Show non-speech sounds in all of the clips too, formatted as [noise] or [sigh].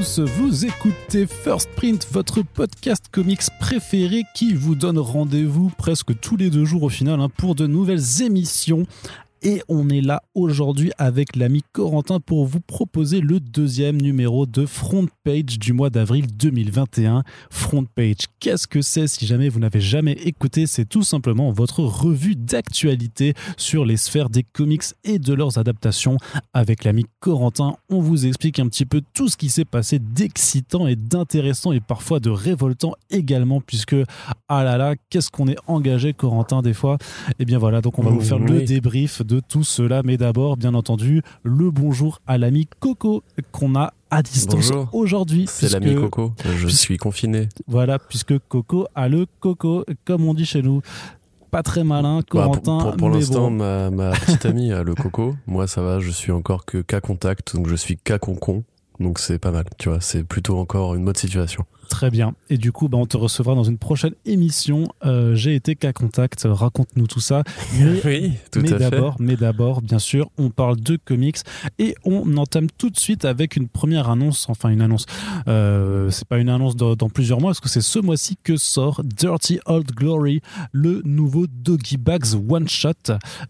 vous écoutez First Print, votre podcast comics préféré qui vous donne rendez-vous presque tous les deux jours au final hein, pour de nouvelles émissions et on est là aujourd'hui avec l'ami Corentin pour vous proposer le deuxième numéro de Front Page du mois d'avril 2021. Front Page, qu'est-ce que c'est si jamais vous n'avez jamais écouté? C'est tout simplement votre revue d'actualité sur les sphères des comics et de leurs adaptations. Avec l'ami Corentin, on vous explique un petit peu tout ce qui s'est passé d'excitant et d'intéressant et parfois de révoltant également puisque, ah là là, qu'est-ce qu'on est engagé Corentin des fois? Et eh bien voilà, donc on va vous faire le débrief de tout cela. Mais d'abord, bien entendu, le bonjour à l'ami Coco qu'on a à distance aujourd'hui. C'est l'ami Coco, je suis confiné. Voilà, puisque Coco a le Coco, comme on dit chez nous. Pas très malin, bah, Corentin. pour, l'instant, ma, ma, petite amie a le Coco. [laughs] Moi, ça va, je suis encore que cas contact, donc je suis cas concon. Donc c'est pas mal, tu vois, c'est plutôt encore une bonne situation. Très bien. Et du coup, bah, on te recevra dans une prochaine émission. Euh, j'ai été qu'à contact. Raconte-nous tout ça. [laughs] Mais, oui, tout mais d'abord, mais d'abord, bien sûr, on parle de comics et on entame tout de suite avec une première annonce. Enfin, une annonce. Euh, c'est pas une annonce dans, plusieurs mois, parce que c'est ce mois-ci que sort Dirty Old Glory, le nouveau Doggy Bags One Shot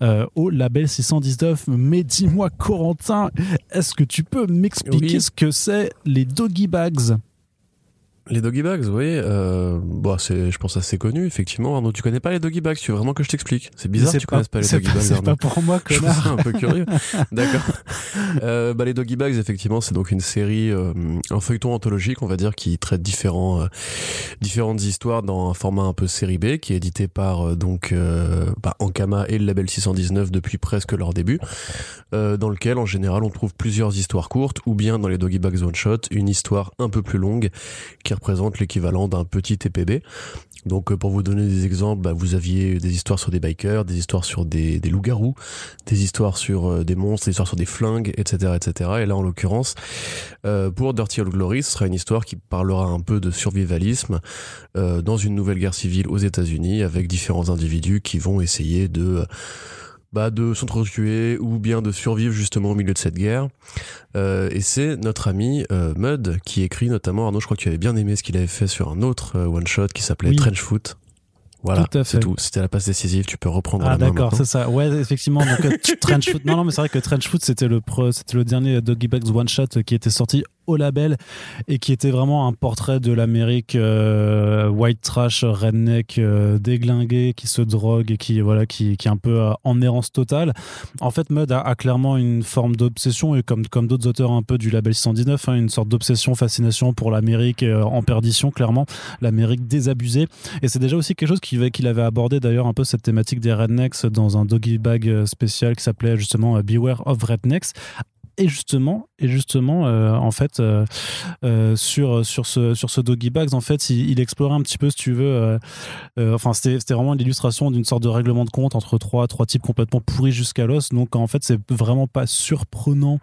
euh, au label 619. Mais dis-moi, Corentin, est-ce que tu peux m'expliquer ce que c'est les Doggy Bags? Les doggy bags, oui. Euh, bon, c'est, je pense assez connu, effectivement. Arnaud, tu connais pas les doggy bags Tu veux vraiment que je t'explique? C'est bizarre que tu connaisses pas les doggy bags. C'est pas pour moi, [laughs] connard. Je un peu curieux. [laughs] D'accord. Euh, bah, les doggy bags, effectivement, c'est donc une série, euh, un feuilleton anthologique, on va dire, qui traite différents, euh, différentes histoires dans un format un peu série B, qui est édité par donc bah, Ankama et le label 619 depuis presque leur début, dans lequel, en général, on trouve plusieurs histoires courtes, ou bien dans les doggy bags one shot, une histoire un peu plus longue qui représente l'équivalent d'un petit TPB. Donc euh, pour vous donner des exemples, bah, vous aviez des histoires sur des bikers, des histoires sur des, loups-garous, des histoires sur euh, des monstres, des histoires sur des flingues, etc. etc. Et là en l'occurrence, euh, pour Dirty Old Glory, ce sera une histoire qui parlera un peu de survivalisme dans une nouvelle guerre civile aux États-Unis avec différents individus qui vont essayer de bah, de s'entretuer ou bien de survivre justement au milieu de cette guerre. Euh, et c'est notre ami euh, Mud qui écrit notamment, Arnaud, je crois que tu avais bien aimé ce qu'il avait fait sur un autre euh, one-shot qui s'appelait Trench Foot. Voilà, c'est tout. C'était la passe décisive. Tu peux reprendre. Ah d'accord, c'est ça. Ouais, effectivement. Donc euh, [laughs] Trench Foot. Non, non, mais c'est vrai que Trench Foot c'était le c'était le dernier Doggy Bags one shot qui était sorti au label et qui était vraiment un portrait de l'Amérique euh, white trash, redneck, euh, déglingué, qui se drogue et qui voilà, qui, est un peu euh, en errance totale. En fait, Mud a, clairement une forme d'obsession et comme comme d'autres auteurs un peu du label 119, hein, une sorte d'obsession, fascination pour l'Amérique en perdition, clairement, l'Amérique désabusée. Et c'est déjà aussi quelque chose qu'il avait abordé d'ailleurs un peu cette thématique des rednecks dans un doggy bag spécial qui s'appelait justement Beware of Rednecks et justement, et justement, euh, en fait, euh, euh, sur sur ce sur ce doggy bags, en fait, il, explorait un petit peu, si tu veux. enfin, c'était vraiment l'illustration d'une sorte de règlement de compte entre trois trois types complètement pourris jusqu'à l'os. Donc, en fait, c'est vraiment pas surprenant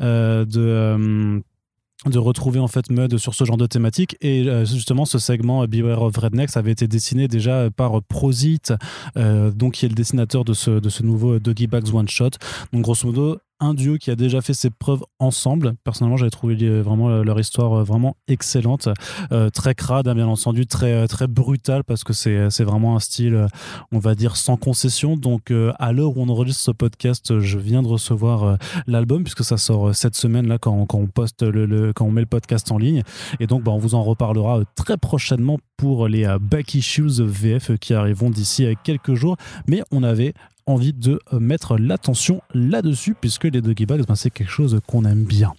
de de retrouver en fait Mud sur ce genre de thématique et justement ce segment Beware of Rednecks avait été dessiné déjà par Prosit donc qui est le dessinateur de ce, de ce nouveau Doggy Bags One Shot donc grosso modo un duo qui a déjà fait ses preuves ensemble. Personnellement, j'avais trouvé vraiment euh, leur histoire euh, vraiment excellente, euh, très crade, hein, bien entendu, très très brutal parce que c'est c'est vraiment un style, on va dire, sans concession. Donc, à l'heure où on enregistre ce podcast, je viens de recevoir l'album puisque ça sort cette semaine là quand, quand on poste le, quand on met le podcast en ligne. Et donc, bah, on vous en reparlera très prochainement pour les Back Issues VF qui arriveront d'ici quelques jours. Mais on avait envie de euh, mettre l'attention là-dessus, puisque les doggy bags, ben, c'est quelque chose qu'on aime bien.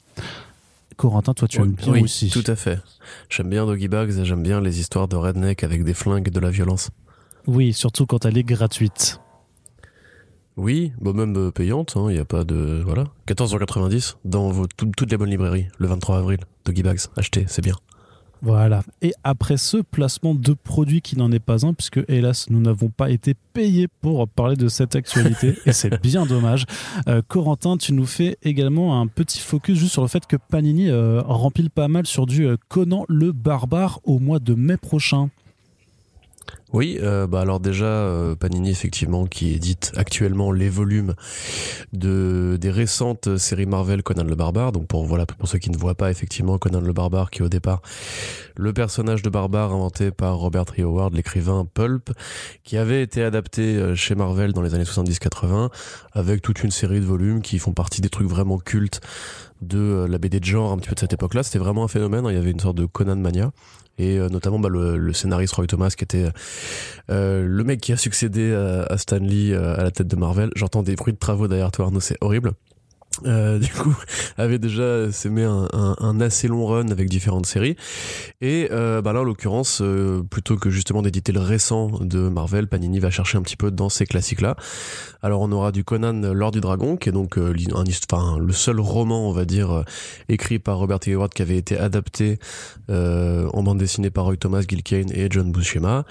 Corentin, toi, tu aimes bien oui, aussi. Tout à fait. J'aime bien Doggy Bags et j'aime bien les histoires de redneck avec des flingues et de la violence. Oui, surtout quand elle est gratuite. Oui, bon, même euh, payante, il hein, n'y a pas de. Voilà. 14,90€ dans vos, toutes les bonnes librairies, le 23 avril. Doggy Bags, achetez, c'est bien. Voilà. Et après ce placement de produit qui n'en est pas un, puisque hélas, nous n'avons pas été payés pour parler de cette actualité, [laughs] et c'est bien dommage. Euh, Corentin, tu nous fais également un petit focus juste sur le fait que Panini euh, rempile pas mal sur du euh, Conan le barbare au mois de mai prochain. Oui, euh, bah alors déjà euh, Panini effectivement qui édite actuellement les volumes de des récentes séries Marvel Conan le barbare. Donc pour voilà pour ceux qui ne voient pas effectivement Conan le barbare qui est au départ le personnage de barbare inventé par Robert E. Howard, l'écrivain pulp, qui avait été adapté euh, chez Marvel dans les années 70-80 avec toute une série de volumes qui font partie des trucs vraiment cultes de la BD de genre un petit peu de cette époque-là. C'était vraiment un phénomène. Hein. Il y avait une sorte de Conan mania et euh, notamment bah, le, scénariste Roy Thomas qui était euh, le mec qui a succédé à, à Stan Lee euh, à la tête de Marvel. J'entends des bruits de travaux derrière toi Arnaud, c'est horrible. Euh, [laughs] du coup, avait déjà s'aimé un, un, un, assez long run avec différentes séries. Et euh, bah là, en l'occurrence, euh, plutôt que justement d'éditer le récent de Marvel, Panini va chercher un petit peu dans ces classiques-là. Alors, on aura du Conan, Lord du Dragon, qui est donc un, enfin, le seul roman, on va dire, écrit par Robert E. Howard, qui avait été adapté en bande dessinée par Roy Thomas, Gil Kane et John Buscema.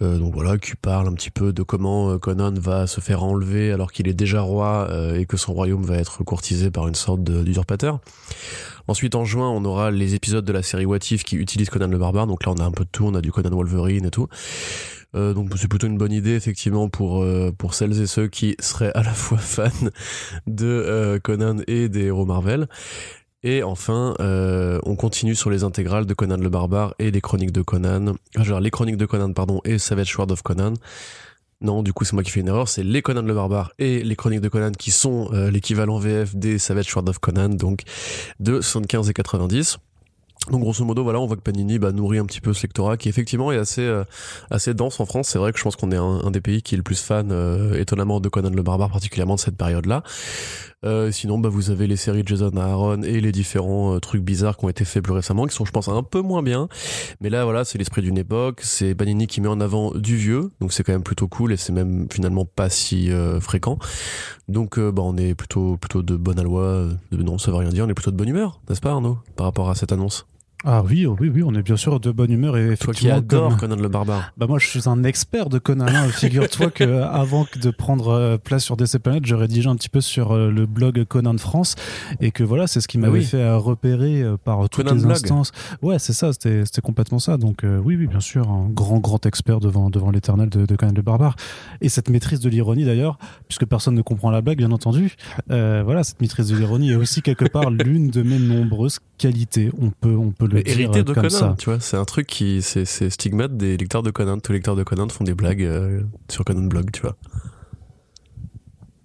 Euh, donc voilà, qui parle un petit peu de comment euh, Conan va se faire enlever alors qu'il est déjà roi euh, et que son royaume va être courtisé par une sorte d'usurpateur. Ensuite, en juin, on aura les épisodes de la série What If qui utilisent Conan le barbare. Donc là, on a un peu de tout. On a du Conan Wolverine et tout. Donc c'est plutôt une bonne idée effectivement pour pour celles et ceux qui seraient à la fois fans de Conan et des héros Marvel. Et enfin, euh, on continue sur les intégrales de Conan le Barbare et les chroniques de Conan. Genre les chroniques de Conan, pardon, et Savage Sword of Conan. Non, du coup, c'est moi qui fais une erreur. C'est les Conan le Barbare et les Chroniques de Conan qui sont euh, l'équivalent VF des Savage Sword of Conan, donc de 75 et 90. Donc grosso modo, voilà, on voit que Panini bah, nourrit un petit peu ce lectorat qui effectivement est assez euh, assez dense en France. C'est vrai que je pense qu'on est un, des pays qui est le plus fan, euh, étonnamment, de Conan le Barbare, particulièrement de cette période-là. Euh, sinon, bah, vous avez les séries de Jason Aaron et les différents euh, trucs bizarres qui ont été faits plus récemment, qui sont, je pense, un peu moins bien. Mais là, voilà, c'est l'esprit d'une époque. C'est Panini qui met en avant du vieux, donc c'est quand même plutôt cool et c'est même finalement pas si fréquent. Donc, bah, on est plutôt plutôt de bonne aloi. non, ça veut rien dire. On est plutôt de bonne humeur, n'est-ce pas, Arnaud, par rapport à cette annonce? Ah oui, oh oui, oui, on est bien sûr de bonne humeur et Toi qui adore Conan le barbare. Bah moi, je suis un expert de Conan. Hein. [laughs] Figure-toi que avant de prendre euh, place sur DC Planet, je rédigeais un petit peu sur euh, le blog Conan France et que voilà, c'est ce qui m'avait fait repérer euh, par toutes les instances. Ouais, c'est ça, c'était c'était complètement ça. Donc oui, oui, bien sûr, un grand grand expert devant devant l'éternel de, de, Conan le barbare et cette maîtrise de l'ironie d'ailleurs, puisque personne ne comprend la blague, bien entendu. voilà, cette maîtrise de l'ironie est aussi quelque part [laughs] l'une de mes nombreuses qualités. On peut on peut le hérité de Conan, tu vois, c'est un truc qui, c'est, stigmate des lecteurs de Conan. Tous les lecteurs de Conan font des blagues euh, sur Conan Blog, tu vois.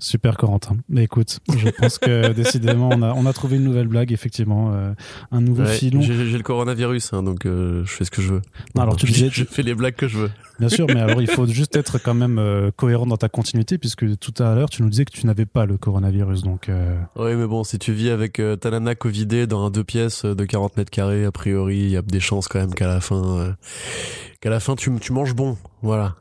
Super Corentin. Mais écoute, je pense que [laughs] décidément on a on a trouvé une nouvelle blague effectivement, euh, un nouveau filon. J'ai, le coronavirus, hein, donc euh, je fais ce que je veux. Non, alors tu disais, je fais les blagues que je veux. Bien sûr, mais alors il faut [laughs] juste être quand même euh, cohérent dans ta continuité, puisque tout à l'heure tu nous disais que tu n'avais pas le coronavirus, donc. Oui, mais bon, si tu vis avec ta nana covidée dans un deux pièces de 40 mètres carrés, a priori, il y a des chances quand même qu'à la fin, qu'à la fin tu tu manges bon, voilà.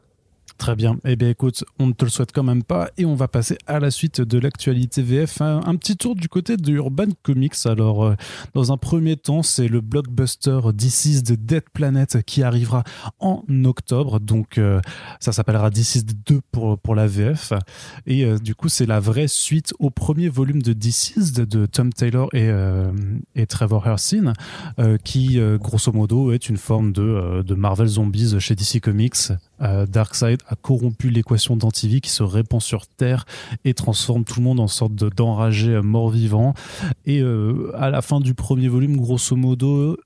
Très bien. Eh bien, écoute, on ne te le souhaite quand même pas. Et on va passer à la suite de l'actualité VF. Un, petit tour du côté de Urban Comics. Alors, euh, dans un premier temps, c'est le blockbuster This is the Dead Planet qui arrivera en octobre. Donc, euh, ça s'appellera This is 2 pour, pour la VF. Et euh, du coup, c'est la vraie suite au premier volume de This is de Tom Taylor et, et Trevor Hersin, qui, grosso modo, est une forme de, de Marvel Zombies chez DC Comics euh, Darkseid a corrompu l'équation d'antivie qui se répand sur Terre et transforme tout le monde en sorte d'enragé mort-vivant. Et euh, à la fin du premier volume, grosso modo,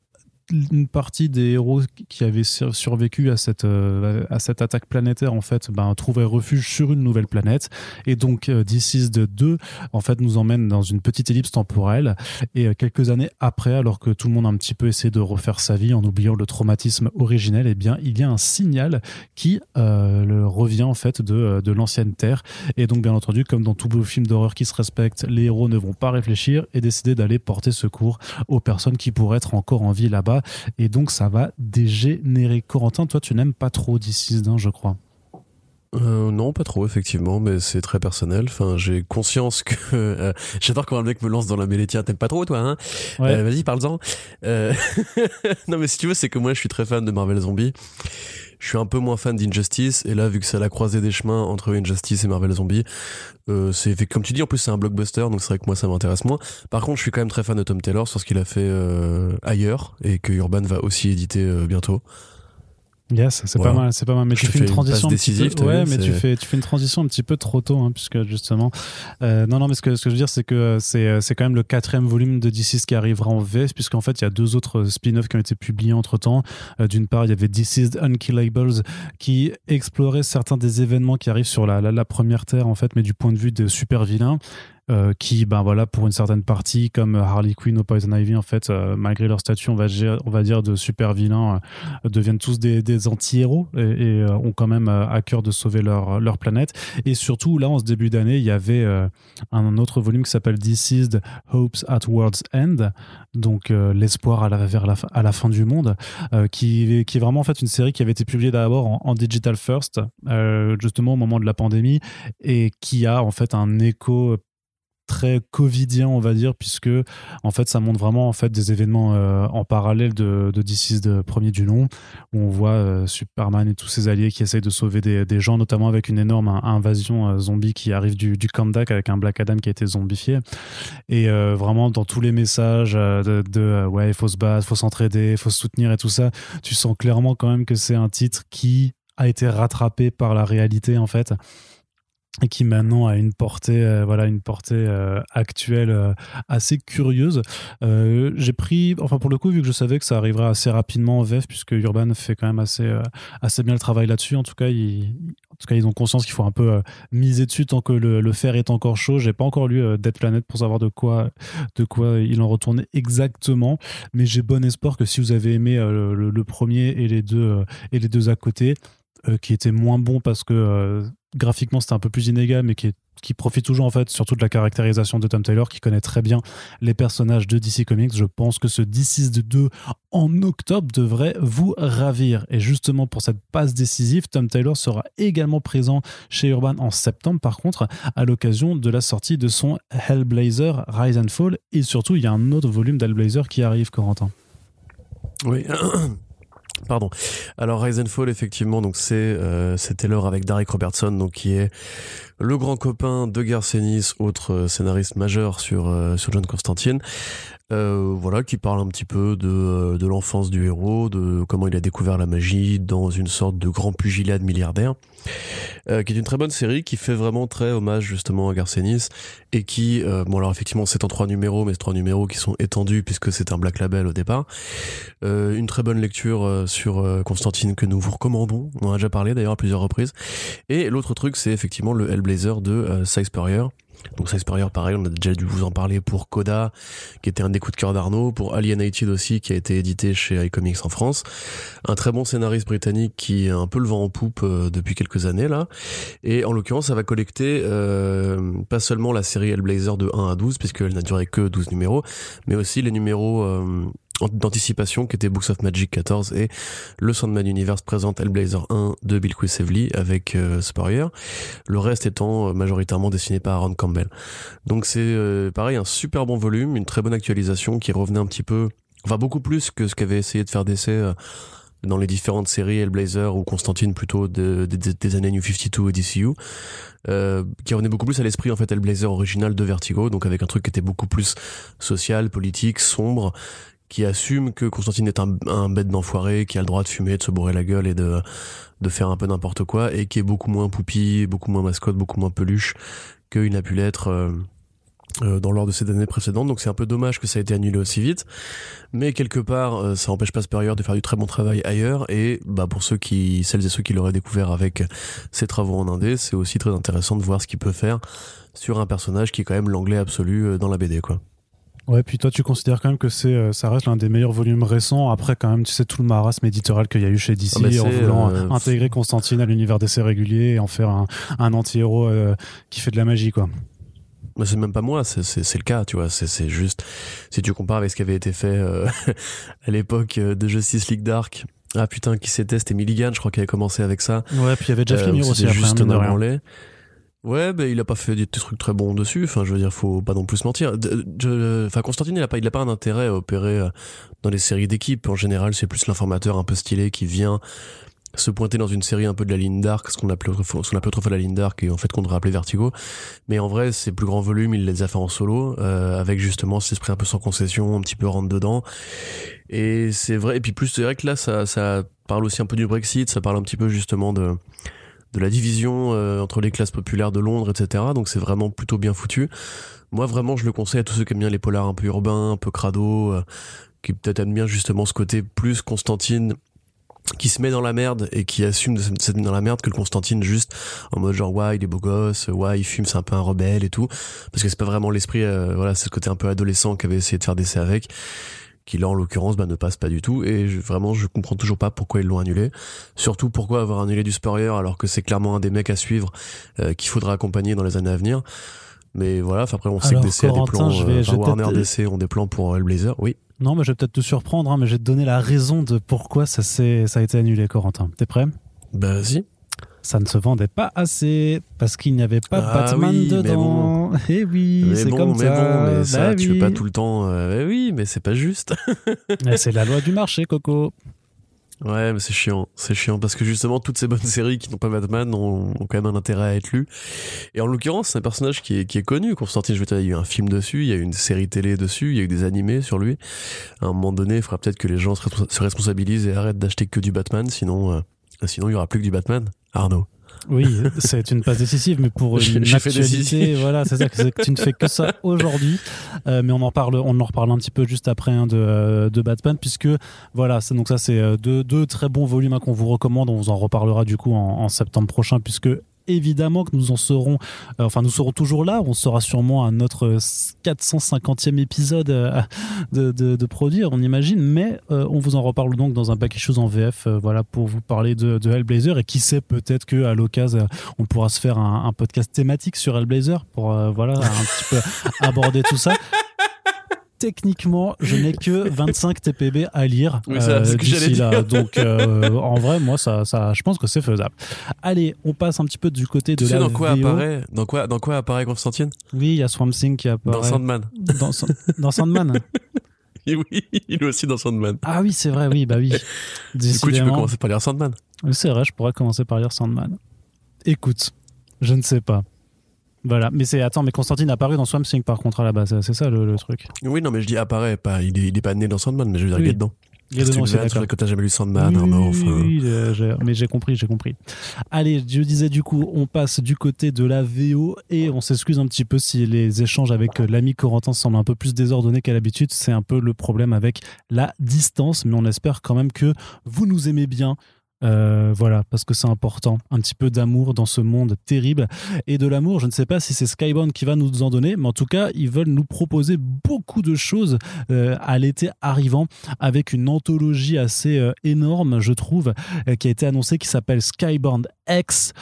une partie des héros qui avaient survécu à cette, euh, à cette attaque planétaire en fait ben, trouvaient refuge sur une nouvelle planète. Et donc euh, de 2 en fait nous emmène dans une petite ellipse temporelle. Et euh, quelques années après alors que tout le monde a un petit peu essayé de refaire sa vie en oubliant le traumatisme originel et eh bien il y a un signal qui euh, revient en fait de, de l'ancienne Terre. Et donc bien entendu comme dans tous vos films d'horreur qui se respectent les héros ne vont pas réfléchir et décider d'aller porter secours aux personnes qui pourraient être encore en vie là-bas et donc ça va dégénérer. Corentin, toi tu n'aimes pas trop DC je crois. Euh, non, pas trop, effectivement, mais c'est très personnel. Enfin, j'ai conscience que [laughs] euh, j'adore quand un mec me lance dans la mêlée. Tiens, t'aimes pas trop, toi, hein euh, Vas-y, parle-en. [laughs] non, mais si tu veux, c'est que moi, je suis très fan de Marvel Zombie. Je suis un peu moins fan d'Injustice, et là, vu que c'est la croisée des chemins entre Injustice et Marvel Zombie, euh, c'est comme tu dis, en plus c'est un blockbuster, donc c'est vrai que moi ça m'intéresse moins. Par contre, je suis quand même très fan de Tom Taylor sur ce qu'il a fait euh, ailleurs, et que Urban va aussi éditer euh, bientôt. Yes, c'est pas mal, c'est pas mal. Mais tu fais une transition décisive, ouais, mais tu fais, tu fais une transition un petit peu trop tôt, hein, puisque justement, euh, non, non, mais ce que, ce que je veux dire, c'est que c'est, c'est quand même le quatrième volume de DC qui arrivera en VF, puisqu'en fait, il y a deux autres spin-offs qui ont été publiés entre temps. Euh, d'une part, il y avait DC's Unkillables qui explorait certains des événements qui arrivent sur la, la, la première Terre, en fait, mais du point de vue de super vilains. Euh, qui, ben voilà, pour une certaine partie, comme Harley Quinn ou Poison Ivy, en fait, euh, malgré leur statut, on va, on va dire, de super vilains, euh, deviennent tous des, anti-héros et, ont quand même à cœur de sauver leur, leur planète. Et surtout, là, en ce début d'année, il y avait un autre volume qui s'appelle Deceased Hopes at World's End, donc l'espoir à la, vers à la fin du monde, qui, qui est vraiment en fait une série qui avait été publiée d'abord en, en, digital first, justement au moment de la pandémie, et qui a en fait un écho très covidien on va dire puisque en fait ça montre vraiment en fait des événements euh, en parallèle de, de DC de premier du nom où on voit euh, Superman et tous ses alliés qui essayent de sauver des, gens notamment avec une énorme invasion euh, zombie qui arrive du, du Kandak avec un Black Adam qui a été zombifié. Et vraiment dans tous les messages de, ouais il faut se battre faut s'entraider faut se soutenir et tout ça tu sens clairement quand même que c'est un titre qui a été rattrapé par la réalité en fait et qui maintenant a une portée, euh, voilà, une portée euh, actuelle euh, assez curieuse. j'ai pris, enfin pour le coup, vu que je savais que ça arriverait assez rapidement en VF, puisque Urban fait quand même assez, assez bien le travail là-dessus. En tout cas, ils, en tout cas, ils ont conscience qu'il faut un peu miser dessus tant que le, le fer est encore chaud. J'ai pas encore lu Dead Planet pour savoir de quoi, de quoi il en retourne exactement, mais j'ai bon espoir que si vous avez aimé le, le, premier et les deux et les deux à côté, qui étaient moins bons parce que graphiquement c'était un peu plus inégal, mais qui, profite toujours en fait surtout de la caractérisation de Tom Taylor, qui connaît très bien les personnages de DC Comics. Je pense que ce DC de 2 en octobre devrait vous ravir. Et justement pour cette passe décisive, Tom Taylor sera également présent chez Urban en septembre, par contre, à l'occasion de la sortie de son Hellblazer Rise and Fall. Et surtout, il y a un autre volume d'Hellblazer qui arrive, Corentin. Oui. [clears throat] Pardon. Alors Rise and Fall, effectivement, donc c'est euh, c'était l'heure avec Derek Robertson, donc qui est le grand copain de Garcenis, autre euh, scénariste majeur sur euh, sur John Constantine. Euh, voilà, qui parle un petit peu de, euh, de l'enfance du héros, de comment il a découvert la magie dans une sorte de grand pugilat de milliardaire, euh, qui est une très bonne série, qui fait vraiment très hommage justement à Garcenis, et qui, euh, bon alors effectivement c'est en trois numéros, mais trois numéros qui sont étendus puisque c'est un Black Label au départ. Euh, une très bonne lecture sur Constantine que nous vous recommandons, on en a déjà parlé d'ailleurs à plusieurs reprises. Et l'autre truc c'est effectivement le Hellblazer de euh, Cy Spurrier, donc ça Spurrier, pareil, on a déjà dû vous en parler pour Coda, qui était un des coups de cœur d'Arnaud, pour Alienated aussi, qui a été édité chez iComics en France. Un très bon scénariste britannique qui a un peu le vent en poupe euh, depuis quelques années là. Et en l'occurrence, ça va collecter euh, pas seulement la série Hellblazer de 1 à 12, puisqu'elle n'a duré que 12 numéros, mais aussi les numéros euh, d'anticipation qui était Books of Magic 14 et le Sandman Universe présente Hellblazer 1 de Bill Quisevely avec euh, le reste étant euh, majoritairement dessiné par Aaron Campbell. Donc c'est euh, pareil un super bon volume, une très bonne actualisation qui revenait un petit peu, enfin beaucoup plus que ce qu'avait essayé de faire d'essai euh, dans les différentes séries Hellblazer ou Constantine plutôt de, des années New 52 et DCU, euh, qui revenait beaucoup plus à l'esprit en fait Hellblazer original de Vertigo, donc avec un truc qui était beaucoup plus social, politique, sombre, qui assume que Constantine est un, bête d'enfoiré, qui a le droit de fumer, de se bourrer la gueule et de, de faire un peu n'importe quoi, et qui est beaucoup moins poupie, beaucoup moins mascotte, beaucoup moins peluche qu'il n'a pu l'être euh, euh, dans l'ordre de ces années précédentes. Donc c'est un peu dommage que ça ait été annulé aussi vite. Mais quelque part, euh, ça empêche pas Superior de faire du très bon travail ailleurs. Et bah pour ceux qui, celles et ceux qui l'auraient découvert avec ses travaux en indé, c'est aussi très intéressant de voir ce qu'il peut faire sur un personnage qui est quand même l'anglais absolu dans la BD, quoi. Ouais, puis toi, tu considères quand même que c'est, euh, ça reste l'un des meilleurs volumes récents. Après, quand même, tu sais, tout le marasme éditorial qu'il y a eu chez DC ah bah en voulant euh, intégrer Constantine à l'univers d'essai régulier et en faire un, un anti-héros euh, qui fait de la magie, quoi. Mais c'est même pas moi, c'est le cas, tu vois. C'est juste, si tu compares avec ce qui avait été fait [laughs] à l'époque de Justice League Dark. Ah putain, qui c'était? C'était Milligan, je crois qu'il avait commencé avec ça. Ouais, puis il y avait Jeff Lemire aussi après, juste un Ouais, ben il a pas fait des trucs très bons dessus. Enfin, je veux dire, faut pas non plus mentir. enfin, Constantine, il a pas, il a pas un intérêt à opérer euh, dans les séries d'équipe. En général, c'est plus l'informateur un peu stylé qui vient se pointer dans une série un peu de la ligne d'arc, ce qu'on appelait qu'on appelait autrefois la ligne d'arc et en fait qu'on devrait appeler Vertigo. Mais en vrai, ses plus grands volumes, il les a fait en solo, euh, avec justement cet esprit un peu sans concession, un petit peu rentre dedans. Et c'est vrai, et puis plus c'est vrai que là, ça, ça parle aussi un peu du Brexit, ça parle un petit peu justement de de la division euh, entre les classes populaires de Londres, etc. Donc c'est vraiment plutôt bien foutu. Moi vraiment je le conseille à tous ceux qui aiment bien les polars un peu urbains, un peu crado, euh, qui peut-être aiment bien justement ce côté plus Constantine qui se met dans la merde et qui assume de se mettre dans la merde que le Constantine juste en mode genre ouais il est beau gosse ouais il fume c'est un peu un rebelle et tout parce que c'est pas vraiment l'esprit euh, voilà c'est ce côté un peu adolescent qui avait essayé de faire d'essai avec qui là en l'occurrence bah, ne passe pas du tout. Et je, vraiment je comprends toujours pas pourquoi ils l'ont annulé. Surtout pourquoi avoir annulé du Spurrier alors que c'est clairement un des mecs à suivre euh, qu'il faudra accompagner dans les années à venir. Mais voilà après on sait que DC a des plans je vais- euh, enfin, vais Warner peut-être- DC ont des plans pour Hellblazer oui. Non, mais je vais peut-être te surprendre, hein, mais je vais te donner la raison de pourquoi ça, ça a été annulé, Corentin. T'es prêt? Bah si Ça ne se vendait pas assez parce qu'il n'y avait pas Ah Batman oui, mais dedans. [laughs] Eh oui, mais c'est bon, comme mais ça. bon, mais ça, Bah tu oui. peux pas tout le temps. euh, eh oui, mais c'est pas juste. [laughs] Mais C'est la loi du marché, Coco. ouais, mais c'est chiant, c'est chiant parce que justement toutes ces bonnes séries qui n'ont pas Batman ont, ont quand même un intérêt à être lues. Et en l'occurrence, c'est un personnage qui est, qui est connu. Constantine, je veux dire, il y a eu un film dessus, il y a eu une série télé dessus, il y a eu des animés sur lui. À un moment donné, il faudra peut-être que les gens se responsabilisent et arrêtent d'acheter que du Batman, sinon, euh, sinon il y aura plus que du Batman. Arnaud. Oui, c'est une passe décisive, mais pour [laughs] une actualité, [laughs] voilà, c'est ça, que tu ne fais que ça aujourd'hui. Euh, mais on en parle, on en reparle un petit peu juste après hein, de, euh, de Batman, puisque voilà, donc ça c'est euh, deux, deux très bons volumes hein, qu'on vous recommande. On vous en reparlera du coup en, en septembre prochain, puisque évidemment que nous en serons, euh, enfin nous serons toujours là. On sera sûrement à notre euh, 450e épisode euh, de, de, produire, on imagine, mais euh, on vous en reparle donc dans un paquet choses en VF, voilà, pour vous parler de, Hellblazer et qui sait peut-être que à l'occasion on pourra se faire un, un podcast thématique sur Hellblazer pour voilà un petit peu aborder tout ça. Techniquement, je n'ai que [laughs] 25 TPB à lire Oui, ça, c'est ce que d'ici là. dire. Donc, euh, en vrai, moi, ça, ça, je pense que c'est faisable. Allez, on passe un petit peu du côté de sais la dans quoi VO. apparaît, dans quoi, dans quoi apparaît Constantine? Oui, il y a Swamp Thing qui apparaît Dans Sandman. dans, dans Sandman. [laughs] Et oui, il est aussi dans Sandman. Ah oui, c'est vrai, oui, bah oui. [laughs] Du coup, tu peux commencer par lire Sandman. C'est vrai, je pourrais commencer par lire Sandman. Écoute, je ne sais pas. Voilà, mais c'est attends, mais Constantine a paru dans Swamp Thing par contre à la base, c'est ça le, le truc. Oui, non, mais je dis apparaît, pas, il est, il est pas né dans Sandman, mais je veux dire, Oui. il est dedans. Il est C'est dedans le côté, t'as jamais lu Sandman, Oui, oui, enfin. oui, euh, mais j'ai compris, j'ai compris. Allez, je disais du coup, on passe du côté de la VO et on s'excuse un petit peu si les échanges avec euh, l'ami Corentin semblent un peu plus désordonnés qu'à l'habitude. C'est un peu le problème avec la distance, mais on espère quand même que vous nous aimez bien. Euh, voilà, parce que c'est important. Un petit peu d'amour dans ce monde terrible. Et de l'amour, je ne sais pas si c'est Skybound qui va nous en donner, mais en tout cas, ils veulent nous proposer beaucoup de choses euh, à l'été arrivant avec une anthologie assez euh, énorme, je trouve, qui a été annoncée, qui s'appelle Skybound X,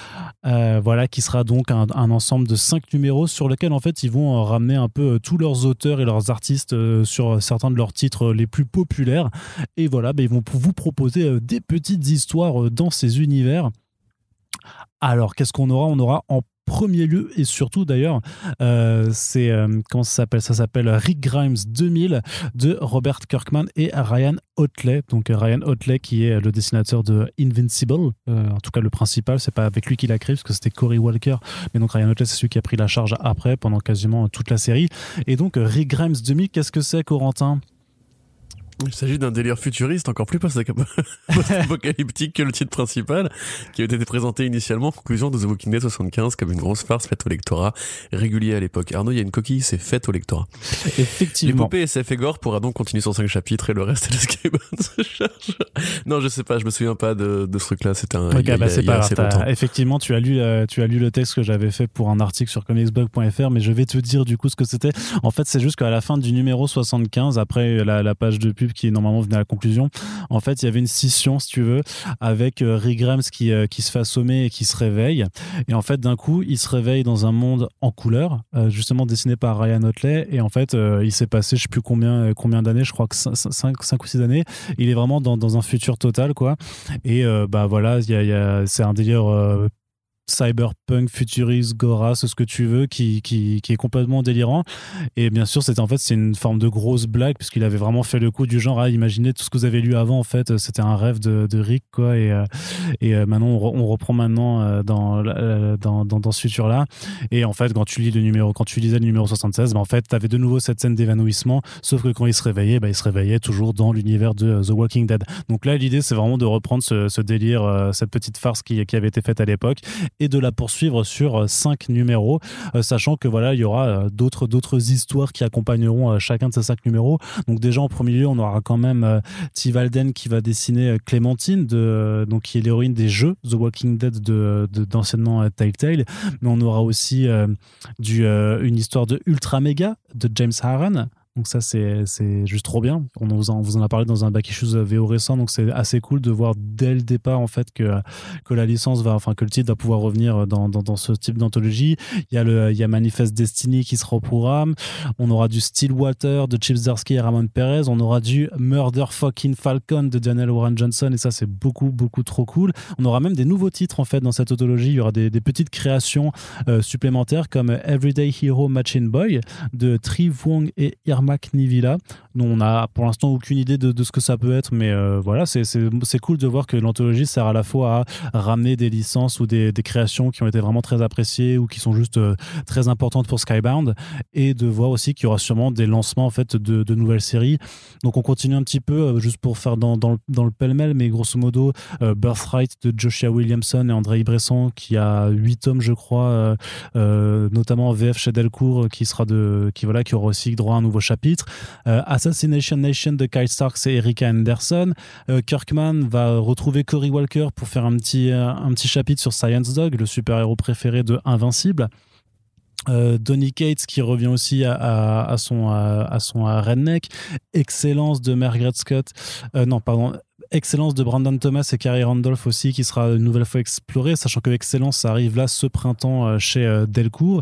voilà, qui sera donc un, ensemble de cinq numéros sur lequel en fait ils vont ramener un peu tous leurs auteurs et leurs artistes sur certains de leurs titres les plus populaires. Et voilà, ben, ils vont vous proposer des petites histoires euh, dans ces univers. Alors, qu'est-ce qu'on aura? On aura en premier lieu et surtout d'ailleurs, euh, c'est euh, ça s'appelle? Ça s'appelle Rick Grimes 2000 de Robert Kirkman et Ryan Otley. Donc Ryan Otley qui est le dessinateur de Invincible, en tout cas le principal. C'est pas avec lui qu'il a créé parce que c'était Cory Walker, mais donc Ryan Otley c'est celui qui a pris la charge après pendant quasiment toute la série. Et donc Rick Grimes 2000, qu'est-ce que c'est, Corentin? Il s'agit d'un délire futuriste encore plus [laughs] post-apocalyptique que le titre principal, qui avait été présenté initialement en conclusion de The Walking Dead 75 comme une grosse farce faite au lectorat régulier à l'époque. Arnaud, il y a une coquille, c'est faite au lectorat. Effectivement. L'épopée SF et Gore pourra donc continuer son 5 chapitres et le reste de Skybound [laughs] se charge. Non, je sais pas, je me souviens pas de, de ce truc-là, c'était un. Ok, il y a- bah, c'est pas grave. Effectivement, tu as lu, euh, tu as lu le texte que j'avais fait pour un article sur comicsblog.fr, mais je vais te dire du coup ce que c'était. En fait, c'est juste qu'à la fin du numéro 75, après la, la page de pub qui normalement venait à la conclusion, en fait, il y avait une scission, si tu veux, avec euh, Rick Grimes qui, euh, qui se fait assommer et qui se réveille. Et en fait, d'un coup, il se réveille dans un monde en couleur, euh, justement dessiné par Ryan Otley. Et en fait, il s'est passé, je sais plus combien, combien d'années, je crois que 5 ou 6 années. Il est vraiment dans, dans un futur total, quoi. Et bah voilà, il y y a- c'est un délire cyberpunk, futuriste, Gora, ce que tu veux, qui, qui, qui est complètement délirant. Et bien sûr, c'était en fait c'est une forme de grosse blague puisqu'il avait vraiment fait le coup du genre à imaginer tout ce que vous avez lu avant. En fait, c'était un rêve de, de Rick quoi. Et, euh, et euh, maintenant on, reprend maintenant euh, dans, dans, dans, dans ce futur là. Et en fait, quand tu lis le numéro, quand tu lisais le numéro 76, ben en fait, tu avais de nouveau cette scène d'évanouissement. Sauf que quand il se réveillait, ben, il se réveillait toujours dans l'univers de The Walking Dead. Donc là, l'idée c'est vraiment de reprendre ce, ce délire, cette petite farce qui, qui avait été faite à l'époque et de la poursuivre sur euh, cinq numéros, euh, sachant que voilà, il y aura euh, d'autres d'autres histoires qui accompagneront chacun de ces cinq numéros. Donc déjà en premier lieu, on aura quand même Tivalden qui va dessiner Clémentine, de, donc qui est l'héroïne des jeux The Walking Dead de d'anciennement Telltale, mais on aura aussi une histoire de Ultra Mega de James Harren donc ça, c'est juste trop bien. On vous, en, vous en a parlé dans un back issues VO récent, donc c'est assez cool de voir dès le départ en fait que, que la licence va, enfin que le titre va pouvoir revenir dans, dans, ce type d'anthologie. Il y a le, il y a Manifest Destiny qui sera au programme. On aura du Stillwater de Chip Zdarsky et Ramon Perez. On aura du Murder Fucking Falcon de Daniel Warren Johnson et ça c'est beaucoup beaucoup trop cool. On aura même des nouveaux titres en fait dans cette anthologie. Il y aura des, des petites créations euh, supplémentaires comme Everyday Hero Machine Boy de Tri Wong et Irma Nivila, dont on a pour l'instant aucune idée de, ce que ça peut être, mais euh, voilà, c'est cool de voir que l'anthologie sert à la fois à ramener des licences ou des, créations qui ont été vraiment très appréciées ou qui sont juste euh, très importantes pour Skybound, et de voir aussi qu'il y aura sûrement des lancements en fait de, nouvelles séries. Donc on continue un petit peu, euh, juste pour faire dans, dans, le pêle-mêle, mais grosso modo, Birthright de Joshua Williamson et André Bresson, qui a 8 tomes, je crois, notamment VF chez Delcourt, qui sera de, qui voilà, qui aura aussi droit à un nouveau chapitre chapitres. Euh, Assassination Nation de Kyle Starks et Erika Anderson. Euh, Kirkman va retrouver Cory Walker pour faire un petit, euh, un petit chapitre sur Science Dog, le super-héros préféré de Invincible. Donny Cates qui revient aussi à, à, son redneck. Excellence de Margaret Scott. non, pardon excellence de Brandon Thomas et Carrie Randolph aussi qui sera une nouvelle fois explorée, sachant que Excellence arrive là ce printemps euh, chez euh, Delcourt.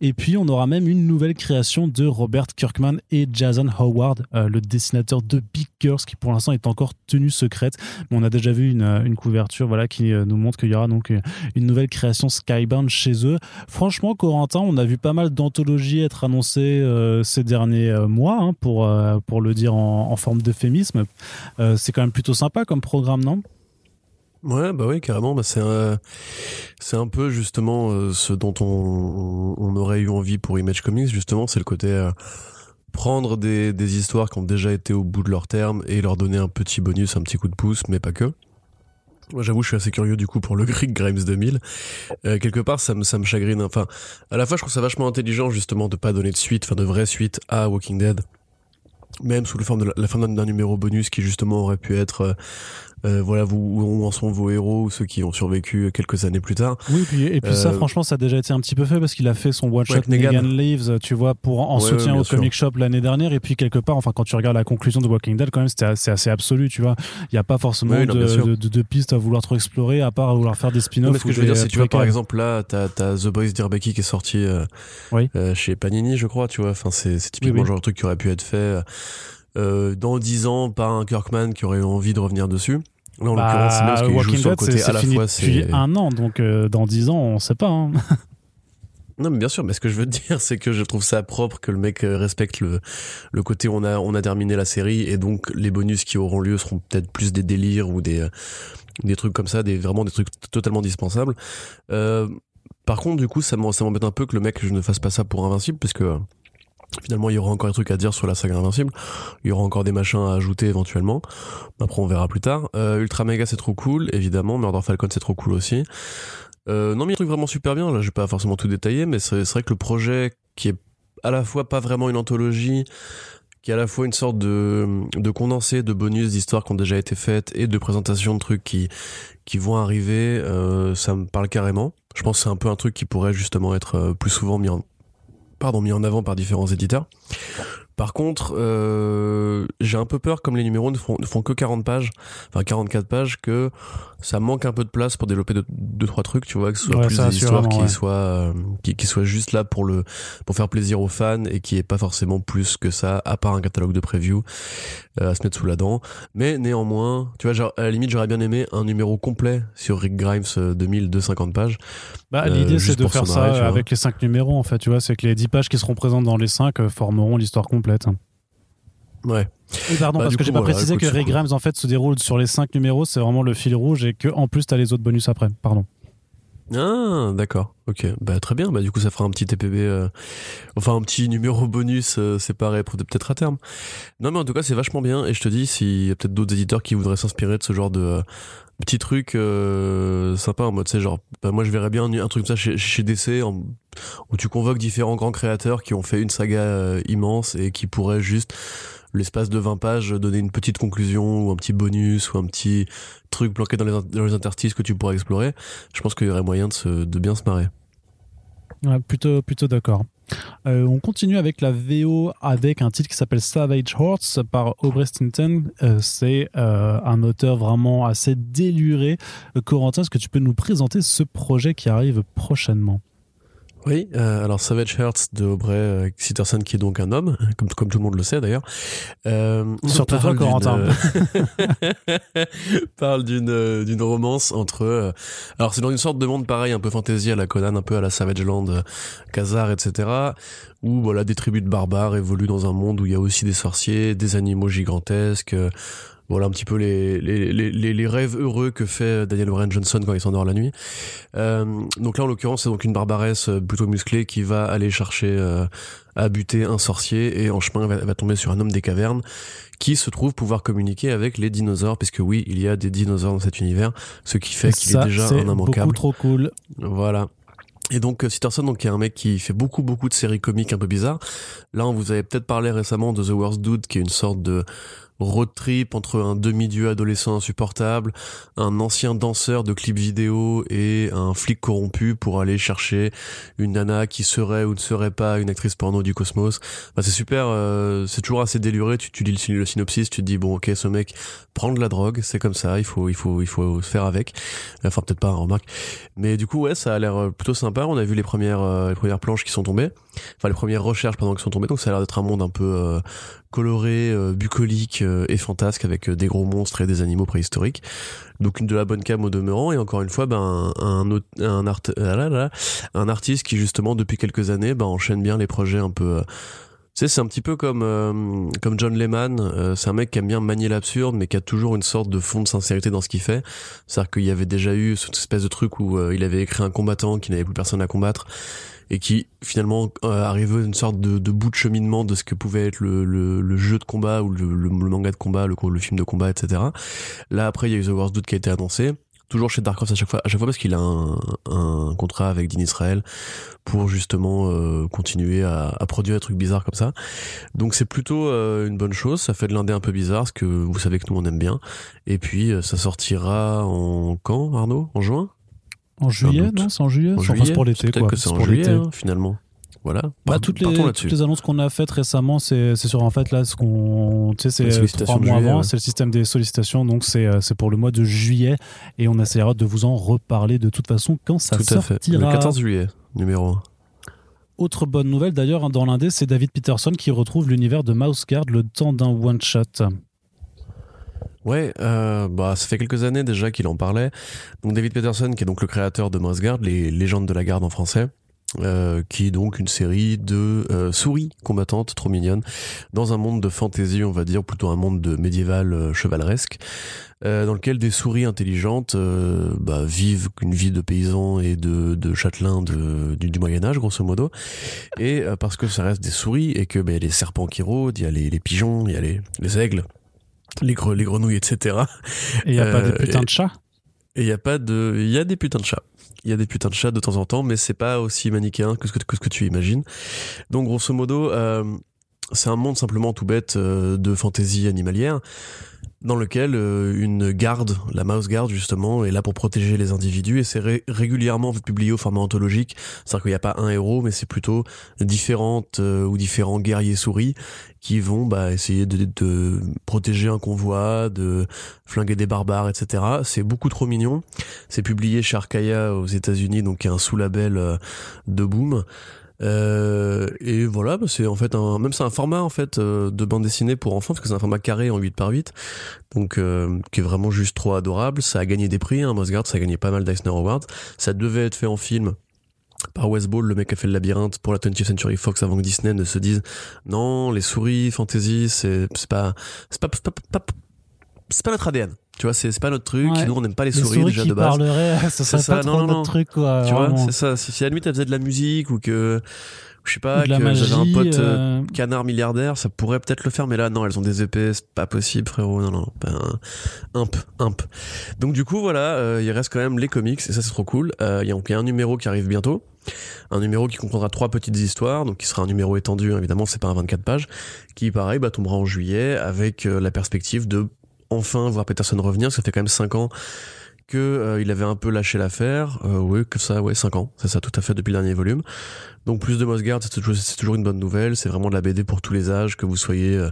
Et puis on aura même une nouvelle création de Robert Kirkman et Jason Howard, euh, le dessinateur de Big Girls, qui pour l'instant est encore tenue secrète. Mais on a déjà vu une, couverture voilà, qui nous montre qu'il y aura donc une nouvelle création Skybound chez eux. Franchement, Corentin, on a vu pas mal d'anthologies être annoncées ces derniers mois, hein, pour, pour le dire en, en forme d'euphémisme. C'est quand même plutôt sympa comme programme, non? Ouais, bah oui, carrément. Bah c'est un, c'est un peu justement euh, ce dont on, aurait eu envie pour Image Comics. Justement, c'est le côté euh, prendre des, des histoires qui ont déjà été au bout de leur terme et leur donner un petit bonus, un petit coup de pouce, mais pas que. Moi, j'avoue, je suis assez curieux du coup pour le [laughs] Greek Grimes 2000. Euh, quelque part, ça me, ça me chagrine. Enfin, à la fois, je trouve ça vachement intelligent justement de pas donner de suite, enfin de vraie suite à Walking Dead même sous la forme de la, fin d'un numéro bonus qui justement aurait pu être euh, voilà vous, où en sont vos héros ou ceux qui ont survécu quelques années plus tard. Oui, et puis ça, euh, franchement, ça a déjà été un petit peu fait parce qu'il a fait son one shot Negan. Leaves, tu vois, pour en soutien au comic shop l'année dernière. Et puis quelque part, enfin, quand tu regardes la conclusion de Walking Dead, quand même, c'était assez, assez, absolu, tu vois. Il n'y a pas forcément de, de, de, pistes à vouloir trop explorer, à part à vouloir faire des spin-offs. ce que je veux dire, c'est tu vois, par exemple, là, t'as as The Boys Dirbeki qui est sorti euh, chez Panini, je crois, tu vois. Enfin, c'est typiquement le genre de truc qui aurait pu être fait. dans 10 ans par un Kirkman qui aurait eu envie de revenir dessus. Là, en bah, l'occurrence, parce qu'il joue sur le côté à la fois. Depuis un an, donc euh, dans dix ans, on sait pas. Hein. [laughs] Non, mais bien sûr, mais ce que je veux dire, c'est que je trouve ça propre que le mec euh, respecte le, le côté on a, on a terminé la série et donc les bonus qui auront lieu seront peut-être plus des délires ou des, euh, des trucs comme ça, des, vraiment des trucs totalement dispensables. Euh, par contre, du coup, ça m'embête un peu que le mec je ne fasse pas ça pour Invincible parce que Finalement, il y aura encore des trucs à dire sur la saga Invincible. Il y aura encore des machins à ajouter éventuellement. Après, on verra plus tard. Euh, Ultra Mega, c'est trop cool, évidemment. Murder Falcon, c'est trop cool aussi. Euh, non, mais il y a des trucs vraiment super bien. Là, je vais pas forcément tout détailler, mais c'est vrai que le projet qui est à la fois pas vraiment une anthologie, qui est à la fois une sorte de, de condensé de bonus d'histoires qui ont déjà été faites et de présentation de trucs qui, qui vont arriver, euh, ça me parle carrément. Je pense que c'est un peu un truc qui pourrait justement être euh, plus souvent mis en, pardon, mis en avant par différents éditeurs. Par contre, euh, j'ai un peu peur, comme les numéros ne font, ne font que 40 pages, enfin 44 pages, que ça manque un peu de place pour développer deux, deux trois trucs, tu vois, que ce soit Ouais, plus des histoires qui ouais. soient, euh, qui, qui soient juste là pour le, pour faire plaisir aux fans et qui est pas forcément plus que ça, à part un catalogue de preview euh, à se mettre sous la dent. Mais néanmoins, tu vois, genre, à la limite, j'aurais bien aimé un numéro complet sur Rick Grimes euh, 2250 pages. Bah, Euh, L'idée, c'est de faire ça arrêt, avec les 5 numéros, en fait. Tu vois, c'est que les 10 pages qui seront présentes dans les 5 formeront l'histoire complète. Ouais. Oui, pardon, Bah, parce que j'ai pas voilà, précisé que c'est. Grimes, en fait, se déroule sur les 5 numéros. C'est vraiment le fil rouge et que en plus, t'as les autres bonus après. Pardon. Ah, d'accord. Ok. Bah, très bien. Bah, du coup, ça fera un petit TPB, euh, enfin, un petit numéro bonus euh, séparé pour peut-être à terme. Non, mais en tout cas, c'est vachement bien. Et je te dis, s'il y a peut-être d'autres éditeurs qui voudraient s'inspirer de ce genre de euh, petits trucs euh, sympas en mode, sais, genre, bah, moi, je verrais bien un, un truc comme ça chez, chez DC, en- où tu convoques différents grands créateurs qui ont fait une saga euh, immense et qui pourraient juste l'espace de 20 pages donner une petite conclusion ou un petit bonus ou un petit truc planqué dans les, dans les interstices que tu pourrais explorer je pense qu'il y aurait moyen de, se, de bien se marrer. Plutôt, plutôt d'accord. Euh, on continue avec la VO avec un titre qui s'appelle Savage Horse par Aubrey Stinton. Euh, c'est euh, un auteur vraiment assez déluré. Euh, Corentin, est-ce que tu peux nous présenter ce projet qui arrive prochainement? Oui, euh, alors Savage Hearts de Aubrey euh, Sitterson, qui est donc un homme, [laughs] comme, comme tout le monde le sait d'ailleurs. Euh, Surtout toi, Corentin. euh, [laughs] parle d'une euh, d'une romance entre. euh, alors c'est dans une sorte de monde pareil, un peu fantasy à la Conan, un peu à la Savage Land, euh, Khazar, etc. Où voilà des tribus de barbares évoluent dans un monde où il y a aussi des sorciers, des animaux gigantesques. Euh, voilà un petit peu les, les, les, rêves heureux que fait Daniel Warren Johnson quand il s'endort la nuit. Euh, donc là, en l'occurrence, c'est donc une barbaresse euh, plutôt musclée qui va aller chercher euh, à buter un sorcier et en chemin, elle va, va tomber sur un homme des cavernes qui se trouve pouvoir communiquer avec les dinosaures, puisque oui, il y a des dinosaures dans cet univers, ce qui fait qu'il est déjà un immanquable. beaucoup trop cool. Voilà. Et donc euh, Sitterson, donc qui est un mec qui fait beaucoup beaucoup de séries comiques un peu bizarres. Là, on vous avait peut-être parlé récemment de The Worst Dude, qui est une sorte de road trip entre un demi-dieu adolescent insupportable, un ancien danseur de clips vidéo et un flic corrompu pour aller chercher une nana qui serait ou ne serait pas une actrice porno du cosmos. Bah, c'est super, euh, c'est toujours assez déluré. Tu, lis le, synopsis, tu te dis bon ok, ce mec prend de la drogue, c'est comme ça, il faut il faut il faut se faire avec. Enfin peut-être pas, hein, remarque. Mais du coup ouais, ça a l'air euh, plutôt sympa. On a vu les premières euh, les premières planches qui sont tombées, enfin les premières recherches pendant qui sont tombées. Donc ça a l'air d'être un monde un peu coloré, bucolique et fantasque avec euh, des gros monstres et des animaux préhistoriques. Donc une de la bonne cam au demeurant et encore une fois ben un un, art, là, un artiste qui justement depuis quelques années ben enchaîne bien les projets un peu euh, tu sais, c'est un petit peu comme euh, comme John Lehman. euh, c'est un mec qui aime bien manier l'absurde, mais qui a toujours une sorte de fond de sincérité dans ce qu'il fait. C'est-à-dire qu'il y avait déjà eu cette espèce de truc où euh, il avait écrit un combattant qui n'avait plus personne à combattre et qui finalement euh, arrivait une sorte de, bout de cheminement de ce que pouvait être le, jeu de combat ou le, manga de combat, le, film de combat, etc. Là après, il y a eu The Worst Dude qui a été annoncé. Toujours chez Dark Horse à chaque fois, à chaque fois parce qu'il a un, contrat avec Dean Israel pour justement euh, continuer à, à produire des trucs bizarres comme ça. Donc c'est plutôt euh, une bonne chose. Ça fait de l'indé un peu bizarre, ce que vous savez que nous on aime bien. Et puis euh, ça sortira en quand, Arnaud? En juin? En juillet, non C'est en juillet En Enfin, juillet c'est pour l'été, Peut-être quoi. que c'est en juillet hein, finalement. Voilà. Bah, toutes, les, toutes les annonces qu'on a faites récemment, c'est sur en fait là ce qu'on, tu sais, c'est trois mois juillet, avant, ouais. c'est le système des sollicitations, donc c'est euh, c'est pour le mois de juillet et on essaiera de vous en reparler de toute façon quand ça Tout à fait. Le sortira. 14 juillet, numéro 1. Autre bonne nouvelle d'ailleurs hein, dans l'indé, c'est David Peterson qui retrouve l'univers de Mouse Guard le temps d'un one shot. Ouais, euh, bah ça fait quelques années déjà qu'il en parlait. Donc David Peterson, qui est donc le créateur de Mouse Guard, les légendes de la garde en français, euh, qui est donc une série de euh, souris combattantes trop mignonnes dans un monde de fantasy, on va dire, plutôt un monde de médiéval chevaleresque, dans lequel des souris intelligentes bah, vivent une vie de paysans et de, de châtelains du, Moyen Âge, grosso modo. Et parce que ça reste des souris et que bah, les serpents qui rôdent, il y a les, pigeons, il y a les aigles, les, gre- les grenouilles, etc. Et il n'y a pas Euh, des putains et- de chats? Et il y a pas de, il y a des putains de chats. Il y a des putains de chats de temps en temps, mais c'est pas aussi manichéen que ce que, que ce que tu imagines. Donc grosso modo, euh, c'est un monde simplement tout bête euh, de fantaisie animalière. Dans lequel euh, une garde, la mouse guard justement, est là pour protéger les individus et c'est régulièrement publié au format anthologique. C'est-à-dire qu'il n'y a pas un héros, mais c'est plutôt différentes euh, ou différents guerriers souris qui vont bah, essayer de, protéger un convoi, de flinguer des barbares, etc. C'est beaucoup trop mignon. C'est publié chez Arkaya aux États-Unis, donc est un sous-label euh, de Boom. Euh, et voilà, bah, c'est en fait un, même c'est un format en fait euh, de bande dessinée pour enfants parce que c'est un format carré en 8 par 8 donc euh, qui est vraiment juste trop adorable. Ça a gagné des prix, hein, Mosgard, ça a gagné pas mal d'Eisner Awards. Ça devait être fait en film par Wes Ball, le mec qui a fait le labyrinthe pour la 20th Century Fox avant que Disney ne se dise non, les souris, fantasy, c'est c'est pas c'est pas, pas, pas c'est pas notre ADN. Tu vois, c'est pas notre truc. Nous, on n'aime pas les, souris, déjà de base. ça serait pas trop notre truc, quoi. Tu vois, c'est ça. Si, à la limite, elle faisait de la musique ou que, je sais pas, que j'avais un pote euh, euh, canard milliardaire, ça pourrait peut-être le faire, mais là, non, elles ont des épées, c'est pas possible, frérot. Non, non, ben, imp, imp. Donc, du coup, voilà, euh, il reste quand même les comics, et ça, c'est trop cool. Il y, a un numéro qui arrive bientôt. Un numéro qui comprendra trois petites histoires, donc qui sera un numéro étendu, évidemment, c'est pas un 24 pages, qui, pareil, bah, tombera en juillet avec la perspective de enfin voir Peterson revenir. Ça fait quand même 5 ans que euh, il avait un peu lâché l'affaire. Euh, oui, que ça, ouais, 5 ans, c'est ça, tout à fait depuis le dernier volume. Donc plus de Mosgard, c'est toujours, une bonne nouvelle. C'est vraiment de la BD pour tous les âges, que vous soyez euh,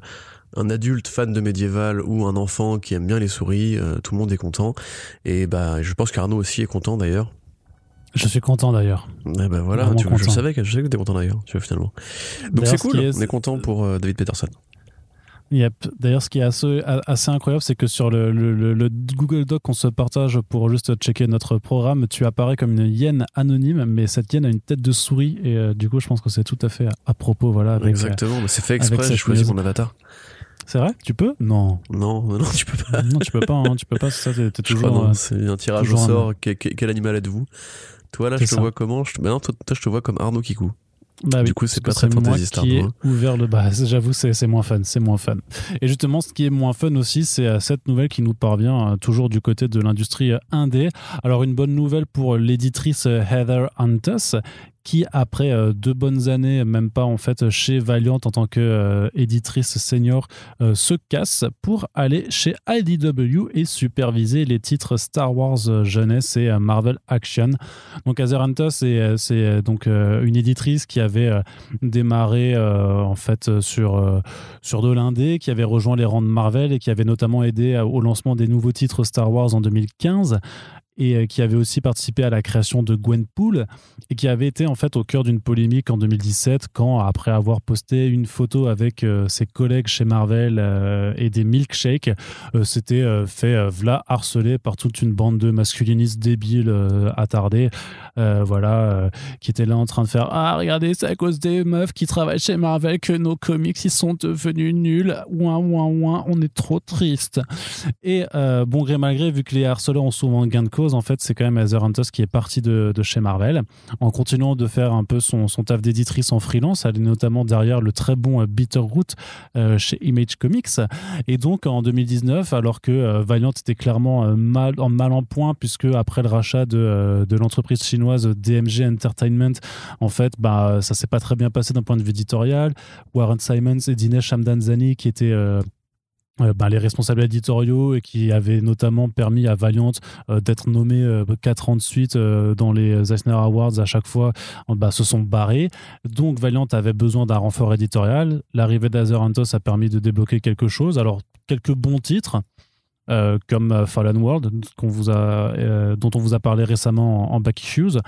un adulte fan de médiéval ou un enfant qui aime bien les souris, tout le monde est content. Et bah, je pense qu'Arnaud aussi est content d'ailleurs. Je suis content d'ailleurs. Eh ben voilà, tu, je savais que je que t'es content d'ailleurs, tu vois finalement. Donc c'est cool, on est content pour David Peterson. Yep. D'ailleurs, ce qui est assez, assez incroyable, c'est que sur le, le, le, Google Doc qu'on se partage pour juste checker notre programme, tu apparais comme une hyène anonyme, mais cette hyène a une tête de souris et euh, du coup, je pense que c'est tout à fait à, propos. Voilà, avec, Exactement, mais c'est fait exprès, j'ai choisi mon avatar. C'est vrai? Tu peux? Non. Non, non, tu peux pas. non, tu peux pas, hein, tu peux pas, c'est ça, t'es, toujours. Euh, c'est un tirage au sort. Quel, quel, animal êtes-vous? Toi, là, je te vois comment je Ben non, toi, toi, je te vois comme Arnaud Kikou. Bah du coup, c'est pas très fantasy Star. Qui ouvert le bas. J'avoue, c'est moins fun. C'est moins fun. Et justement, ce qui est moins fun aussi, c'est euh, cette nouvelle qui nous parvient euh, toujours du côté de l'industrie euh, indé. Alors, une bonne nouvelle pour l'éditrice Heather Huntus, qui après euh, deux bonnes années, même pas en fait chez Valiant en tant que euh, senior, euh, se casse pour aller chez IDW et superviser les titres Star Wars jeunesse et Marvel Action. Donc Azeranta c'est c'est donc une éditrice qui avait démarré en fait sur sur de l'indé, qui avait rejoint les rangs de Marvel et qui avait notamment aidé au lancement des nouveaux titres Star Wars en 2015 et euh, qui avait aussi participé à la création de Gwenpool et qui avait été en fait au cœur d'une polémique en 2017 quand, après avoir posté une photo avec euh, ses collègues chez Marvel euh, et des milkshakes, s'était fait v'là harceler par toute une bande de masculinistes débiles attardés, voilà, qui étaient là en train de faire ah regardez c'est à cause des meufs qui travaillent chez Marvel que nos comics ils sont devenus nuls, ouin ouin ouin, on est trop triste. Et bon gré malgré vu que les harceleurs ont souvent gain de cause en fait, c'est quand même Heather Hunters qui est partie de, chez Marvel en continuant de faire un peu son, taf d'éditrice en freelance. Elle est notamment derrière le très bon euh, Bitterroot euh, chez Image Comics. Et donc en 2019, alors que euh, Valiant était clairement mal, en mal en point, puisque après le rachat de, l'entreprise chinoise DMG Entertainment, en fait, bah, ça s'est pas très bien passé d'un point de vue éditorial. Warren Simons et Dinesh Shamdanzani, qui étaient euh, bah, les responsables éditoriaux et qui avaient notamment permis à Valiant euh, d'être nommé euh, quatre ans de suite dans les Eisner Awards à chaque fois, bah, se sont barrés. Donc Valiant avait besoin d'un renfort éditorial. L'arrivée d'Azerhantos a permis de débloquer quelque chose. Alors, quelques bons titres. comme Fallen World, dont on vous a parlé récemment en, en Back Issues.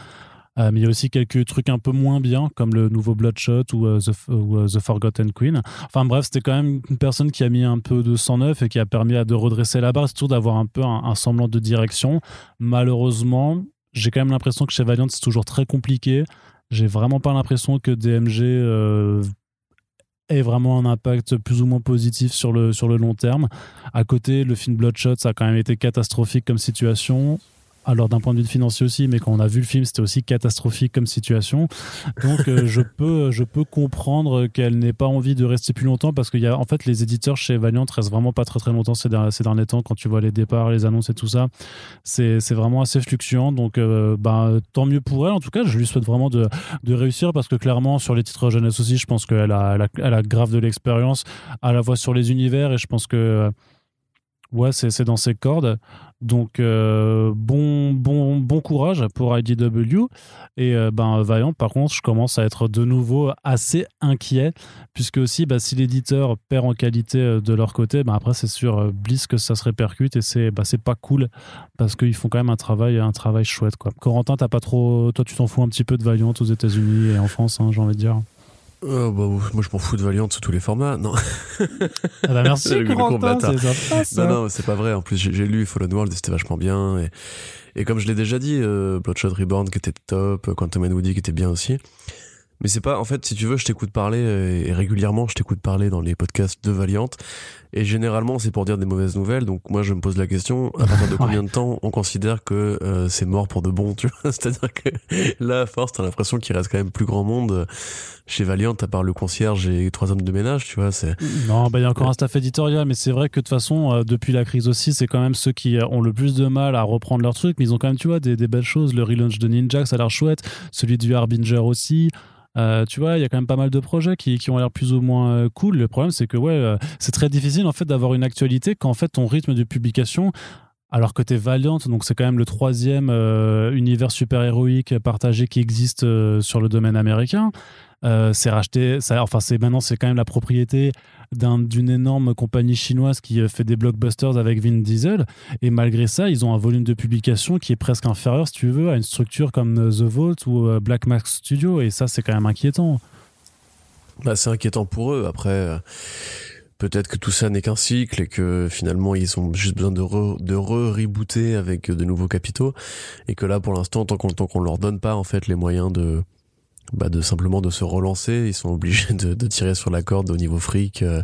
Euh, mais il y a aussi quelques trucs un peu moins bien, comme le nouveau Bloodshot ou, euh, euh, The, Forgotten Queen. Enfin bref, c'était quand même une personne qui a mis un peu de sang neuf et qui a permis de redresser la barre, surtout d'avoir un peu un, semblant de direction. Malheureusement, j'ai quand même l'impression que chez Valiant, c'est toujours très compliqué. J'ai vraiment pas l'impression que DMG ait vraiment un impact plus ou moins positif sur le, sur le long terme. À côté, le film Bloodshot, ça a quand même été catastrophique comme situation alors d'un point de vue financier aussi, mais quand on a vu le film, c'était aussi catastrophique comme situation. Donc euh, je [laughs] peux je peux comprendre qu'elle n'ait pas envie de rester plus longtemps parce qu'il y a en fait les éditeurs chez Valiant restent vraiment pas très très longtemps ces, derniers temps quand tu vois les départs, les annonces et tout ça. C'est vraiment assez fluctuant. Donc euh, bah, tant mieux pour elle. En tout cas, je lui souhaite vraiment de, de réussir parce que clairement sur les titres jeunesse aussi, je pense qu'elle a, elle a, elle a grave de l'expérience à la fois sur les univers et je pense que ouais, c'est dans ses cordes. Donc euh, bon, bon, bon courage pour IDW. Et euh, ben, Vaillant, par contre, je commence à être de nouveau assez inquiet, puisque aussi, bah, si l'éditeur perd en qualité euh, de leur côté, ben, après, c'est sur Bliss que ça se répercute et c'est bah, pas cool, parce qu'ils font quand même un travail, un travail chouette. Quoi. Corentin, t'as pas trop. Toi, tu t'en fous un petit peu de Valiant aux États-Unis et en France, hein, j'ai envie de dire. Oh, bah, moi je m'en fous de Valiant sous tous les formats, non. Ah bah merci [laughs] c'est ça. Non, non, c'est pas vrai. En plus, j'ai lu Fallen World et c'était vachement bien. Et, et comme je l'ai déjà dit, euh, Bloodshot Reborn qui était top, Quantum and Woody qui était bien aussi. Mais c'est pas, en fait, si tu veux, je t'écoute parler euh, et régulièrement, je t'écoute parler dans les podcasts de Valiant. Et généralement, c'est pour dire des mauvaises nouvelles. Donc moi, je me pose la question à partir de [laughs] combien de temps on considère que euh, c'est mort pour de bon, tu vois? [laughs] C'est-à-dire que là, à force, t'as l'impression qu'il reste quand même plus grand monde chez Valiant, à part le concierge et trois hommes de ménage, tu vois. C'est non, bah il y a encore un staff éditorial, mais c'est vrai que de toute façon, euh, depuis la crise aussi, c'est quand même ceux qui ont le plus de mal à reprendre leur truc. Mais ils ont quand même, tu vois, des, des belles choses. Le relaunch de Ninja, ça a l'air chouette. Celui du Harbinger aussi. Euh, tu vois, il y a quand même pas mal de projets qui, qui ont l'air plus ou moins euh, cool. Le problème, c'est que ouais, euh, c'est très difficile en fait d'avoir une actualité quand en fait ton rythme de publication alors que tu es Valiant, donc c'est quand même le troisième univers super-héroïque partagé qui existe sur le domaine américain. C'est racheté, ça, enfin c'est maintenant c'est quand même la propriété d'une énorme compagnie chinoise qui euh, fait des blockbusters avec Vin Diesel. Et malgré ça, ils ont un volume de publication qui est presque inférieur, si tu veux, à une structure comme euh, The Vault ou euh, Black Max Studio. Et ça, c'est quand même inquiétant. Bah, c'est inquiétant pour eux. Après, peut-être que tout ça n'est qu'un cycle et que finalement, ils ont juste besoin de re-rebooter avec de nouveaux capitaux. Et que là, pour l'instant, tant qu'on ne leur donne pas en fait les moyens de bah de simplement de se relancer. Ils sont obligés de, de tirer sur la corde au niveau fric. Euh,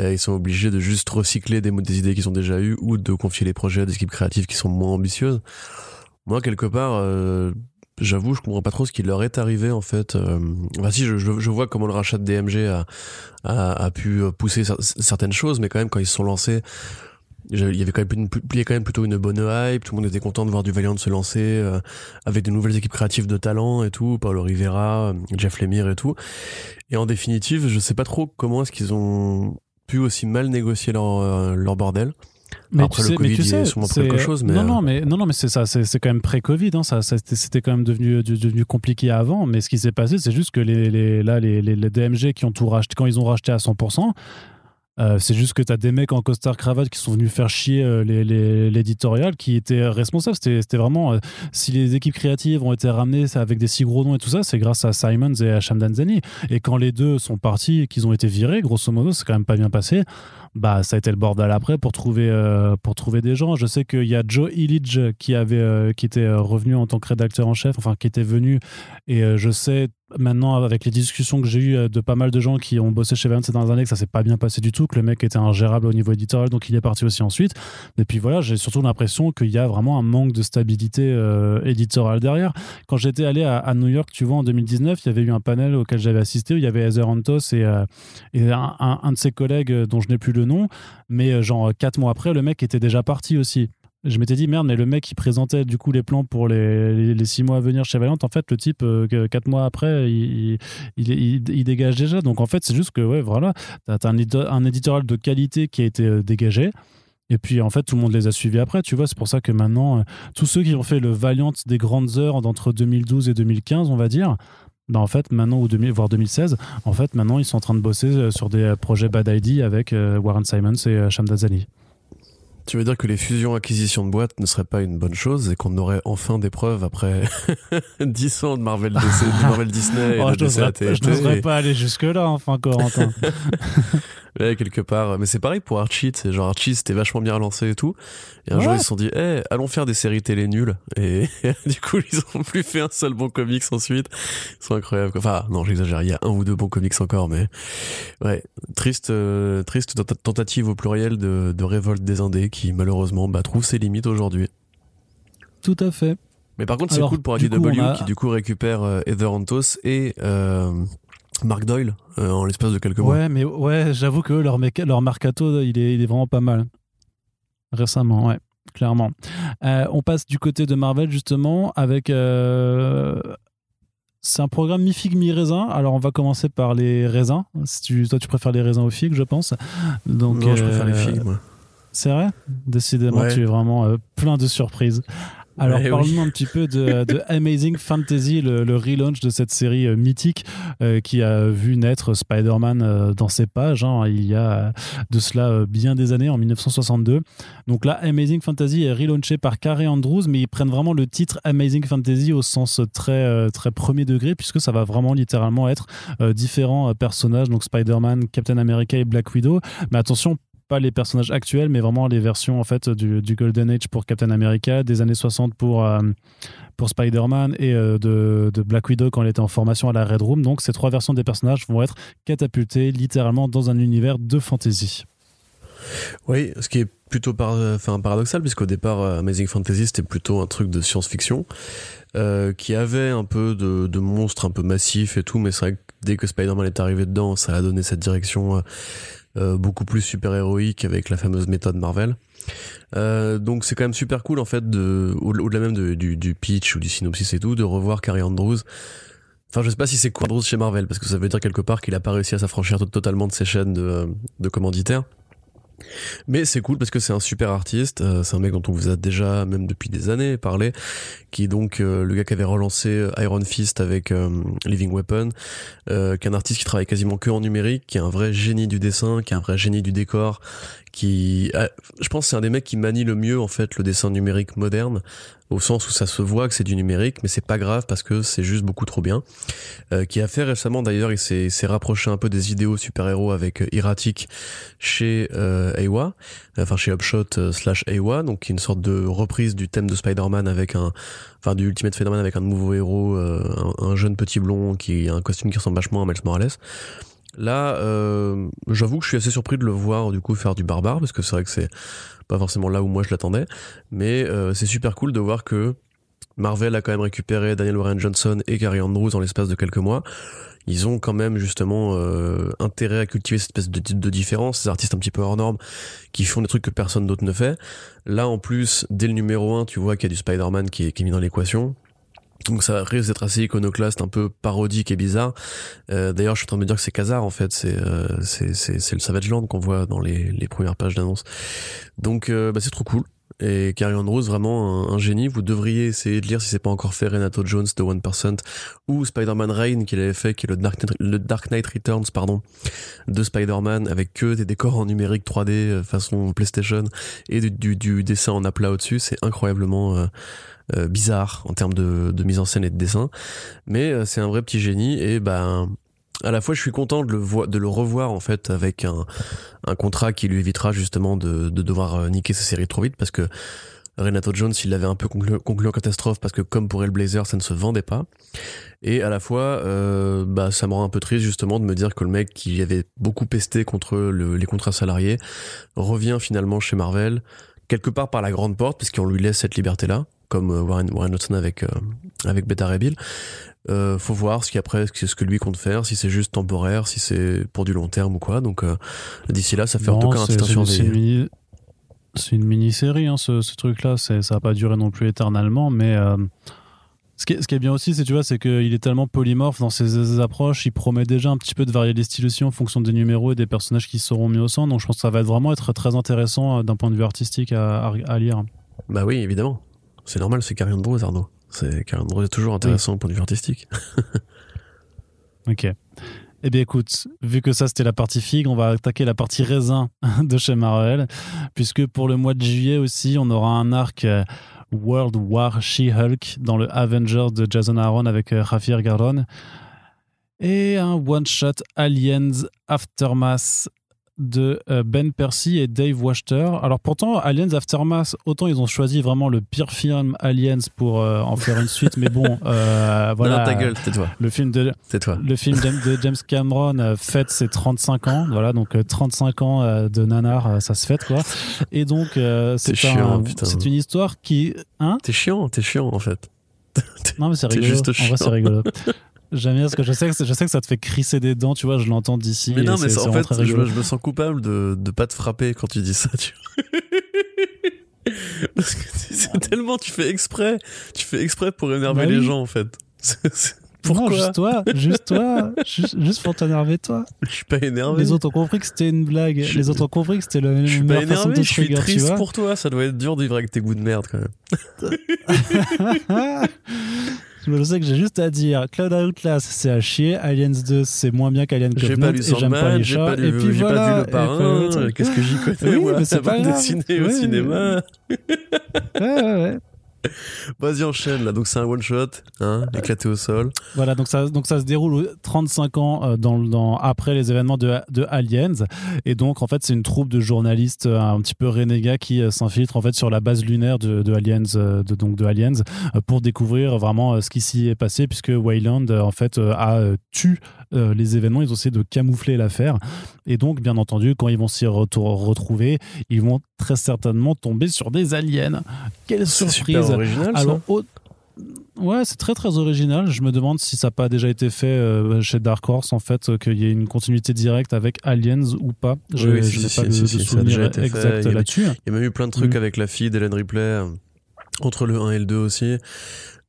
euh, ils sont obligés de juste recycler des, des idées qu'ils ont déjà eues ou de confier les projets à des équipes créatives qui sont moins ambitieuses. Moi, quelque part, euh, j'avoue, je comprends pas trop ce qui leur est arrivé en fait. enfin, si, je, je, vois comment le rachat de DMG a, a, a pu pousser certaines choses, mais quand même, quand ils se sont lancés il y avait quand même une, il y quand même plutôt une bonne hype tout le monde était content de voir du Valiant se lancer euh, avec de nouvelles équipes créatives de talent et tout Paulo Rivera euh, Jeff Lemire et tout et en définitive je sais pas trop comment est-ce qu'ils ont pu aussi mal négocier leur euh, leur bordel mais Après, tu sais, le Covid, mais tu sais, sûrement quelque chose, mais non, non, mais non, non, mais c'est ça, c'est quand même pré-Covid, hein, ça, c'était quand même devenu, devenu compliqué avant. Mais ce qui s'est passé, c'est juste que les, les, là, les, les, les, DMG qui ont tout racheté, quand ils ont racheté à 100%, euh, c'est juste que tu as des mecs en costard cravate qui sont venus faire chier euh, l'éditorial qui étaient responsables. C'était vraiment. Euh, si les équipes créatives ont été ramenées avec des si gros noms et tout ça, c'est grâce à Simons et à Shamdan Zeni. Et quand les deux sont partis et qu'ils ont été virés, grosso modo, c'est quand même pas bien passé. Bah, ça a été le bordel après pour trouver, pour trouver des gens. Je sais qu'il y a Joe Illich qui, avait, qui était revenu en tant que rédacteur en chef, enfin qui était venu. Et je sais maintenant, avec les discussions que j'ai eues euh, de pas mal de gens qui ont bossé chez Valiant ces dernières années, que ça s'est pas bien passé du tout, que le mec était ingérable au niveau éditorial, donc il est parti aussi ensuite. Et puis voilà, j'ai surtout l'impression qu'il y a vraiment un manque de stabilité euh, éditoriale derrière. Quand j'étais allé à, New York, tu vois, en 2019, il y avait eu un panel auquel j'avais assisté où il y avait Heather Antos et, euh, un, un, de ses collègues dont je n'ai plus le nom, mais genre quatre mois après, le mec était déjà parti aussi je m'étais dit merde mais le mec qui présentait du coup les plans pour les, six mois à venir chez Valiant en fait le type euh, quatre mois après il, dégage déjà. Donc en fait c'est juste que ouais voilà. T'as un, un éditorial de qualité qui a été euh, dégagé. Et puis en fait tout le monde les a suivis après tu vois. C'est pour ça que maintenant euh, tous ceux qui ont fait le Valiant des grandes heures d'entre 2012 et 2015 on va dire ben en fait, maintenant, ou 2000, voire 2016, en fait, maintenant, ils sont en train de bosser sur des projets Bad ID avec Warren Simons et Shamdazali. Tu veux dire que les fusions-acquisitions de boîtes ne seraient pas une bonne chose et qu'on aurait enfin des preuves après [laughs] 10 ans de Marvel, DC, de Marvel Disney et oh, de Je n'oserais pas aller jusque-là, enfin, Corentin. [laughs] Ouais, quelque part. Mais c'est pareil pour Archie, c'est genre Archie c'était vachement bien lancé et tout. Et un jour ils se sont dit, eh, allons faire des séries télé nulles. Et [laughs] du coup ils ont plus fait un seul bon comics ensuite. Ils sont incroyables. Enfin, non, j'exagère, il y a un ou deux bons comics encore, mais ouais, triste, euh, triste tentative au pluriel de, de révolte des indés qui malheureusement bah, trouve ses limites aujourd'hui. Tout à fait. Mais par contre, c'est cool pour IDW qui du coup récupère euh, Heather Antos et euh, Mark Doyle euh, en l'espace de quelques mois. Ouais, mais ouais, j'avoue que leur, leur mercato, il est, il est vraiment pas mal. Récemment, ouais, clairement. Euh, on passe du côté de Marvel justement avec. Euh, c'est un programme mi-figue, mi-raisin. Alors, on va commencer par les raisins. Si tu, toi, tu préfères les raisins aux figues, je pense. Donc, non, je préfère les figues, moi. C'est vrai? Décidément, tu es vraiment plein de surprises. Alors parlons un petit peu de, [laughs] Amazing Fantasy, le, relaunch de cette série euh, mythique euh, qui a vu naître Spider-Man euh, dans ses pages hein, il y a de cela bien des années, en 1962. Donc là, Amazing Fantasy est relaunché par Carey Andrews, mais ils prennent vraiment le titre Amazing Fantasy au sens très, très premier degré, puisque ça va vraiment littéralement être différents personnages, donc Spider-Man, Captain America et Black Widow. Mais attention, pas les personnages actuels, mais vraiment les versions en fait du, Golden Age pour Captain America, des années 60 pour, euh, pour Spider-Man et euh, de, de, Black Widow quand elle était en formation à la Red Room. Donc ces trois versions des personnages vont être catapultées littéralement dans un univers de fantasy. Oui, ce qui est plutôt enfin, paradoxal, puisqu'au départ, euh, Amazing Fantasy, c'était plutôt un truc de science-fiction, qui avait un peu de, de, monstres un peu massifs et tout, mais c'est vrai que dès que Spider-Man est arrivé dedans, ça a donné cette direction beaucoup plus super héroïque avec la fameuse méthode Marvel. Euh, donc c'est quand même super cool en fait de au-delà même du, du, pitch ou du synopsis et tout de revoir Carrie Andrews. Enfin je sais pas si c'est Andrews chez Marvel parce que ça veut dire quelque part qu'il a pas réussi à s'affranchir totalement de ses chaînes de, de commanditaires. Mais c'est cool parce que c'est un super artiste, euh, c'est un mec dont on vous a déjà, même depuis des années, parlé, qui est donc euh, le gars qui avait relancé euh, Iron Fist avec Living Weapon, qui est un artiste qui travaille quasiment que en numérique, qui est un vrai génie du dessin, qui est un vrai génie du décor, qui, je pense, c'est un des mecs qui manie le mieux en fait le dessin numérique moderne, au sens où ça se voit que c'est du numérique, mais c'est pas grave parce que c'est juste beaucoup trop bien. Euh, qui a fait récemment d'ailleurs, il s'est rapproché un peu des idéaux super-héros avec euh, Erratic chez euh, Awa, enfin chez Upshot euh, slash Awa, donc une sorte de reprise du thème de Spider-Man avec un, enfin du Ultimate Spider-Man avec un nouveau héros, un, un, jeune petit blond qui a un costume qui ressemble vachement à Miles Morales. Là, euh, j'avoue que je suis assez surpris de le voir du coup faire du barbare parce que c'est vrai que c'est pas forcément là où moi je l'attendais, mais euh, c'est super cool de voir que Marvel a quand même récupéré Daniel Warren Johnson et Gary Andrews en l'espace de quelques mois. Ils ont quand même justement euh, intérêt à cultiver cette espèce de, différence, ces artistes un petit peu hors normes qui font des trucs que personne d'autre ne fait. Là en plus, dès le numéro 1, tu vois qu'il y a du Spider-Man qui est mis dans l'équation. Donc ça risque d'être assez iconoclaste, un peu parodique et bizarre. Euh, D'ailleurs, je suis en train de me dire que c'est Kazar en fait, c'est euh, c'est le Savage Land qu'on voit dans les, les premières pages d'annonce. Donc euh, bah, c'est trop cool. Et Carrie Andrews, vraiment un, génie. Vous devriez essayer de lire, si c'est pas encore fait, Renato Jones de 1% ou Spider-Man Reign qu'il avait fait, qui est le Dark, Knight, le Dark Knight Returns, pardon, de Spider-Man avec que des décors en numérique 3D euh, façon PlayStation et du, du, du dessin en aplat au-dessus. C'est incroyablement euh, euh, bizarre en termes de, de, mise en scène et de dessin. Mais c'est un vrai petit génie et ben à la fois je suis content de le, de le revoir en fait avec un, un contrat qui lui évitera justement de, de devoir euh, niquer sa série trop vite parce que Renato Jones il l'avait un peu conclu, conclu, en catastrophe parce que comme pour Hellblazer ça ne se vendait pas et à la fois euh, bah ça me rend un peu triste justement de me dire que le mec qui avait beaucoup pesté contre le, les contrats salariés revient finalement chez Marvel quelque part par la grande porte puisqu'on lui laisse cette liberté là comme euh, Warren, Warren Hudson avec euh, avec Beta Ray Bill euh, faut voir ce qu'après ce que lui compte faire, si c'est juste temporaire, si c'est pour du long terme ou quoi. Donc euh, d'ici là, ça fait en tout cas un petit C'est une mini-série, hein, ce, ce truc-là. Ça va pas durer non plus éternellement, mais euh, ce, qui est, ce, qui est, bien aussi, c'est tu vois, c'est qu'il est tellement polymorphe dans ses, approches. Il promet déjà un petit peu de varier les styles aussi en fonction des numéros et des personnages qui seront mis au centre. Donc je pense que ça va être vraiment être très intéressant d'un point de vue artistique à, à, lire. Bah oui, évidemment. C'est normal, c'est Carrion de Arnaud. C'est est toujours intéressant au point de vue artistique. [laughs] ok. Eh bien écoute, vu que ça c'était la partie figue, on va attaquer la partie raisin [laughs] de chez Marvel, puisque pour le mois de juillet aussi, on aura un arc euh, World War She-Hulk dans le Avengers de Jason Aaron avec euh, Javier Garron, et un one-shot Aliens Aftermath de euh, Ben Percy et Dave Wachter. Alors pourtant, Aliens Aftermath, autant ils ont choisi vraiment le pire film Aliens pour euh, en faire une suite, mais bon, euh, [laughs] voilà. ta gueule, c'est toi. Le film de, toi. Le film de, James Cameron fête ses 35 ans, voilà, donc 35 ans de nanar, ça se fête quoi. Et donc c'est c'est une histoire qui, hein? T'es chiant, t'es chiant en fait. Non mais c'est rigolo. Juste en vrai c'est rigolo. [laughs] J'aime bien parce que je sais que je sais que ça te fait crisser des dents, tu vois, je l'entends d'ici. Mais non, mais en fait, je, me sens coupable de de pas te frapper quand tu dis ça. Tu... [laughs] parce que c'est tellement tu fais exprès, tu fais exprès pour énerver bah les gens en fait. [laughs] Pourquoi juste toi, juste toi, [laughs] juste, juste pour t'énerver toi. Je suis pas énervé. Les autres ont compris que c'était une blague. Les autres ont compris que c'était la Je suis pas énervé, je suis trigger, triste vois. pour toi. Ça doit être dur de vivre avec tes goûts de merde quand même. Je sais que j'ai juste à dire Cloud Outlast c'est à chier, Aliens 2 c'est moins bien qu'Alien Covenant et j'aime pas les chats. pas, et lu, puis j'ai voilà, pas vu le et puis- Qu'est-ce que j'y connais Oui, moi mais c'est Ça va pas grave. dessiner au cinéma. Ouais, ouais, ouais. [laughs] Vas-y enchaîne là. Donc c'est un one shot, hein, éclaté au sol. Voilà, donc ça, donc ça se déroule 35 ans euh, dans, dans, après les événements de, de Aliens. Et donc, en fait, c'est une troupe de journalistes euh, un petit peu renégats qui euh, s'infiltrent en fait sur la base lunaire de, de Aliens, euh, de, donc de Aliens, euh, pour découvrir vraiment euh, ce qui s'y est passé, puisque Wayland euh, en fait euh, a euh, tué euh, les événements. Ils ont essayé de camoufler l'affaire. Et donc, bien entendu, quand ils vont s'y retrouver, ils vont très certainement tomber sur des aliens. Quelle surprise super original ça. alors, au- ouais, c'est très très original. Je me demande si ça n'a pas déjà été fait euh, chez Dark Horse, en fait, euh, qu'il y ait une continuité directe avec Aliens ou pas. Je, Oui, oui, si, n'ai si, pas de, si, de ça a souvenir déjà été fait. Il y exact là-dessus. Il y a même eu plein de trucs Mm. avec la fille d'Hélène Ripley, euh, entre le 1 et le 2 aussi.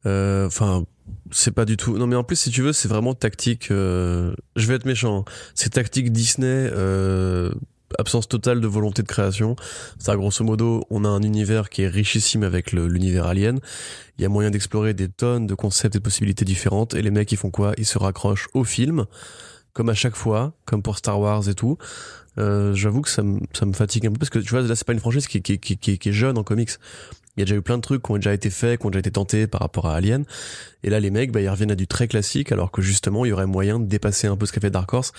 Euh, Enfin, c'est pas du tout. Non, mais en plus, si tu veux, c'est vraiment tactique. euh, Je vais être méchant. hein. C'est tactique Disney. euh, Absence totale de volonté de création. C'est grosso modo, on a un univers qui est richissime avec l'univers alien. Il y a moyen d'explorer des tonnes de concepts et de possibilités différentes. Et les mecs, ils font quoi? Ils se raccrochent au film, comme à chaque fois, comme pour Star Wars et tout. Euh, J'avoue que ça me, ça me fatigue un peu parce que tu vois, là, c'est pas une franchise qui, qui, qui, qui est jeune en comics. Il y a déjà eu plein de trucs qui ont déjà été faits, qui ont déjà été tentés par rapport à Alien. Et là, les mecs, bah, ils reviennent à du très classique, alors que justement, il y aurait moyen de dépasser un peu ce qu'a fait Dark Horse,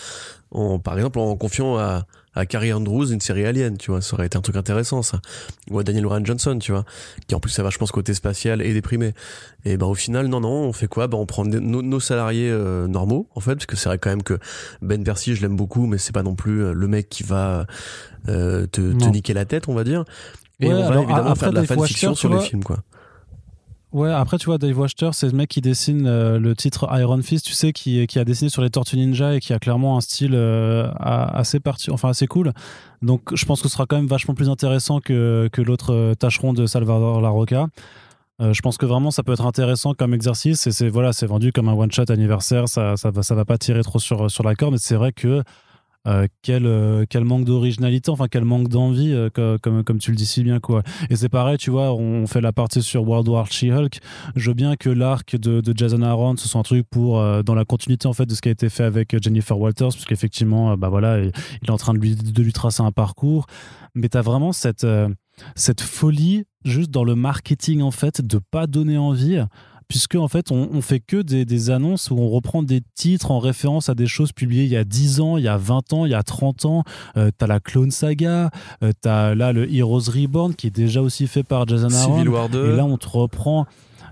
en, par exemple, en confiant à, à Carrie Andrews une série Alien, tu vois. Ça aurait été un truc intéressant, ça. Ou à Daniel Warren Johnson, tu vois. Qui en plus a vachement ce côté spatial et déprimé. Et ben au final, non, non, on fait quoi? Ben on prend nos, nos salariés euh, normaux, en fait, parce que c'est vrai quand même que Ben Percy, je l'aime beaucoup, mais c'est pas non plus euh, le mec qui va euh, te, te niquer la tête, on va dire. Et Ouais, on va alors, évidemment après, faire de la Dave fanfiction sur tu les vois, films, quoi. Ouais, après, tu vois, Dave Wachter, c'est le mec qui dessine euh, le titre Iron Fist, tu sais, qui, qui a dessiné sur les Tortues Ninja et qui a clairement un style euh, assez parti, enfin assez cool. Donc, je pense que ce sera quand même vachement plus intéressant que, que l'autre euh, tâcheron de Salvador Larroca. Euh, je pense que vraiment ça peut être intéressant comme exercice et c'est voilà c'est vendu comme un one shot anniversaire ça ça va ça va pas tirer trop sur sur la corde mais c'est vrai que euh, quel, euh, quel manque d'originalité, enfin quel manque d'envie, euh, co- comme, comme tu le dis si bien. quoi. Et c'est pareil, tu vois, on fait la partie sur World War She-Hulk. Je veux bien que l'arc de, Jason Aaron, ce soit un truc pour, dans la continuité en fait de ce qui a été fait avec Jennifer Walters, parce qu'effectivement, bah voilà, il est en train de lui, de lui tracer un parcours. Mais tu as vraiment cette, cette folie juste dans le marketing en fait, de pas donner envie puisque en fait on, on fait que des, des annonces où on reprend des titres en référence à des choses publiées il y a 10 ans, il y a 20 ans, il y a 30 ans. Euh, t'as la Clone Saga, euh, t'as là le Heroes Reborn qui est déjà aussi fait par Jason Aaron. Civil War 2. Et là on te reprend.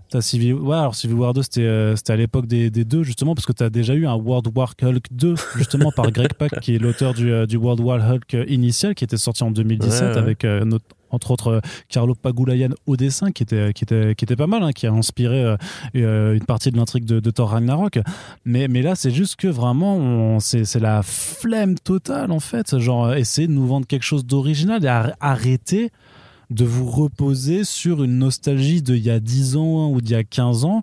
T'as Civil, alors Civil War 2, c'était euh, c'était à l'époque des, des deux, justement, parce que tu as déjà eu un World War Hulk 2, justement, par Greg Pak, qui est l'auteur du, euh, du World War Hulk euh, initial, qui était sorti en 2017, Ouais, ouais. avec euh, notre- entre autres euh, Carlo Pagulayan au dessin, qui était, qui était, qui était pas mal, hein, qui a inspiré euh, euh, une partie de l'intrigue de, de Thor Ragnarok. Mais, mais là, c'est juste que vraiment, c'est la flemme totale, en fait. Genre, essayer de nous vendre quelque chose d'original et ar- arrêter de vous reposer sur une nostalgie d'il y a 10 ans ou d'il y a 15 ans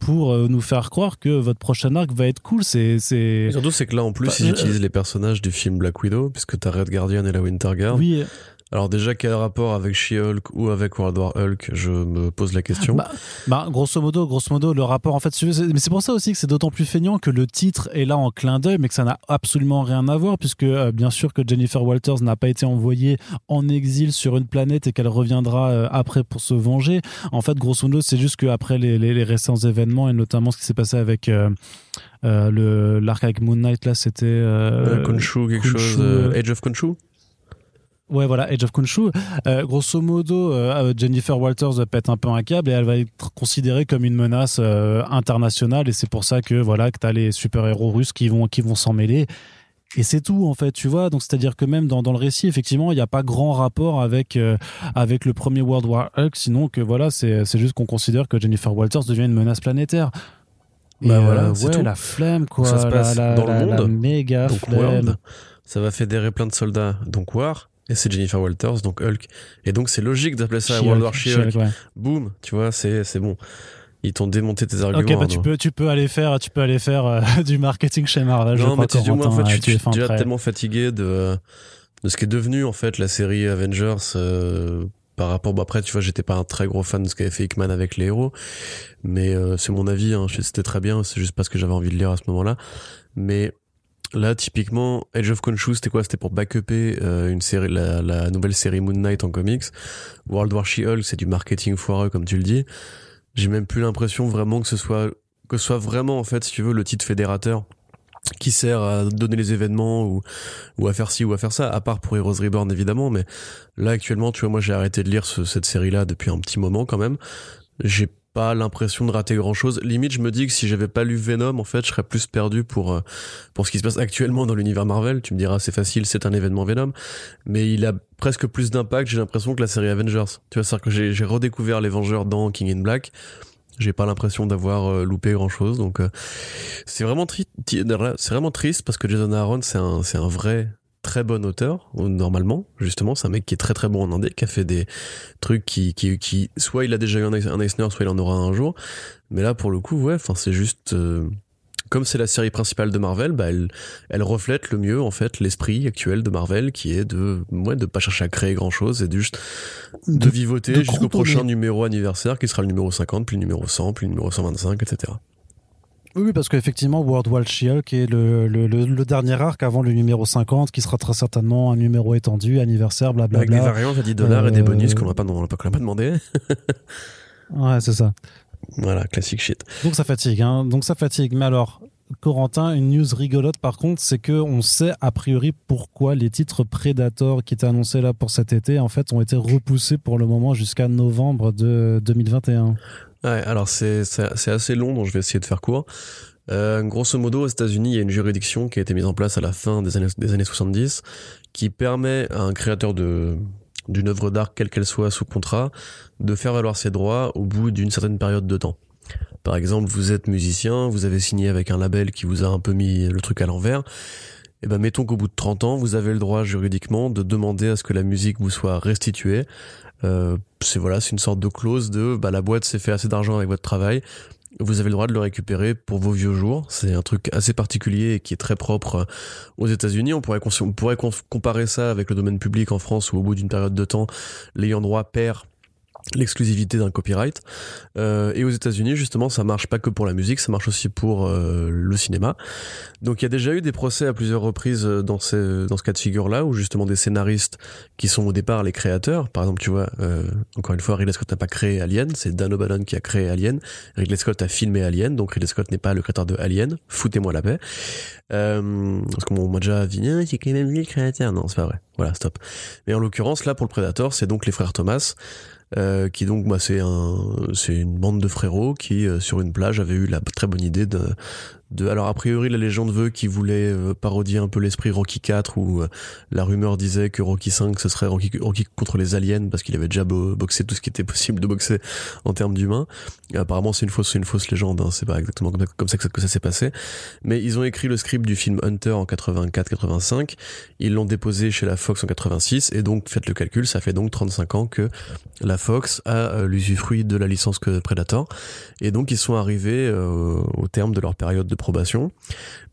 pour nous faire croire que votre prochain arc va être cool. C'est. surtout, c'est que là, en plus, Enfin, ils utilisent les personnages du film Black Widow, puisque t'as Red Guardian et la Winter Guard. Oui, Alors déjà, quel rapport avec She-Hulk ou avec World War Hulk? Je me pose la question. Bah, bah, grosso modo, grosso modo, le rapport, en fait, mais c'est pour ça aussi que c'est d'autant plus feignant que le titre est là en clin d'œil, mais que ça n'a absolument rien à voir, puisque euh, bien sûr que Jennifer Walters n'a pas été envoyée en exil sur une planète et qu'elle reviendra euh, après pour se venger. En fait, grosso modo, c'est juste qu'après les, les, les récents événements, et notamment ce qui s'est passé avec euh, le l'arc avec Moon Knight, là, c'était... Khonshu, quelque chose. Age of Khonshu Ouais, voilà, Age of Khonshu. Euh, grosso modo, euh, Jennifer Walters pète un peu un câble et elle va être considérée comme une menace euh, internationale et c'est pour ça que voilà que t'as les super-héros russes qui vont qui vont s'en mêler. Et c'est tout en fait, tu vois. Donc c'est-à-dire que même dans, dans le récit, effectivement, il n'y a pas grand rapport avec euh, avec le premier World War Hulk, sinon que voilà, c'est juste qu'on considère que Jennifer Walters devient une menace planétaire. Et, Bah voilà, euh, c'est ouais, tout. la flemme quoi, ça se passe la, dans le la- monde, méga donc flemme. World. Ça va fédérer plein de soldats, donc War. Et c'est Jennifer Walters, donc Hulk. Et donc c'est logique d'appeler ça World War She-Hulk. She-Hulk, ouais. Boum, tu vois, c'est c'est bon. ils t'ont démonté tes arguments. Ok, bah tu peux, tu peux aller faire, tu peux aller faire euh, [laughs] du marketing chez Marvel. Non, je mais dis, moi, en fait, je tu es suis déjà tellement fatigué de, de ce qui est devenu, en fait, la série Avengers, euh, par rapport, bon, après, tu vois, j'étais pas un très gros fan de ce qu'avait fait Hickman avec les héros, mais euh, c'est mon avis, hein, c'était très bien, c'est juste parce que j'avais envie de lire à ce moment-là. Mais là, typiquement, Age of Khonshu, c'était quoi? C'était pour back-upper euh, une série, la, la nouvelle série Moon Knight en comics. World War She-Hulk, c'est du marketing foireux, comme tu le dis. J'ai même plus l'impression vraiment que ce soit que ce soit vraiment en fait, si tu veux, le titre fédérateur qui sert à donner les événements ou, ou à faire ci ou à faire ça, à part pour Heroes Reborn évidemment, mais là actuellement, tu vois, moi j'ai arrêté de lire ce- cette série-là depuis un petit moment quand même. J'ai pas l'impression de rater grand chose. Limite, je me dis que si j'avais pas lu Venom, en fait, je serais plus perdu pour, euh, pour ce qui se passe actuellement dans l'univers Marvel. Tu me diras, c'est facile, c'est un événement Venom. Mais il a presque plus d'impact, j'ai l'impression, que la série Avengers. Tu vois, c'est-à-dire que j'ai, redécouvert les Vengeurs dans King in Black. J'ai pas l'impression d'avoir euh, loupé grand chose, donc euh, c'est vraiment tri- c'est vraiment triste parce que Jason Aaron c'est un c'est un vrai très bon auteur normalement justement c'est un mec qui est très très bon en indé qui a fait des trucs qui qui qui soit il a déjà eu un, Eis- un Eisner soit il en aura un jour mais là pour le coup ouais enfin c'est juste euh, comme c'est la série principale de Marvel, bah elle, elle reflète le mieux en fait l'esprit actuel de Marvel qui est de ouais, de pas chercher à créer grand chose et de juste de, De- vivoter jusqu'au prochain numéro anniversaire qui sera le numéro 50 puis le numéro 100 puis le numéro 125 etc. Oui, parce qu'effectivement, World War She-Hulk est le, le, le, le dernier arc avant le numéro 50, qui sera très certainement un numéro étendu, anniversaire, Avec des blablabla. variantes à 10 dollars et des Euh, bonus qu'on n'a pas, pas demandé. [laughs] Ouais, c'est ça. voilà, classique shit. Donc ça fatigue, hein. Donc ça fatigue. Mais alors, Corentin, une news rigolote par contre, c'est que on sait a priori pourquoi les titres Predator qui étaient annoncés là pour cet été, en fait, ont été repoussés pour le moment jusqu'à novembre de 2021. Ouais, alors c'est c'est assez long, donc je vais essayer de faire court. Euh, grosso modo, aux États-Unis, il y a une juridiction qui a été mise en place à la fin des années, des années 70 qui permet à un créateur de d'une œuvre d'art, quelle qu'elle soit, sous contrat, de faire valoir ses droits au bout d'une certaine période de temps. Par exemple, vous êtes musicien, vous avez signé avec un label qui vous a un peu mis le truc à l'envers. Et ben, mettons qu'au bout de 30 ans, vous avez le droit juridiquement de demander à ce que la musique vous soit restituée. Euh, c'est voilà, c'est une sorte de clause de bah, la boîte s'est fait assez d'argent avec votre travail, vous avez le droit de le récupérer pour vos vieux jours. C'est un truc assez particulier et qui est très propre euh, aux États-Unis. On pourrait, on pourrait comparer ça avec le domaine public en France où au bout d'une période de temps, l'ayant droit perd l'exclusivité d'un copyright. Euh, et aux États-Unis, justement, ça marche pas que pour la musique, ça marche aussi pour euh, le cinéma. Donc il y a déjà eu des procès à plusieurs reprises euh, dans ce, dans ce cas de figure-là, où justement des scénaristes qui sont au départ les créateurs, par exemple, tu vois, euh, encore une fois, Ridley Scott n'a pas créé Alien, c'est Dan O'Bannon qui a créé Alien. Ridley Scott a filmé Alien, donc Ridley Scott n'est pas le créateur de Alien. Foutez-moi la paix. Euh, parce qu'on m'a déjà dit, Ah, c'est quand même lui le créateur. Non, c'est pas vrai. Voilà, stop. Mais en l'occurrence, là, pour le Predator, c'est donc les frères Thomas, euh, qui donc, bah, c'est un, c'est une bande de frérots qui, euh, sur une plage, avait eu la très bonne idée de, de, alors a priori, la légende veut qu'ils voulaient euh, parodier un peu l'esprit Rocky 4 où euh, la rumeur disait que Rocky 5 ce serait Rocky, contre les aliens parce qu'il avait déjà bo- boxé tout ce qui était possible de boxer en termes d'humains. Apparemment, c'est une fausse, une fausse légende. Hein, c'est pas exactement comme, ça que, ça s'est passé. Mais ils ont écrit le script du film Hunter en 84-85. Ils l'ont déposé chez la Fox en 86 et donc faites le calcul, ça fait donc 35 ans que la Fox a euh, l'usufruit de la licence que Predator. Et donc ils sont arrivés au terme de leur période de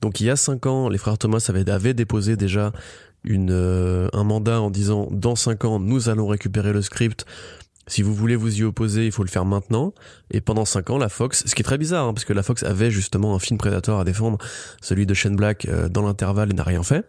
Donc il y a 5 ans, les frères Thomas avaient, avaient déposé déjà une, euh, un mandat en disant dans 5 ans, nous allons récupérer le script. Si vous voulez vous y opposer, il faut le faire maintenant. Et pendant 5 ans, la Fox, ce qui est très bizarre, hein, parce que la Fox avait justement un film Predator à défendre, celui de Shane Black, euh, dans l'intervalle et n'a rien fait.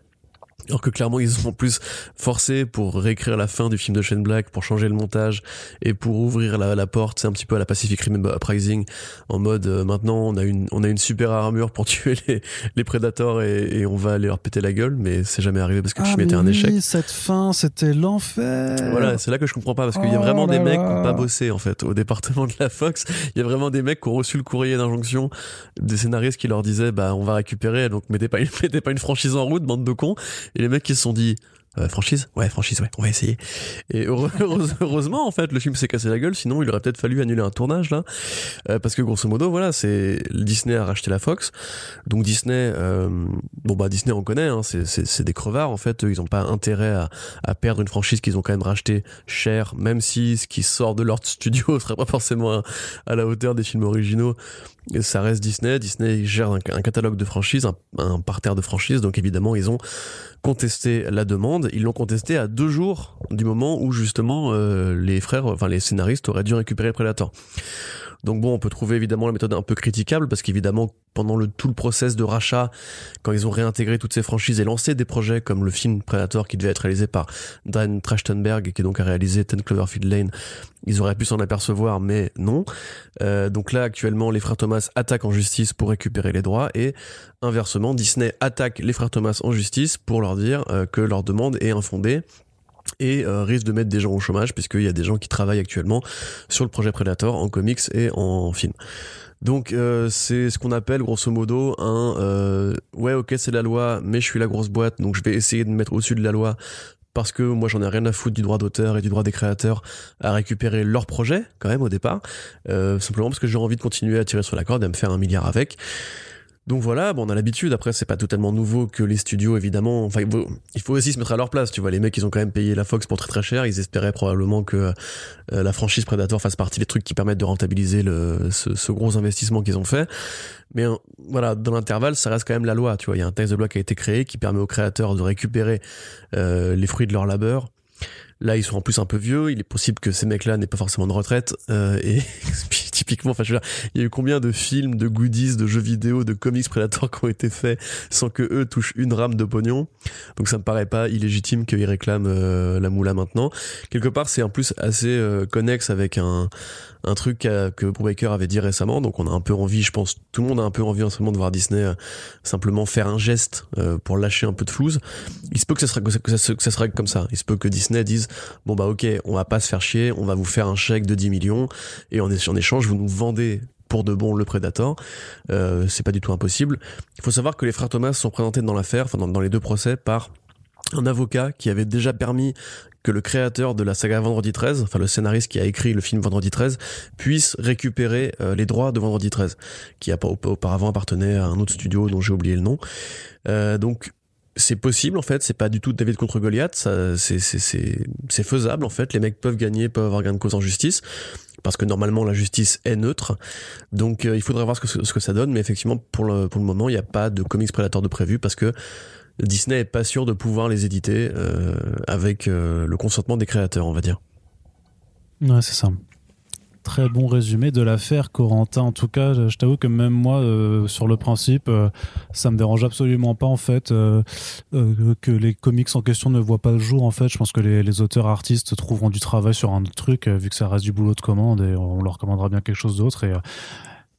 Alors que clairement ils sont plus forcés pour réécrire la fin du film de Shane Black, pour changer le montage et pour ouvrir la, la porte, c'est un petit peu à la Pacific Rim Uprising, en mode euh, maintenant on a une on a une super armure pour [laughs] tuer les, les prédateurs et, et on va aller leur péter la gueule, mais c'est jamais arrivé parce que le film était Ah, mais un oui, échec. cette fin, c'était l'enfer. Voilà, c'est là que je comprends pas parce qu'il y a Oh vraiment des là mecs qui ont pas bossé en fait au département de la Fox. Il y a vraiment des mecs qui ont reçu le courrier d'injonction des scénaristes qui leur disaient bah on va récupérer donc mettez pas une, [laughs] mettez pas une franchise en route bande de cons et les mecs qui se sont dit Euh, franchise? Ouais, franchise, ouais, on va essayer. Et [laughs] heureusement, en fait, le film s'est cassé la gueule, sinon il aurait peut-être fallu annuler un tournage, là. Euh, parce que grosso modo, voilà, c'est Disney a racheté la Fox. Donc Disney, euh, bon bah Disney on connaît, hein, c'est des crevards, en fait, ils ont pas intérêt à, à perdre une franchise qu'ils ont quand même racheté cher, même si ce qui sort de leur studio [laughs] serait pas forcément à la hauteur des films originaux ça reste Disney. Disney gère un, catalogue de franchises, un, parterre de franchises. Donc évidemment, ils ont contesté la demande. Ils l'ont contesté à deux jours du moment où justement euh, les frères, enfin les scénaristes auraient dû récupérer Predator. Donc bon, on peut trouver évidemment la méthode un peu critiquable parce qu'évidemment pendant le tout le process de rachat, quand ils ont réintégré toutes ces franchises et lancé des projets comme le film Predator qui devait être réalisé par Dan Trachtenberg qui donc a réalisé Ten Cloverfield Lane, ils auraient pu s'en apercevoir, mais non. Euh, donc là actuellement, les frères Thomas attaquent en justice pour récupérer les droits et inversement, Disney attaque les frères Thomas en justice pour leur dire euh, que leur demande est infondée et euh, risque de mettre des gens au chômage puisqu'il y a des gens qui travaillent actuellement sur le projet Predator en comics et en film. Donc euh, c'est ce qu'on appelle grosso modo un euh, ouais ok c'est la loi mais je suis la grosse boîte donc je vais essayer de me mettre au-dessus de la loi parce que moi j'en ai rien à foutre du droit d'auteur et du droit des créateurs à récupérer leur projet quand même au départ simplement parce que j'ai envie de continuer à tirer sur la corde et à me faire un milliard avec donc voilà, bon, on a l'habitude. Après, c'est pas totalement nouveau que les studios, évidemment. Enfin, il faut, aussi se mettre à leur place. Tu vois, les mecs, ils ont quand même payé la Fox pour très très cher. Ils espéraient probablement que euh, la franchise Predator fasse partie des trucs qui permettent de rentabiliser le, ce, gros investissement qu'ils ont fait. Mais euh, voilà, dans l'intervalle, ça reste quand même la loi. Tu vois, il y a un texte de loi qui a été créé qui permet aux créateurs de récupérer euh, les fruits de leur labeur Là, ils sont en plus un peu vieux. Il est possible que ces mecs-là n'aient pas forcément de retraite. Euh, et [laughs] typiquement, enfin, je veux dire, il y a eu combien de films, de goodies, de jeux vidéo, de comics Predator qui ont été faits sans que eux touchent une rame de pognon? Donc ça me paraît pas illégitime qu'ils réclament euh, la moula maintenant. Quelque part, c'est en plus assez euh, connexe avec un un truc que Brubaker avait dit récemment. Donc on a un peu envie, je pense, tout le monde a un peu envie en ce moment de voir Disney euh, simplement faire un geste euh, pour lâcher un peu de flouze. Il se peut que ça, sera, que, ça, que ça sera comme ça. Il se peut que Disney dise bon bah ok, on va pas se faire chier, on va vous faire un chèque de 10 millions et en, échange vous nous vendez pour de bon le Predator. Euh, c'est pas du tout impossible. Il faut savoir que les frères Thomas sont présentés dans l'affaire, enfin dans les deux procès, par un avocat qui avait déjà permis que le créateur de la saga Vendredi 13, enfin le scénariste qui a écrit le film Vendredi 13, puisse récupérer euh, les droits de Vendredi 13, qui a auparavant appartenait à un autre studio dont j'ai oublié le nom. Euh, donc c'est possible en fait, c'est pas du tout David contre Goliath, c'est faisable en fait, les mecs peuvent gagner, peuvent avoir gain de cause en justice parce que normalement la justice est neutre. Donc euh, il faudrait voir ce que ce que ça donne mais effectivement pour le pour le moment, il n'y a pas de comics Predator de prévu parce que Disney est pas sûr de pouvoir les éditer euh, avec euh, le consentement des créateurs, on va dire. Ouais, c'est ça. Très bon résumé de l'affaire Corentin. En tout cas, je t'avoue que même moi, euh, sur le principe, ça me dérange absolument pas en fait que les comics en question ne voient pas le jour. En fait, je pense que les, les auteurs artistes trouveront du travail sur un autre truc vu que ça reste du boulot de commande et on leur commandera bien quelque chose d'autre et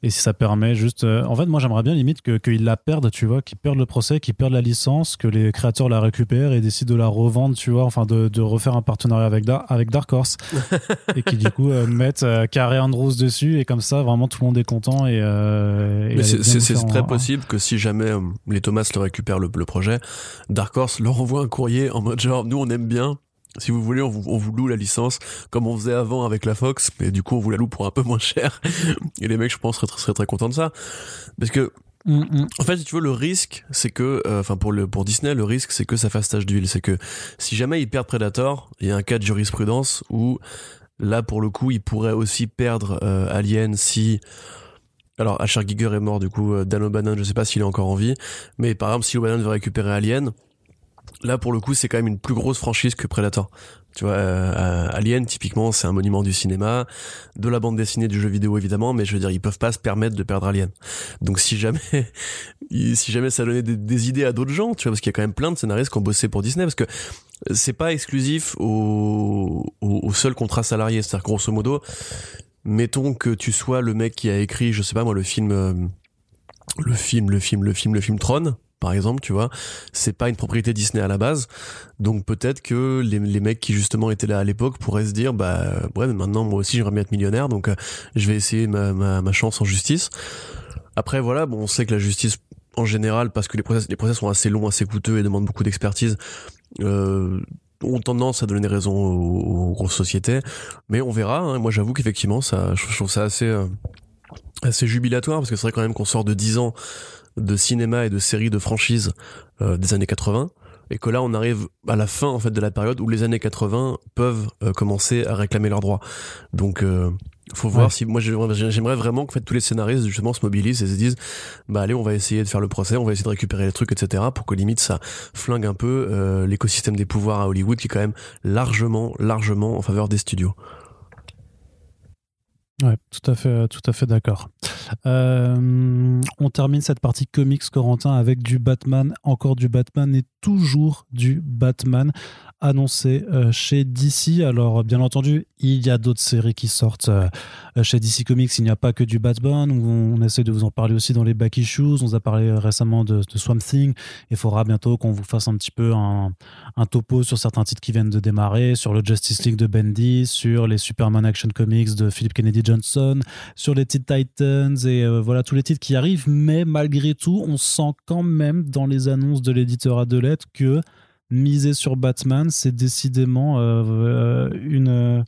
et si ça permet juste. Euh, en fait, moi, j'aimerais bien limite qu'ils la perdent, tu vois, qu'ils perdent le procès, qu'ils perdent la licence, que les créateurs la récupèrent et décident de la revendre, tu vois, enfin, de, de refaire un partenariat avec, avec Dark Horse. [laughs] et qui, du coup, euh, mettent euh, Carré Andrews dessus. Et comme ça, vraiment, tout le monde est content. Et, Mais c'est très possible que si jamais les Thomas le récupèrent le, le projet, Dark Horse leur envoie un courrier en mode genre, nous, on aime bien si vous voulez, on vous, loue la licence comme on faisait avant avec la Fox, mais du coup on vous la loue pour un peu moins cher. [laughs] Et les mecs, je pense, seraient, très contents de ça, parce que mm, mm. En fait, si tu veux, le risque, c'est que, euh, enfin pour le pour Disney, le risque, c'est que ça fasse tache d'huile. C'est que si jamais ils perdent Predator, il y a un cas de jurisprudence où là, pour le coup, ils pourraient aussi perdre euh, Alien si alors, Asher Giger est mort, du coup, euh, Dan O'Bannon, je sais pas s'il est encore en vie, mais par exemple, si O'Bannon veut récupérer Alien, Là, pour le coup, c'est quand même une plus grosse franchise que Predator. Tu vois, euh, Alien, typiquement, c'est un monument du cinéma, de la bande dessinée, du jeu vidéo, évidemment, mais je veux dire, ils peuvent pas se permettre de perdre Alien. Donc, si jamais, [laughs] si jamais ça donnait des, idées à d'autres gens, tu vois, parce qu'il y a quand même plein de scénaristes qui ont bossé pour Disney, parce que c'est pas exclusif au, au, seul contrat salarié. C'est-à-dire, grosso modo, mettons que tu sois le mec qui a écrit, je sais pas moi, le film, euh, le film, le film, le film, le film Tron, par exemple, tu vois, c'est pas une propriété Disney à la base. Donc peut-être que les, mecs qui justement étaient là à l'époque pourraient se dire, bah ouais, maintenant moi aussi j'aimerais bien être millionnaire, donc euh, je vais essayer ma, chance en justice. Après voilà, bon, on sait que la justice en général, parce que les process, les sont assez longs, assez coûteux et demandent beaucoup d'expertise, euh, ont tendance à donner raison aux, grosses sociétés. Mais on verra. Hein. Moi, j'avoue qu'effectivement, ça, je trouve ça assez, euh, assez jubilatoire parce que c'est vrai quand même qu'on sort de 10 ans de cinéma et de séries de franchises euh, des années 80 et que là on arrive à la fin en fait de la période où les années 80 peuvent euh, commencer à réclamer leurs droits. Donc euh, faut voir si moi j'aimerais vraiment que fait, tous les scénaristes justement se mobilisent et se disent bah allez on va essayer de faire le procès on va essayer de récupérer les trucs etc pour que limite ça flingue un peu euh, l'écosystème des pouvoirs à Hollywood qui est quand même largement largement en faveur des studios Ouais, tout à fait, d'accord. Euh, on termine cette partie comics, Corentin, avec du Batman, encore du Batman et toujours du Batman annoncé euh, chez DC. Alors, bien entendu, il y a d'autres séries qui sortent euh, chez DC Comics. Il n'y a pas que du Batman. On, essaie de vous en parler aussi dans les back issues. On vous a parlé récemment de, Swamp Thing. Il faudra bientôt qu'on vous fasse un petit peu un, topo sur certains titres qui viennent de démarrer, sur le Justice League de Bendy, sur les Superman Action Comics de Philip Kennedy Johnson, sur les Titans et euh, voilà tous les titres qui arrivent. Mais malgré tout, on sent quand même dans les annonces de l'éditeur Adelette que miser sur Batman, c'est décidément euh, euh, une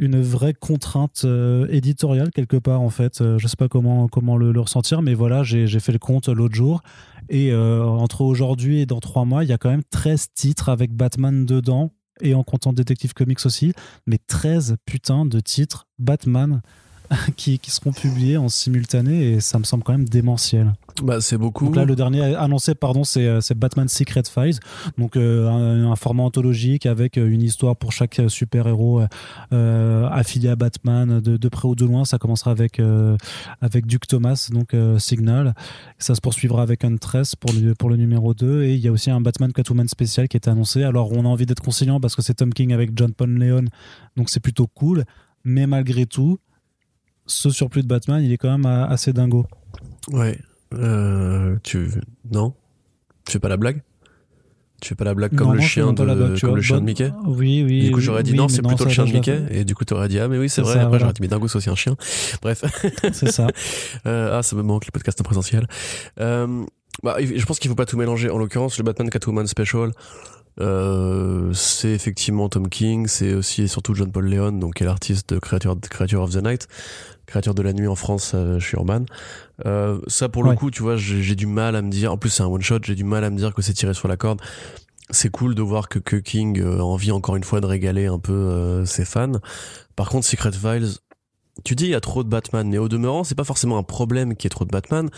une vraie contrainte euh, éditoriale quelque part en fait. je sais pas comment comment le, ressentir, mais voilà, j'ai fait le compte l'autre jour et entre aujourd'hui et dans trois mois, il y a quand même 13 titres avec Batman dedans et en comptant Detective Comics aussi, mais 13 putains de titres Batman [laughs] qui, qui, seront publiés en simultané et ça me semble quand même démentiel. Bah, c'est beaucoup. Donc là, le dernier annoncé, pardon, c'est euh, Batman Secret Files, donc euh, un, format anthologique avec euh, une histoire pour chaque super-héros affilié à Batman de, de, près ou de loin. Ça commencera avec avec Duke Thomas, donc Signal. Ça se poursuivra avec Huntress pour le pour le numéro 2 et il y a aussi un Batman Catwoman spécial qui est annoncé. Alors on a envie d'être conciliant parce que c'est Tom King avec John Paul Leon, donc c'est plutôt cool. Mais malgré tout, ce surplus de Batman, il est quand même assez dingo. Ouais. Euh, tu non? Tu fais pas la blague? Tu fais pas la blague comme le chien de comme le chien de Mickey? Oui, oui. du coup, j'aurais dit non, c'est plutôt le chien de Mickey. Et du coup, t'aurais dit ah mais oui, c'est vrai. Après, j'aurais dit mais dingo, c'est aussi un chien. [laughs] Bref. C'est ça. euh, ah, ça me manque le podcast en présentiel. Euh, bah, je pense qu'il faut pas tout mélanger. En l'occurrence, le Batman Catwoman Special. Euh, c'est effectivement Tom King, c'est aussi et surtout John Paul Leon, donc qui est l'artiste de Creature, Creature of the Night, Créature de la nuit en France euh, chez Urban. Euh, ça pour le coup, tu vois, j'ai du mal à me dire. En plus, c'est un one shot. J'ai du mal à me dire que c'est tiré sur la corde. C'est cool de voir que, que King euh, a envie encore une fois de régaler un peu euh, ses fans. Par contre, Secret Files, tu dis il y a trop de Batman, mais au demeurant, c'est pas forcément un problème qu'il y ait trop de Batman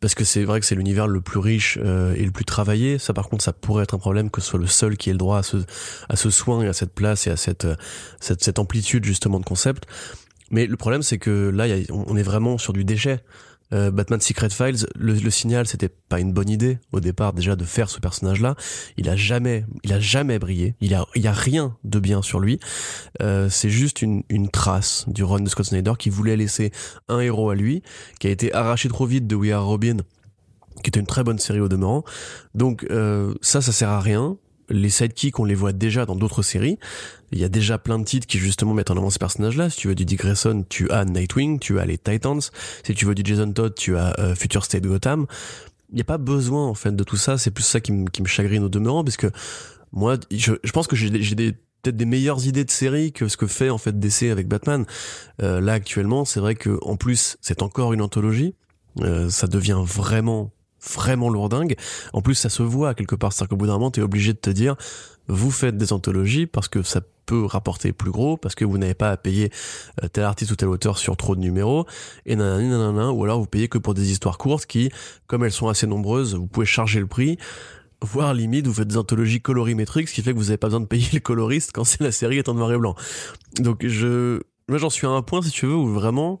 parce que c'est vrai que c'est l'univers le plus riche euh, et le plus travaillé. Ça, par contre, ça pourrait être un problème que ce soit le seul qui ait le droit à ce, à ce soin et à cette place et à cette, cette, cette amplitude justement de concept. Mais le problème, c'est que là, on est vraiment sur du déchet. Euh, Batman Secret Files, le, signal, c'était pas une bonne idée au départ déjà de faire ce personnage-là. Il a jamais, il a jamais brillé. Il a, il y a rien de bien sur lui. Euh, c'est juste une, une trace du run de Scott Snyder qui voulait laisser un héros à lui, qui a été arraché trop vite de We Are Robin, qui était une très bonne série au demeurant. Donc euh, ça, ça sert à rien les sidekicks, on les voit déjà dans d'autres séries. Il y a déjà plein de titres qui justement mettent en avant ce personnage-là. Si tu veux du Dick Grayson, tu as Nightwing, tu as les Titans. Si tu veux du Jason Todd, tu as euh, Future State Gotham. Il n'y a pas besoin en fait de tout ça. C'est plus ça qui, me chagrine au demeurant, parce que moi, je, pense que j'ai des peut-être des meilleures idées de série que ce que fait en fait DC avec Batman. Euh, là actuellement, c'est vrai que en plus c'est encore une anthologie. Euh, ça devient vraiment vraiment lourdingue. En plus, ça se voit quelque part. C'est-à-dire qu'au bout d'un moment, t'es obligé de te dire, vous faites des anthologies parce que ça peut rapporter plus gros, parce que vous n'avez pas à payer euh, tel artiste ou tel auteur sur trop de numéros, et nanana, nanana, ou alors vous payez que pour des histoires courtes qui, comme elles sont assez nombreuses, vous pouvez charger le prix, voire limite, vous faites des anthologies colorimétriques, ce qui fait que vous n'avez pas besoin de payer le coloriste quand la série est en noir et blanc. Donc je, moi j'en suis à un point, si tu veux, où vraiment,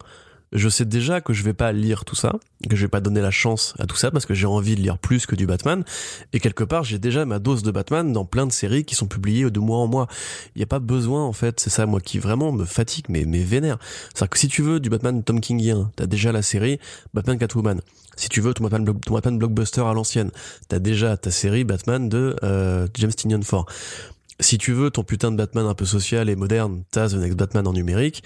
je sais déjà que je vais pas lire tout ça, que je vais pas donner la chance à tout ça parce que j'ai envie de lire plus que du Batman. Et quelque part, j'ai déjà ma dose de Batman dans plein de séries qui sont publiées de mois en mois. Il n'y a pas besoin, en fait, c'est ça, moi, qui vraiment me fatigue, mais, mais vénère. C'est-à-dire que si tu veux du Batman Tom Kingien, t'as déjà la série Batman Catwoman. Si tu veux ton Batman, ton Batman blockbuster à l'ancienne, t'as déjà ta série Batman de euh, James Tynion Ford. Si tu veux ton putain de Batman un peu social et moderne, t'as The Next Batman en numérique.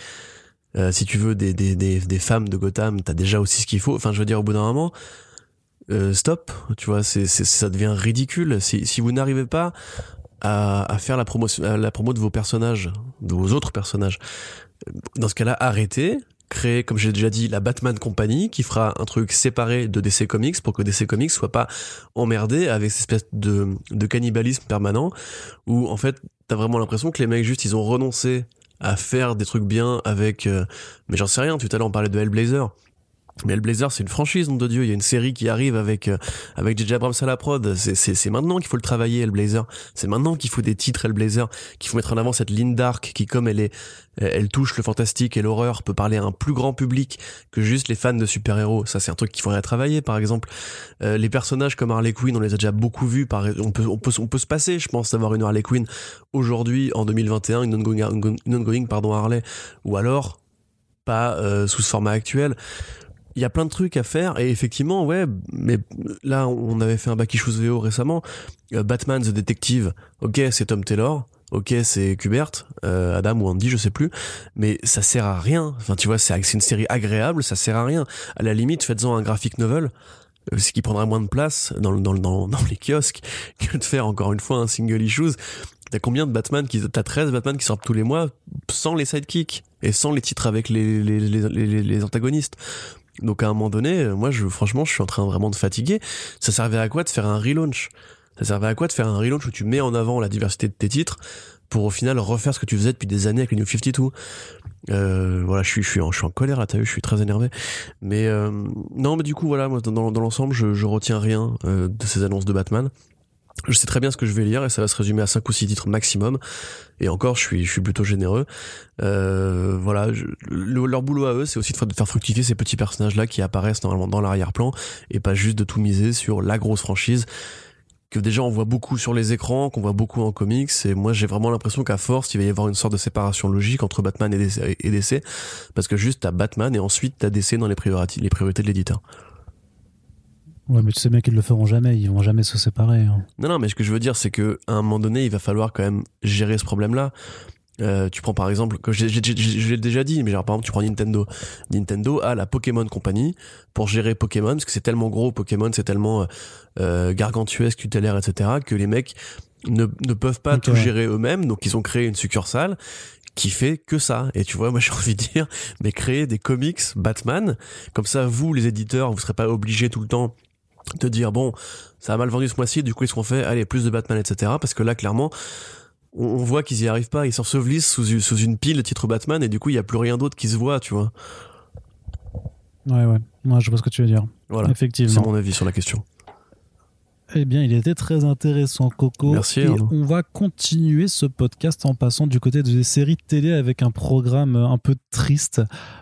Euh, si tu veux des, des, des, des, femmes de Gotham, t'as déjà aussi ce qu'il faut. Enfin, je veux dire, au bout d'un moment, euh, stop, tu vois, c'est, c'est, ça devient ridicule. Si, si vous n'arrivez pas à, à faire la promotion, la promo de vos personnages, de vos autres personnages, dans ce cas-là, arrêtez, créer, comme j'ai déjà dit, la Batman Company, qui fera un truc séparé de DC Comics pour que DC Comics soit pas emmerdé avec cette espèce de, de cannibalisme permanent, où en fait, t'as vraiment l'impression que les mecs juste, ils ont renoncé à faire des trucs bien avec, euh, mais j'en sais rien, tout à l'heure on parlait de Hellblazer. Mais Hellblazer, c'est une franchise, nom de Dieu. Il y a une série qui arrive avec euh, avec JJ Abrams à la prod. C'est maintenant qu'il faut le travailler, Hellblazer. C'est maintenant qu'il faut des titres Hellblazer, qu'il faut mettre en avant cette ligne dark qui, comme elle est, elle touche le fantastique et l'horreur, peut parler à un plus grand public que juste les fans de super-héros. Ça, c'est un truc qu'il faudrait travailler, par exemple. Euh, les personnages comme Harley Quinn, on les a déjà beaucoup vus. Par, on peut on peut on peut se passer, je pense, d'avoir une Harley Quinn aujourd'hui en 2021, une ongoing, une ongoing pardon Harley, ou alors pas euh, sous ce format actuel il y a plein de trucs à faire. Et effectivement ouais mais là on avait fait un Back VO récemment. Euh, Batman the Detective. Ok c'est Tom Taylor. Ok c'est Kubert euh, Adam ou Andy je sais plus. Mais ça sert à rien. Enfin tu vois c'est une série agréable ça sert à rien. À la limite faites-en un graphic novel euh, ce qui prendra moins de place dans, dans, dans, dans les kiosques [laughs] que de faire encore une fois un single issues. T'as combien de Batman qui t'as 13 Batman qui sortent tous les mois sans les sidekicks et sans les titres avec les les, les, les, les antagonistes? Donc à un moment donné, euh, moi, je, franchement, je suis en train vraiment de fatiguer. Ça servait à quoi de faire un relaunch? Ça servait à quoi de faire un relaunch où tu mets en avant la diversité de tes titres pour au final refaire ce que tu faisais depuis des années avec le New 52 euh, voilà je suis je suis en, je suis en colère là t'as vu je suis très énervé. Mais euh, non mais du coup voilà moi dans, dans l'ensemble je, je retiens rien euh, de ces annonces de Batman je sais très bien ce que je vais lire et ça va se résumer à 5 ou 6 titres maximum. Et encore, je suis, je suis plutôt généreux. Euh, voilà, leur boulot à eux, c'est aussi de faire fructifier ces petits personnages-là qui apparaissent normalement dans l'arrière-plan et pas juste de tout miser sur la grosse franchise que déjà on voit beaucoup sur les écrans, qu'on voit beaucoup en comics. Et moi, j'ai vraiment l'impression qu'à force, il va y avoir une sorte de séparation logique entre Batman et DC, parce que juste t'as Batman et ensuite t'as DC dans les priorités de l'éditeur. Ouais, mais tu sais bien qu'ils le feront jamais, ils vont jamais se séparer. Hein. Non, non, mais ce que je veux dire, c'est que à un moment donné, il va falloir quand même gérer ce problème-là. Euh, tu prends par exemple, je l'ai déjà dit, mais genre par exemple, tu prends Nintendo. Nintendo a la Pokémon Company pour gérer Pokémon, parce que c'est tellement gros, Pokémon, c'est tellement euh, gargantuesque, tutélaire, etc., que les mecs ne, ne peuvent pas tout gérer eux-mêmes, donc ils ont créé une succursale qui fait que ça. Et tu vois, moi [laughs] j'ai envie de dire, mais créer des comics Batman, comme ça, vous, les éditeurs, vous serez pas obligés tout le temps te dire bon ça a mal vendu ce mois-ci du coup ils ce qu'on fait? Allez plus de Batman etc parce que là clairement on, voit qu'ils y arrivent pas. Ils s'ensevelissent sous, sous une pile de titres Batman et du coup il y a plus rien d'autre qui se voit tu vois. Ouais ouais. Moi je vois ce que tu veux dire. Voilà. Effectivement. C'est mon avis sur la question. Eh bien, il était très intéressant, Coco. Merci. Et on va continuer ce podcast en passant du côté des séries télé avec un programme un peu triste.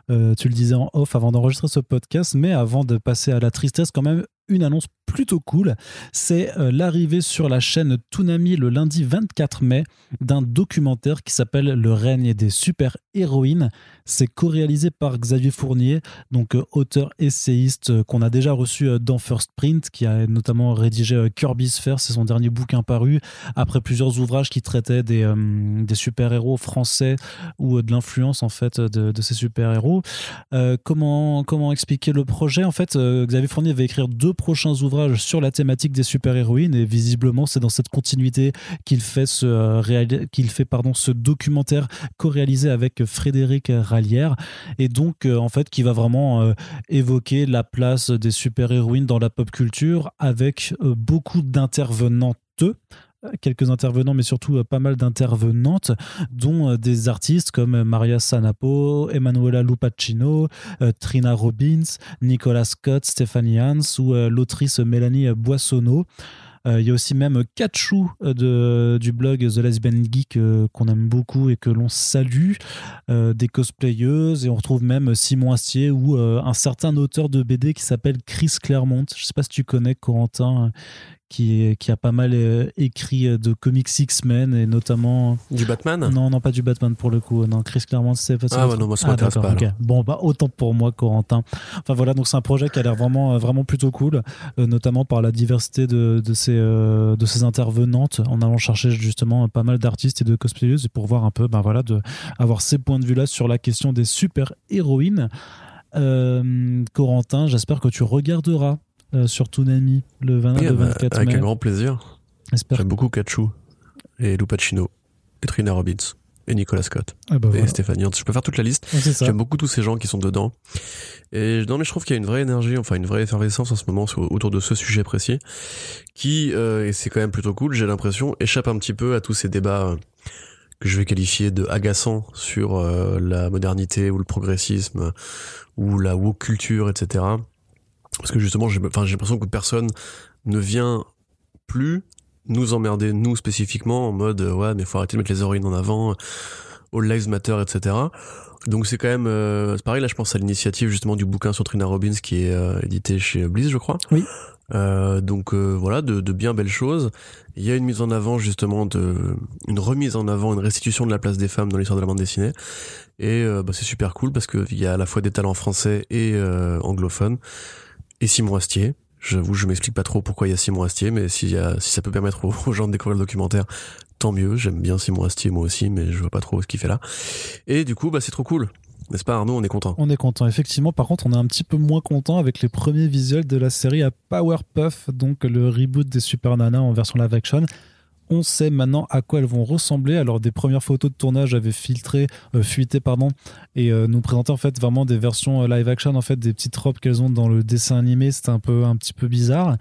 Euh, tu le disais en off avant d'enregistrer ce podcast, mais avant de passer à la tristesse, quand même une annonce plutôt cool. C'est euh, l'arrivée sur la chaîne Toonami le lundi 24 mai d'un documentaire qui s'appelle Le règne des super-héroïnes. C'est co-réalisé par Xavier Fournier, donc euh, auteur essayiste euh, qu'on a déjà reçu dans First Print, qui a notamment rédigé Kirby's Fair, c'est son dernier bouquin paru, après plusieurs ouvrages qui traitaient des, super-héros français ou de l'influence en fait de, de ces super-héros. comment, comment expliquer le projet? En fait, Xavier Fournier va écrire deux prochains ouvrages sur la thématique des super-héroïnes et visiblement c'est dans cette continuité qu'il fait ce, euh, qu'il fait, ce documentaire co-réalisé avec Frédéric Rallière et donc euh, en fait qui va vraiment euh, évoquer la place des super-héroïnes dans la pop culture avec beaucoup d'intervenantes quelques intervenants, mais surtout euh, pas mal d'intervenantes, dont euh, des artistes comme Maria Sanapo, Emanuela Lupacino, euh, Trina Robbins, Nicolas Scott, Stephanie Hans ou l'autrice Mélanie Boissonneau. Il y a aussi même Kachou de, du blog The Lesbian Geek qu'on aime beaucoup et que l'on salue, des cosplayeuses, et on retrouve même Simon Astier ou un certain auteur de BD qui s'appelle Chris Claremont. Je ne sais pas si tu connais Corentin, qui, qui a pas mal euh, écrit euh, de comics X-Men et notamment du Batman? Non non pas du Batman pour le coup non Chris Claremont c'est ah ouais, non moi ça ah, pas bon bah autant pour moi Corentin. Enfin voilà donc c'est un projet qui a l'air vraiment euh, vraiment plutôt cool notamment par la diversité de, de ces intervenantes en allant chercher justement pas mal d'artistes et de cosplayeuses pour voir un peu ben voilà de avoir ces points de vue là sur la question des super héroïnes Corentin j'espère que tu regarderas sur Toonami le 20 Oui, le bah, 24 avec mai. un grand plaisir. J'aime beaucoup Kachu et Lou Pacino et Trina Robbins et Nicolas Scott Ah bah et voilà. Stéphanie Hans. Je peux faire toute la liste. J'aime beaucoup tous ces gens qui sont dedans. Et non, mais je trouve qu'il y a une vraie énergie, enfin une vraie effervescence en ce moment autour de ce sujet précis, qui, euh, et c'est quand même plutôt cool, j'ai l'impression, échappe un petit peu à tous ces débats euh, que je vais qualifier de agaçants sur euh, la modernité ou le progressisme euh, ou la woke culture, etc. Parce que justement, j'ai l'impression que personne ne vient plus nous emmerder, nous spécifiquement, en mode euh, ouais, mais faut arrêter de mettre les héroïnes en avant, euh, All Lives Matter, etc. Donc c'est quand même, euh, c'est pareil, là je pense à l'initiative justement du bouquin sur Trina Robbins qui est euh, édité chez Bliss, je crois. Oui. Euh, donc euh, voilà, de, de bien belles choses. Il y a une mise en avant justement de, une remise en avant, une restitution de la place des femmes dans l'histoire de la bande dessinée. Et euh, bah, c'est super cool parce que il y a à la fois des talents français et euh, anglophones. Et Simon Astier. J'avoue, je m'explique pas trop pourquoi il y a Simon Astier, mais si ça peut permettre aux, aux gens de découvrir le documentaire, tant mieux. J'aime bien Simon Astier moi aussi, mais je vois pas trop ce qu'il fait là. Et du coup, bah c'est trop cool. N'est-ce pas Arnaud? On est content. On est content, effectivement. Par contre, on est un petit peu moins content avec les premiers visuels de la série à Powerpuff, donc le reboot des Super Nana en version live action. On sait maintenant à quoi elles vont ressembler. Alors, des premières photos de tournage avaient filtré, euh, fuité, pardon, et euh, nous présentaient en fait vraiment des versions euh, live action, en fait, des petites robes qu'elles ont dans le dessin animé. C'était un peu, un petit peu bizarre.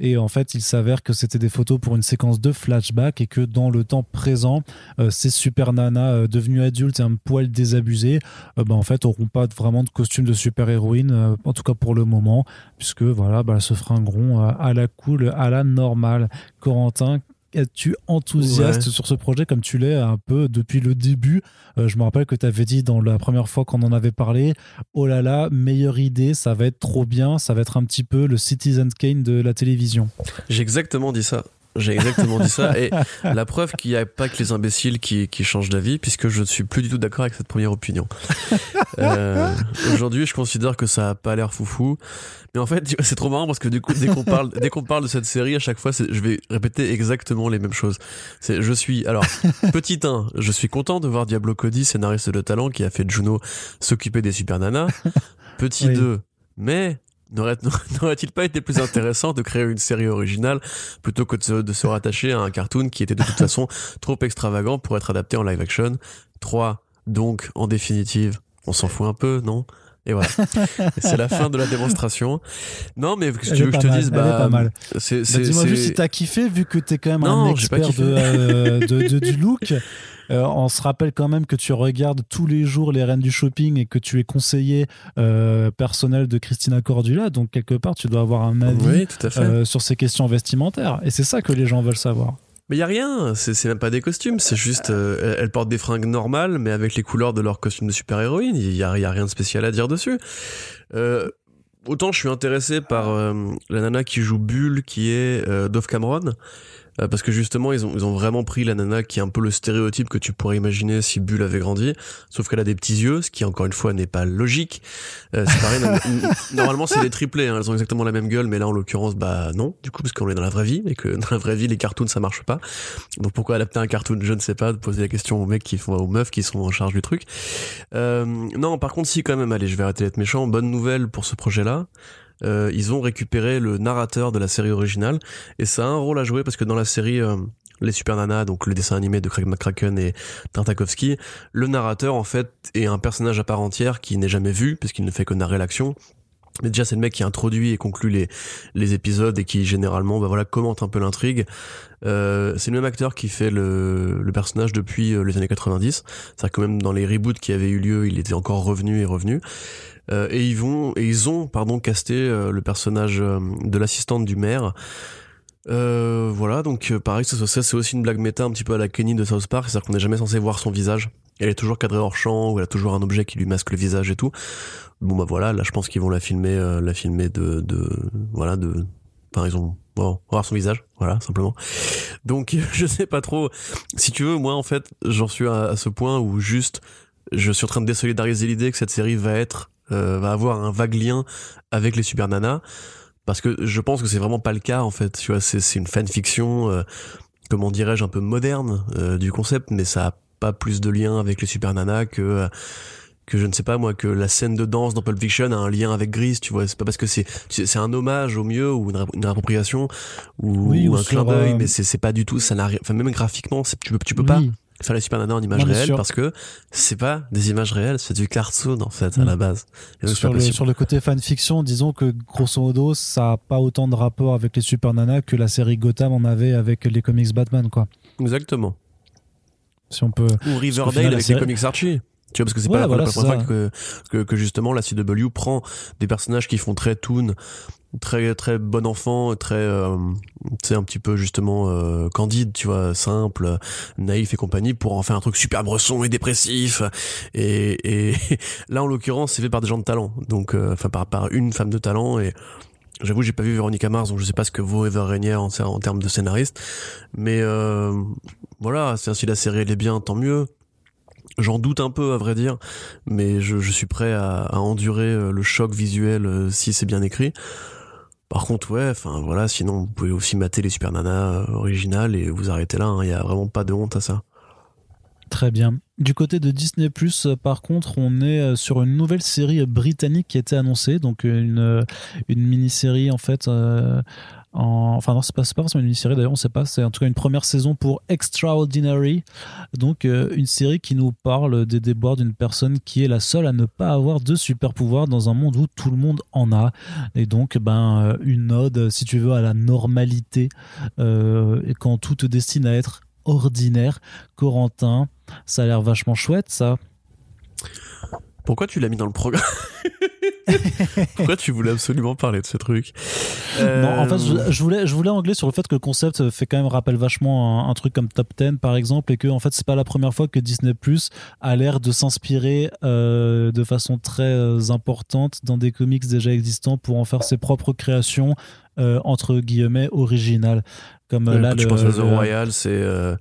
Et en fait, il s'avère que c'était des photos pour une séquence de flashback et que dans le temps présent, ces super nanas devenues adultes et un poil désabusées, bah, en fait, auront pas vraiment de costume de super-héroïne, en tout cas pour le moment, puisque voilà, bah, se fringueront euh, à la cool, à la normale. Corentin, es-tu enthousiaste Ouais. sur ce projet comme tu l'es un peu depuis le début? Euh, Je me rappelle que tu avais dit dans la première fois qu'on en avait parlé, oh là là, meilleure idée, ça va être trop bien, ça va être un petit peu le Citizen Kane de la télévision. J'ai exactement dit ça. J'ai exactement dit ça. Et la preuve qu'il n'y a pas que les imbéciles qui, qui changent d'avis, puisque je ne suis plus du tout d'accord avec cette première opinion. [laughs] Euh, Aujourd'hui, je considère que ça a pas l'air foufou. Mais en fait, c'est trop marrant parce que du coup, dès qu'on parle, dès qu'on parle de cette série, à chaque fois, je vais répéter exactement les mêmes choses. C'est, je suis, alors, petit 1, je suis content de voir Diablo Cody, scénariste de talent, qui a fait Juno s'occuper des super nanas. Petit Oui. 2, mais [laughs] n'aurait-il pas été plus intéressant de créer une série originale plutôt que de se, de se rattacher à un cartoon qui était de toute façon trop extravagant pour être adapté en live action? 3. Donc, en définitive, on s'en fout un peu, non? Et voilà. C'est la fin de la démonstration. Non, mais si tu veux que je te mal, dise, bah, pas mal. c'est, Bah, Dis-moi juste si t'as kiffé, vu que t'es quand même Non, un expert de, euh, de- de- du look. [laughs] Euh, on se rappelle quand même que tu regardes tous les jours les reines du shopping et que tu es conseiller euh, personnel de Christina Cordula. Donc, quelque part, tu dois avoir un avis Oui, tout à fait. euh, sur ces questions vestimentaires. Et c'est ça que les gens veulent savoir. Mais y a rien, c'est, même pas des costumes, c'est juste, euh, elles, portent des fringues normales, mais avec les couleurs de leur costume de super-héroïne, il y a, y a rien de spécial à dire dessus. Euh, autant je suis intéressé par euh, la nana qui joue Bulle, qui est Dove Cameron, euh, parce que justement ils ont, ils ont vraiment pris la nana qui est un peu le stéréotype que tu pourrais imaginer si Bulle avait grandi, sauf qu'elle a des petits yeux, ce qui encore une fois n'est pas logique. Euh, c'est pareil, no- normalement c'est des triplés, hein, elles ont exactement la même gueule, mais là en l'occurrence bah non, du coup parce qu'on est dans la vraie vie et que dans la vraie vie les cartoons ça marche pas. Donc pourquoi adapter un cartoon? Je ne sais pas, de poser la question aux mecs qui font aux meufs qui sont en charge du truc. Euh, non, par contre, si quand même, allez, je vais arrêter d'être méchant. Bonne nouvelle pour ce projet-là. Euh, ils ont récupéré le narrateur de la série originale et ça a un rôle à jouer parce que dans la série euh, les Super Nanas, donc le dessin animé de Craig McCracken et Tartakovsky, le narrateur en fait est un personnage à part entière qui n'est jamais vu puisqu'il ne fait que narrer l'action. Mais déjà c'est le mec qui introduit et conclut les les épisodes et qui généralement bah voilà commente un peu l'intrigue. Euh, c'est le même acteur qui fait le, le personnage depuis euh, les années 90. C'est-à-dire que même dans les reboots qui avaient eu lieu, il était encore revenu et revenu. Euh, et ils vont et ils ont pardon casté euh, le personnage euh, de l'assistante du maire. Euh, voilà donc euh, pareil ça, ça, c'est aussi une blague méta un petit peu à la Kenny de South Park, c'est-à-dire qu'on n'est jamais censé voir son visage. Elle est toujours cadrée hors champ ou elle a toujours un objet qui lui masque le visage et tout. Bon bah voilà, là je pense qu'ils vont la filmer, euh, la filmer de, de voilà de, ils ont bon, voir son visage, voilà simplement. Donc [laughs] je sais pas trop. Si tu veux, moi en fait j'en suis à, à ce point où juste je suis en train de désolidariser l'idée que cette série va être euh, va avoir un vague lien avec les super nanas parce que je pense que c'est vraiment pas le cas en fait tu vois c'est c'est une fanfiction euh, comment dirais-je un peu moderne euh, du concept mais ça a pas plus de lien avec les super nanas que que je ne sais pas moi que la scène de danse dans Pulp Fiction a un lien avec Grease tu vois c'est pas parce que c'est c'est un hommage au mieux ou une, une appropriation ou, Oui, ou ou un clin d'œil euh, mais c'est c'est pas du tout ça n'a enfin même graphiquement tu peux tu peux pas Oui. Les Super Nana en images réelles parce que c'est pas des images réelles c'est du cartoon en fait à Mm. la base Et donc, c'est sur le, sur le côté fanfiction, disons que grosso modo, ça a pas autant de rapport avec les Super Nana que la série Gotham en avait avec les comics Batman, quoi. exactement Si on peut. ou Riverdale final, avec série- les comics Archie tu vois parce que c'est Ouais, pas la première fois que, que que justement la CW prend des personnages qui font très toon très très bon enfant très euh, un petit peu justement euh, candide tu vois simple naïf et compagnie pour en faire un truc super bresson et dépressif et, et [laughs] là en l'occurrence c'est fait par des gens de talent donc euh, enfin par par une femme de talent et J'avoue, j'ai pas vu Véronica Mars, donc je sais pas ce que vaut Ever Rainier en, en termes de scénariste. Mais euh, voilà, c'est si la série elle est bien, tant mieux. J'en doute un peu, à vrai dire, mais je, je suis prêt à, à endurer euh, le choc visuel si c'est bien écrit. Par contre, ouais, enfin voilà, sinon vous pouvez aussi mater les Super Nana euh, originales et vous arrêtez là. Il y a vraiment pas de honte à ça. Très bien. Du côté de Disney euh, par contre, on est euh, sur une nouvelle série britannique qui a été annoncée, donc une, une mini-série en fait. En... Enfin non, c'est pas, pas forcément une mini-série d'ailleurs, on sait pas. C'est en tout cas une première saison pour Extraordinary, donc euh, une série qui nous parle des déboires d'une personne qui est la seule à ne pas avoir de super pouvoir dans un monde où tout le monde en a, et donc ben euh, une ode, si tu veux, à la normalité, euh, et quand tout te destine à être ordinaire. Corentin, ça a l'air vachement chouette, ça. Pourquoi tu l'as mis dans le programme? [laughs] [laughs] Pourquoi tu voulais absolument parler de ce truc Non, en fait, Euh, je, je voulais, je voulais angler sur le fait que le concept fait quand même rappel vachement un, un truc comme Top 10 par exemple, et que en fait, c'est pas la première fois que Disney Plus a l'air de s'inspirer euh, de façon très euh, importante dans des comics déjà existants pour en faire ses propres créations euh, entre guillemets originales. Comme euh, là, le, penses à The le- Royal, c'est euh,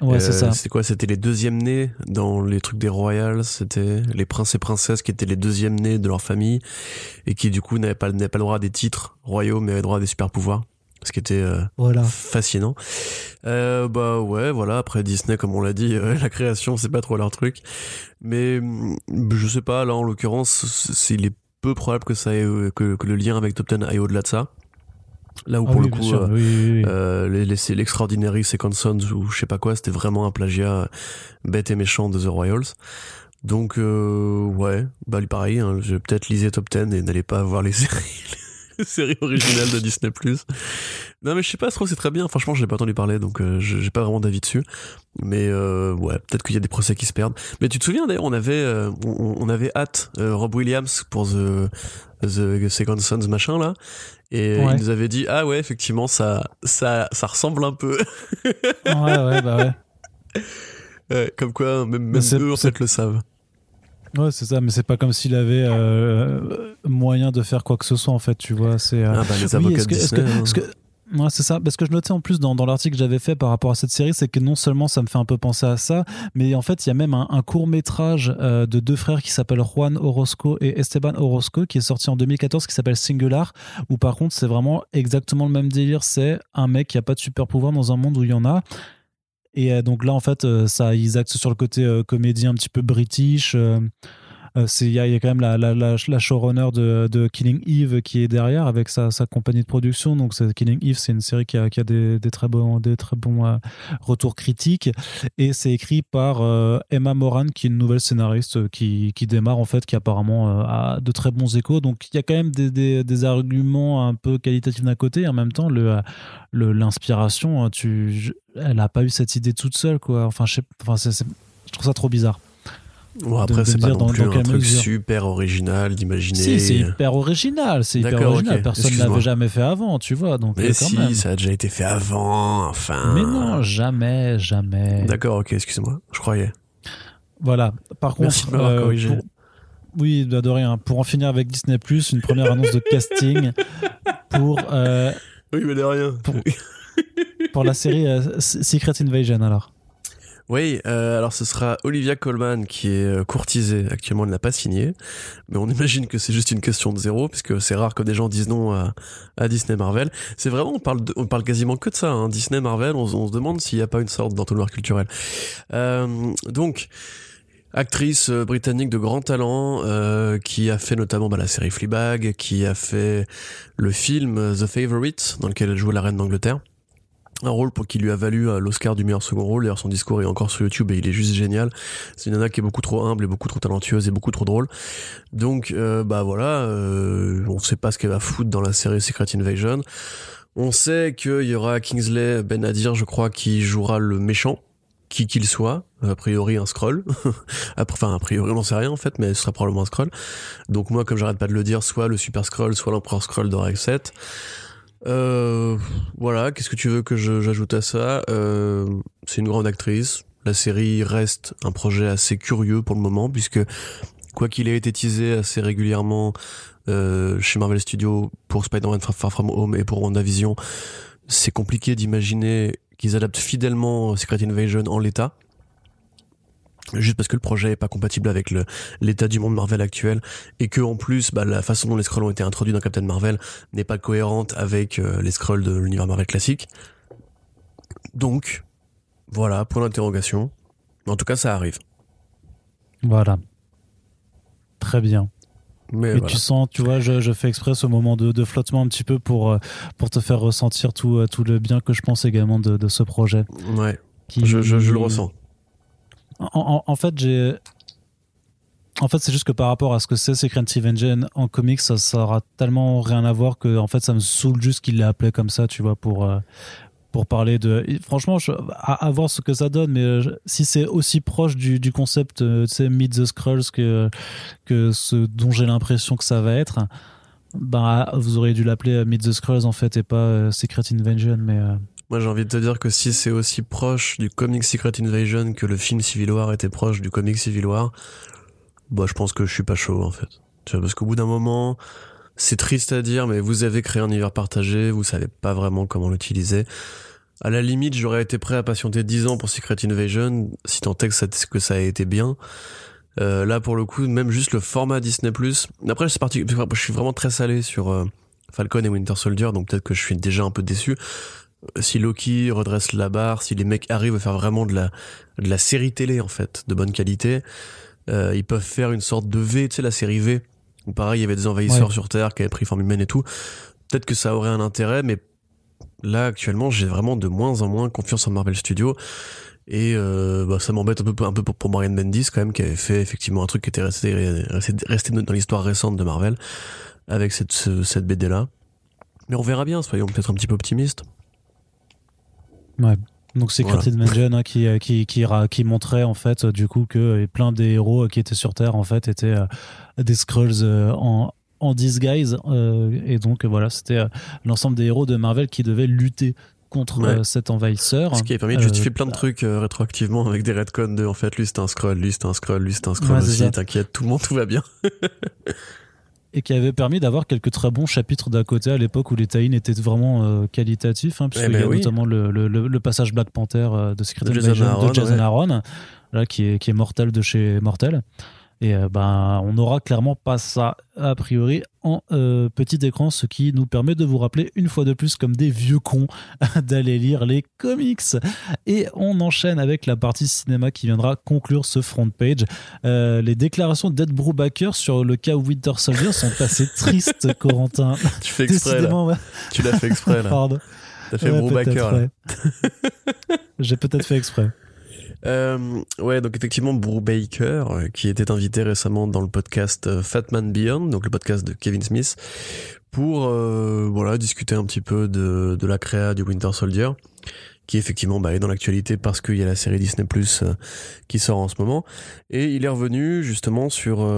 Ouais, c'est Euh, quoi? C'était les deuxièmes nés dans les trucs des royals? C'était les princes et princesses qui étaient les deuxièmes nés de leur famille? Et qui du coup n'avaient pas, n'avaient pas le droit à des titres royaux, mais avaient droit à des super pouvoirs. Ce qui était euh, Voilà. fascinant. Euh, bah ouais, voilà. Après Disney, comme on l'a dit, [laughs] euh, la création c'est pas trop leur truc. Mais hum, je sais pas. Là, en l'occurrence, c'est il est peu probable que ça ait, que, que le lien avec Top Ten aille au-delà de ça. Là où Ah pour oui, le coup, euh, oui, oui, euh, les, l'Extraordinary Second Sons ou je sais pas quoi, c'était vraiment un plagiat bête et méchant de The Royals. Donc euh, ouais, bah pareil, hein, je vais peut-être liser Top 10 et n'allez pas voir les [laughs] séries, les séries originales de Disney+. Non mais je sais pas, je trouve que c'est très bien. Franchement, j'ai pas entendu parler, donc euh, je- j'ai pas vraiment d'avis dessus. Mais euh, ouais, peut-être qu'il y a des procès qui se perdent. Mais tu te souviens d'ailleurs, on avait euh, on, on avait hâte Rob Williams pour The The Second Sons machin là, et Ouais. il nous avait dit ah ouais effectivement ça ça ça ressemble un peu. ouais, ouais, bah ouais. [laughs] Ouais, comme quoi même, même eux en fait le savent. Ouais, c'est ça, mais c'est pas comme s'il avait euh, moyen de faire quoi que ce soit en fait, tu vois. C'est. euh, Ah bah les Oui, avocats est-ce de que- que- hein. que- Ouais, c'est ça. Parce que je notais en plus dans, dans l'article que j'avais fait par rapport à cette série, c'est que non seulement ça me fait un peu penser à ça, mais en fait, il y a même un, un court métrage de deux frères qui s'appellent Juan Orozco et Esteban Orozco qui est sorti en 2014 qui s'appelle Singular, où par contre, c'est vraiment exactement le même délire. C'est un mec qui a pas de super pouvoir dans un monde où il y en a. Et euh, donc là, en fait, euh, ça, ils axent sur le côté euh, comédie un petit peu british. Euh, Il y, a quand même la, showrunner de, Killing Eve qui est derrière avec sa, compagnie de production. Donc Killing Eve, c'est une série qui a, des, très bons, très bons euh, retours critiques. Et c'est écrit par euh, Emma Moran, qui est une nouvelle scénariste qui, démarre en fait, qui apparemment a de très bons échos. Donc il y a quand même des, arguments un peu qualitatifs d'un côté. Et en même temps, l'inspiration, hein, elle n'a pas eu cette idée toute seule. Quoi. Enfin, je trouve ça trop bizarre. Bon après c'est pas non plus un truc mesure. super original d'imaginer. Si, c'est hyper original, c'est hyper original. Personne Excuse-moi. l'avait jamais fait avant, tu vois. Donc, Mais euh, quand si, même. ça a déjà été fait avant. Enfin. Mais non, jamais, jamais. D'accord, ok, excusez-moi, je croyais. Voilà. Par contre, Merci de m'avoir euh, corrigé. pour- oui, bah, de rien. Pour en finir avec Disney une première annonce de casting [laughs] pour euh, Oui, mais de rien. Pour- pour la série euh, Secret Invasion. Alors. Oui, euh, alors ce sera Olivia Colman qui est euh, courtisée. Actuellement, elle n'a pas signé, mais on imagine que c'est juste une question de zéro, puisque c'est rare que des gens disent non à, Disney Marvel. C'est vraiment, on parle, on parle quasiment que de ça. Hein. Disney Marvel, on, se- demande s'il n'y a pas une sorte d'entonnoir culturel. Euh, donc. actrice euh, britannique de grand talent euh, qui a fait notamment bah, la série Fleabag, qui a fait le film euh, The Favourite dans lequel elle joue la reine d'Angleterre. Un rôle pour qui lui a valu l'Oscar du meilleur second rôle. D'ailleurs, son discours est encore sur YouTube et il est juste génial. C'est une nana qui est beaucoup trop humble et beaucoup trop talentueuse et beaucoup trop drôle. Donc, bah voilà, euh, on sait pas ce qu'elle va foutre dans la série Secret Invasion. On sait qu'il y aura Kingsley Benadir, je crois, qui jouera le méchant qui qu'il soit, a priori un scroll. [laughs] enfin, a priori, on n'en sait rien en fait, mais ce sera probablement un scroll. Donc moi, comme j'arrête pas de le dire, soit le super scroll, soit l'empereur scroll de 7. Euh, voilà, qu'est-ce que tu veux que j'ajoute à ça? Euh, C'est une grande actrice. La série reste un projet assez curieux pour le moment, puisque quoi qu'il ait été teasé assez régulièrement euh, chez Marvel Studios pour Spider-Man Far From Home et pour WandaVision, c'est compliqué d'imaginer qu'ils adaptent fidèlement Secret Invasion en l'état juste parce que le projet est pas compatible avec l'état du monde Marvel actuel et que en plus bah, la façon dont les scrolls ont été introduits dans Captain Marvel n'est pas cohérente avec euh, les scrolls de l'univers Marvel classique. Donc voilà, point d'interrogation. En tout cas, ça arrive. Voilà. Très bien. Mais et tu sens, tu vois, je, je, fais exprès ce moment de, de, flottement un petit peu pour, euh, pour te faire ressentir tout, euh, tout le bien que je pense également de, de ce projet. Ouais. je, je, je, le ressens. En, fait, j'ai. En fait, c'est juste que par rapport à ce que c'est Secret Engine en comics, ça, aura tellement rien à voir que en fait, ça me saoule juste qu'il l'ait appelé comme ça, tu vois, pour, euh, pour parler de. Franchement, à, voir ce que ça donne, mais euh, si c'est aussi proche du, concept, euh, tu sais, Meet the Scrolls que, que ce dont j'ai l'impression que ça va être, bah, vous auriez dû l'appeler Meet the Scrolls en fait et pas Secret Invasion, mais. Moi, j'ai envie de te dire que si c'est aussi proche du comic Secret Invasion que le film Civil War était proche du comic Civil War, bah, je pense que je suis pas chaud en fait. Tu vois, parce qu'au bout d'un moment, c'est triste à dire, mais vous avez créé un univers partagé, vous savez pas vraiment comment l'utiliser. À la limite, j'aurais été prêt à patienter 10 ans pour Secret Invasion, si tant est que ça, que ça a été bien. Euh, là, pour le coup, même juste le format Disney+. Après, c'est parti, je suis vraiment très salé sur euh, Falcon et Winter Soldier, donc peut-être que je suis déjà un peu déçu. Euh, si Loki redresse la barre, si les mecs arrivent à faire vraiment de la, de la série télé, en fait, de bonne qualité, euh, ils peuvent faire une sorte de V, tu sais, la série V, où pareil, il y avait des envahisseurs sur Terre qui avaient pris forme humaine et tout. Peut-être que ça aurait un intérêt, mais là actuellement j'ai vraiment de moins en moins confiance en Marvel Studios. Et euh, bah, ça m'embête un peu un peu pour, pour Marianne Bendis quand même qui avait fait effectivement un truc qui était resté resté, dans l'histoire récente de Marvel avec cette cette BD là mais on verra bien soyons peut-être un petit peu optimistes ouais donc c'est voilà. Captain hein, qui, qui, qui, qui, montrait en fait du coup que plein des héros qui étaient sur Terre en fait étaient euh, des Skrulls euh, en, en disguise. Euh, et donc voilà, c'était euh, l'ensemble des héros de Marvel qui devaient lutter contre euh, cet envahisseur. Ce qui a permis de justifier plein de trucs rétroactivement avec des redcons de en fait lui c'est un scroll, lui c'est un scroll, lui c'est un scroll aussi, t'inquiète, tout le monde tout va bien. [laughs] et qui avait permis d'avoir quelques très bons chapitres d'à côté à l'époque où les tie étaient vraiment qualitatifs, hein, puisqu'il y a ben notamment le, le, le, passage Black Panther de Secret de de Jason Aaron, là, qui, est, qui est mortel de chez Mortel. Et euh, ben, on n'aura clairement pas ça, a priori, en euh, petit écran, ce qui nous permet de vous rappeler une fois de plus, comme des vieux cons, [laughs] d'aller lire les comics. Et on enchaîne avec la partie cinéma qui viendra conclure ce front page. Euh, les déclarations d'Ed Brubaker sur le cas Winter Soldier sont assez tristes, [laughs] Corentin. Tu fais exprès, là. Tu l'as fait exprès, là. [laughs] Pardon. T'as fait ouais, Brubaker, là. J'ai peut-être fait exprès. Euh, ouais, donc effectivement, Brubaker, euh, qui était invité récemment dans le podcast euh, Fat Man Beyond, donc le podcast de Kevin Smith, pour euh, voilà discuter un petit peu de, de la créa du Winter Soldier, qui effectivement bah, est dans l'actualité parce qu'il y a la série Disney Plus qui sort en ce moment. Et il est revenu justement sur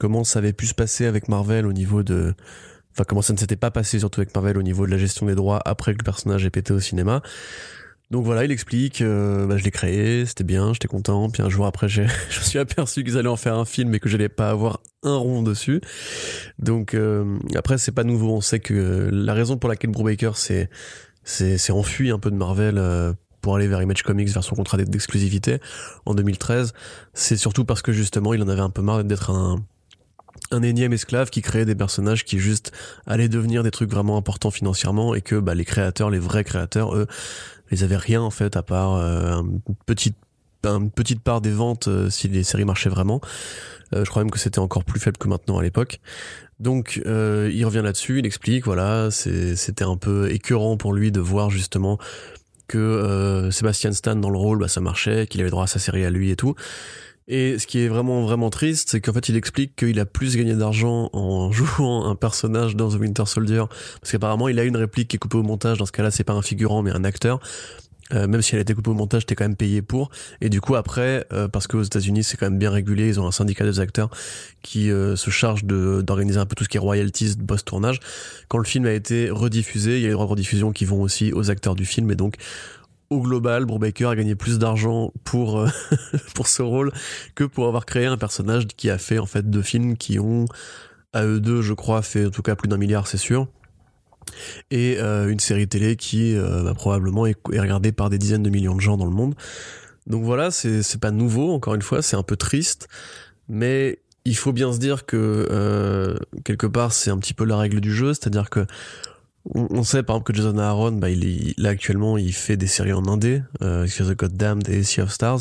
comment ça avait pu se passer avec Marvel au niveau de enfin comment ça ne s'était pas passé surtout avec Marvel au niveau de la gestion des droits après que le personnage ait pété au cinéma. Donc voilà, il explique, euh, bah, je l'ai créé, c'était bien, j'étais content. Puis un jour après, [laughs] je me suis aperçu qu'ils allaient en faire un film et que j'allais pas avoir un rond dessus. Donc euh, après, c'est pas nouveau. On sait que la raison pour laquelle Brubaker s'est enfui un peu de Marvel euh, pour aller vers Image Comics, vers son contrat d'exclusivité en 2013, c'est surtout parce que justement, il en avait un peu marre d'être un un énième esclave qui créait des personnages qui juste allaient devenir des trucs vraiment importants financièrement et que bah, les créateurs, les vrais créateurs, eux, ils avaient rien en fait à part euh, une petite une petite part des ventes si les séries marchaient vraiment. je crois même que c'était encore plus faible que maintenant à l'époque. Donc il revient là-dessus, il explique, voilà, c'était un peu écœurant pour lui de voir justement que euh, Sébastien Stan dans le rôle, bah, ça marchait, qu'il avait droit à sa série à lui et tout. Et ce qui est vraiment vraiment triste, c'est qu'en fait il explique qu'il a plus gagné d'argent en [laughs] jouant un personnage dans The Winter Soldier, parce qu'apparemment il a une réplique qui est coupée au montage. Dans ce cas-là, c'est pas un figurant mais un acteur. Euh, même si elle a été coupée au montage, t'es quand même payé pour. Et du coup après, euh, parce qu'aux États-Unis c'est quand même bien régulé, ils ont un syndicat des acteurs qui euh, se charge d'organiser un peu tout ce qui est royalties post tournage. Quand le film a été rediffusé, il y a eu des droits de rediffusion qui vont aussi aux acteurs du film, et donc au global, Brubaker a gagné plus d'argent pour [laughs] pour ce rôle que pour avoir créé un personnage qui a fait en fait deux films qui ont à eux deux, je crois, fait en tout cas plus d'un milliard, c'est sûr et euh, une série télé qui euh, bah, probablement est, regardée par des dizaines de millions de gens dans le monde. Donc voilà, c'est pas nouveau, encore une fois, c'est un peu triste, mais il faut bien se dire que euh, quelque part c'est un petit peu la règle du jeu, c'est-à-dire que on, sait par exemple que Jason Aaron, bah, il est, là actuellement il fait des séries en indé, euh, The Goddamned et Sea of Stars,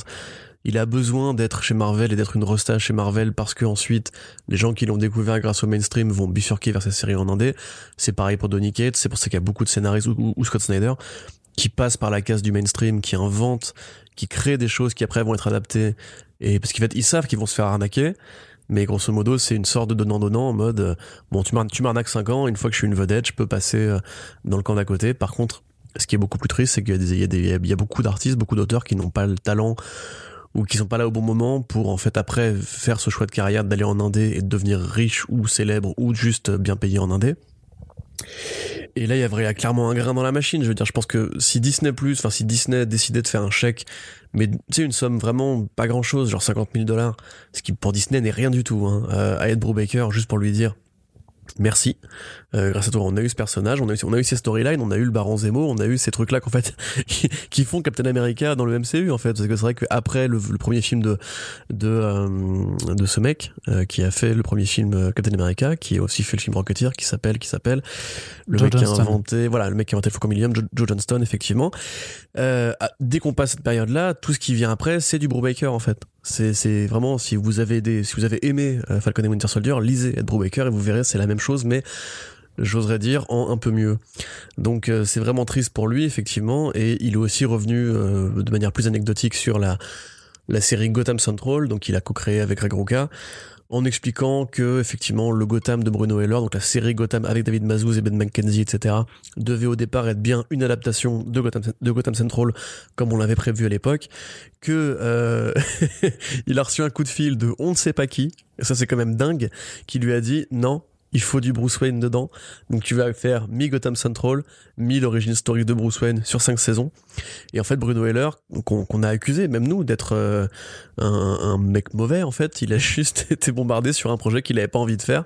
il a besoin d'être chez Marvel et d'être une rosta chez Marvel parce que ensuite les gens qui l'ont découvert grâce au mainstream vont bifurquer vers cette série en indé. C'est pareil pour Donny Cates, c'est pour ça qu'il y a beaucoup de scénaristes ou, Scott Snyder qui passent par la case du mainstream, qui inventent, qui créent des choses qui après vont être adaptées et parce qu'en fait ils savent qu'ils vont se faire arnaquer. Mais grosso modo, c'est une sorte de donnant-donnant en mode, euh, bon, tu m'arnaques 5 ans, une fois que je suis une vedette, je peux passer euh, dans le camp d'à côté. Par contre, ce qui est beaucoup plus triste, c'est qu'il y, a beaucoup d'artistes, beaucoup d'auteurs qui n'ont pas le talent ou qui sont pas là au bon moment pour en fait après faire ce choix de carrière d'aller en Indé et de devenir riche ou célèbre ou juste bien payé en Indé. Et là, il y avait clairement un grain dans la machine. Je veux dire, je pense que si Disney Plus, enfin si Disney décidait de faire un chèque, mais tu sais une somme vraiment pas grand chose, genre 50 000 dollars, ce qui pour Disney n'est rien du tout, hein, euh, à Ed Brubaker, juste pour lui dire, Merci. Euh, grâce à toi, on a eu ce personnage, on a eu, on a eu ces storylines, on a eu le Baron Zemo, on a eu ces trucs-là qu'en fait [laughs] qui, font Captain America dans le MCU en fait. Parce que c'est vrai qu'après le, le premier film de de euh, de ce mec euh, qui a fait le premier film Captain America, qui a aussi fait le film Rocketeer, qui s'appelle qui s'appelle le mec qui a inventé voilà le mec qui a inventé le Faucon Millium, Joe, Joe, Johnston effectivement. dès qu'on passe cette période-là, tout ce qui vient après, c'est du Brubaker en fait. C'est vraiment si vous avez des si vous avez aimé Falcon et Winter Soldier, lisez Ed Brubaker et vous verrez c'est la même chose mais j'oserais dire en un peu mieux. Donc euh, c'est vraiment triste pour lui effectivement et il est aussi revenu euh, de manière plus anecdotique sur la la série Gotham Central, donc il a co-créé avec Greg Rucka en expliquant que effectivement le Gotham de Bruno Heller, donc la série Gotham avec David Mazouz et Ben McKenzie, etc., devait au départ être bien une adaptation de Gotham, de Gotham Central comme on l'avait prévu à l'époque, que euh, [laughs] il a reçu un coup de fil de on ne sait pas qui, et ça c'est quand même dingue, qui lui a dit non, il faut du Bruce Wayne dedans. Donc tu vas faire mi Gotham Central, mi l'origine story de Bruce Wayne sur cinq saisons. Et en fait, Bruno Heller, qu'on a accusé, même nous, d'être euh, un, mec mauvais, en fait, il a [laughs] juste été bombardé sur un projet qu'il avait pas envie de faire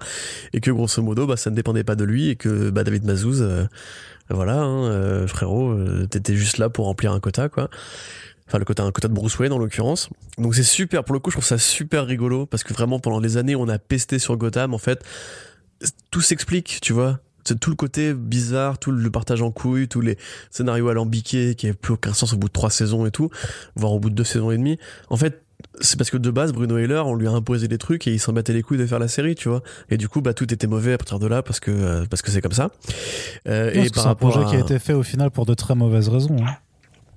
et que grosso modo, bah, ça ne dépendait pas de lui et que bah, David Mazouz, euh, voilà, hein, euh, frérot, t'étais juste là pour remplir un quota, quoi enfin le quota un quota de Bruce Wayne en l'occurrence donc c'est super pour le coup je trouve ça super rigolo parce que vraiment pendant des années on a pesté sur Gotham en fait tout s'explique, tu vois. C'est tout le côté bizarre, tout le partage en couilles, tous les scénarios alambiqués qui n'avaient plus aucun sens au bout de trois saisons et tout, voire au bout de deux saisons et demie. En fait, c'est parce que de base, Bruno Heller, on lui a imposé des trucs et il s'en battait les couilles de faire la série, tu vois. Et du coup, bah, tout était mauvais à partir de là parce que, euh, parce que c'est comme ça. Euh, et par c'est un projet qui a été fait au final pour de très mauvaises raisons. Hein.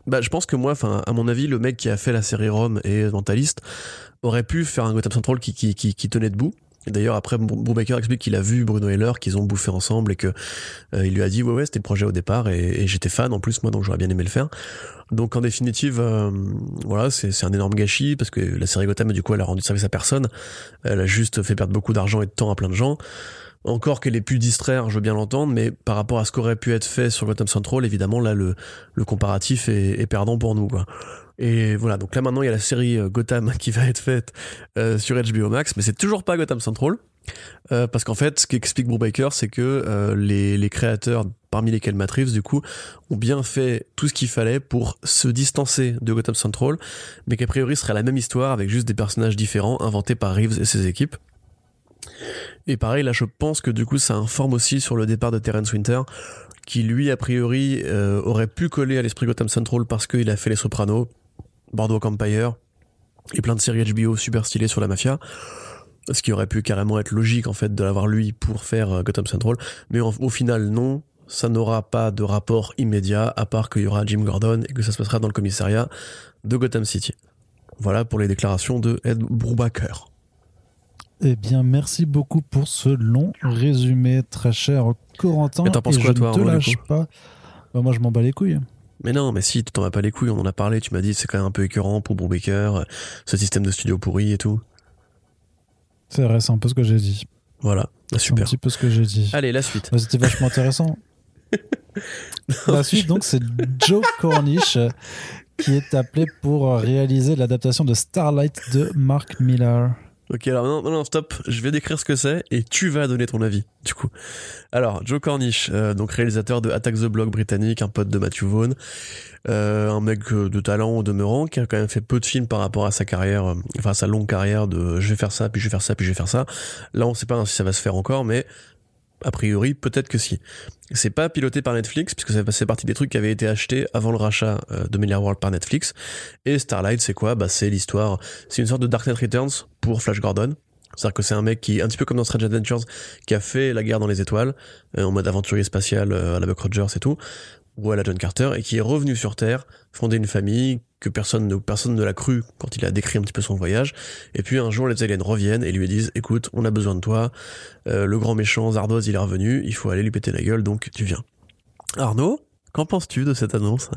Bah, je pense que moi, enfin, à mon avis, le mec qui a fait la série Rome et Mentaliste aurait pu faire un Gotham Central qui, qui, qui, qui tenait debout D'ailleurs, après, Brubaker explique qu'il a vu Bruno Heller, qu'ils ont bouffé ensemble et que euh, il lui a dit ouais ouais c'était le projet au départ et, j'étais fan en plus moi donc j'aurais bien aimé le faire. Donc en définitive, euh, voilà c'est un énorme gâchis parce que la série Gotham du coup elle a rendu service à personne, elle a juste fait perdre beaucoup d'argent et de temps à plein de gens. Encore qu'elle ait pu distraire, je veux bien l'entendre, mais par rapport à ce qu'aurait pu être fait sur Gotham Central, évidemment là le, comparatif est, est perdant pour nous. Et voilà, donc là maintenant il y a la série euh, Gotham [laughs] qui va être faite euh, sur HBO Max, mais c'est toujours pas Gotham Central. Euh, parce qu'en fait, ce qu'explique Brubaker, c'est que les, les, créateurs, parmi lesquels Matt Reeves, du coup, ont bien fait tout ce qu'il fallait pour se distancer de Gotham Central, mais qu'a priori ce serait la même histoire avec juste des personnages différents inventés par Reeves et ses équipes. Et pareil, là, je pense que du coup, ça informe aussi sur le départ de Terence Winter, qui lui, a priori, aurait pu coller à l'esprit Gotham Central parce qu'il a fait Les Sopranos, Bordeaux Empire, et plein de séries HBO super stylées sur la mafia. Ce qui aurait pu carrément être logique en fait de l'avoir lui pour faire euh, Gotham Central, mais au final non, ça n'aura pas de rapport immédiat à part qu'il y aura Jim Gordon et que ça se passera dans le commissariat de Gotham City. Voilà pour les déclarations de Ed Brubaker. Eh bien, merci beaucoup pour ce long résumé, très cher Corentin. Mais t'en penses quoi, toi, ne te lâche pas. Bah, moi, je m'en bats les couilles. Mais non, mais si, tu t'en vas pas les couilles, on en a parlé, tu m'as dit c'est quand même un peu écœurant pour Brubaker, ce système de studio pourri et tout. C'est vrai, c'est un peu ce que j'ai dit. Voilà, ah, super. un petit peu ce que j'ai dit. Allez, la suite. Bah, c'était vachement intéressant. [laughs] la suite, donc, c'est Joe Cornish qui est appelé pour réaliser l'adaptation de Starlight de Mark Miller. Ok, alors non, non, stop, je vais décrire ce que c'est et tu vas donner ton avis, du coup. Alors, Joe Cornish, euh, donc réalisateur de Attack the Block britannique, un pote de Matthew Vaughn, euh, un mec euh, de talent au demeurant, qui a quand même fait peu de films par rapport à sa carrière, enfin sa longue carrière de je vais faire ça, puis je vais faire ça, puis je vais faire ça. Là, on sait pas si ça va se faire encore, mais a priori, peut-être que si. C'est pas piloté par Netflix, puisque ça fait partie des trucs qui avaient été achetés avant le rachat euh, de Milliard World par Netflix. Et Starlight, c'est quoi? Bah, c'est l'histoire, c'est une sorte de Dark Knight Returns pour Flash Gordon. C'est-à-dire que c'est un mec qui, un petit peu comme dans Strange Adventures, qui a fait la guerre dans les étoiles, euh, en mode aventurier spatial euh, à la Buck Rogers et tout, ou à la John Carter, et qui est revenu sur Terre, fondé une famille, que personne ne, personne ne l'a cru quand il a décrit un petit peu son voyage. Et puis un jour, les aliens reviennent et lui disent, écoute, on a besoin de toi, euh, le grand méchant Zardoz, il est revenu, il faut aller lui péter la gueule, donc tu viens. Arnaud, qu'en penses-tu de cette annonce?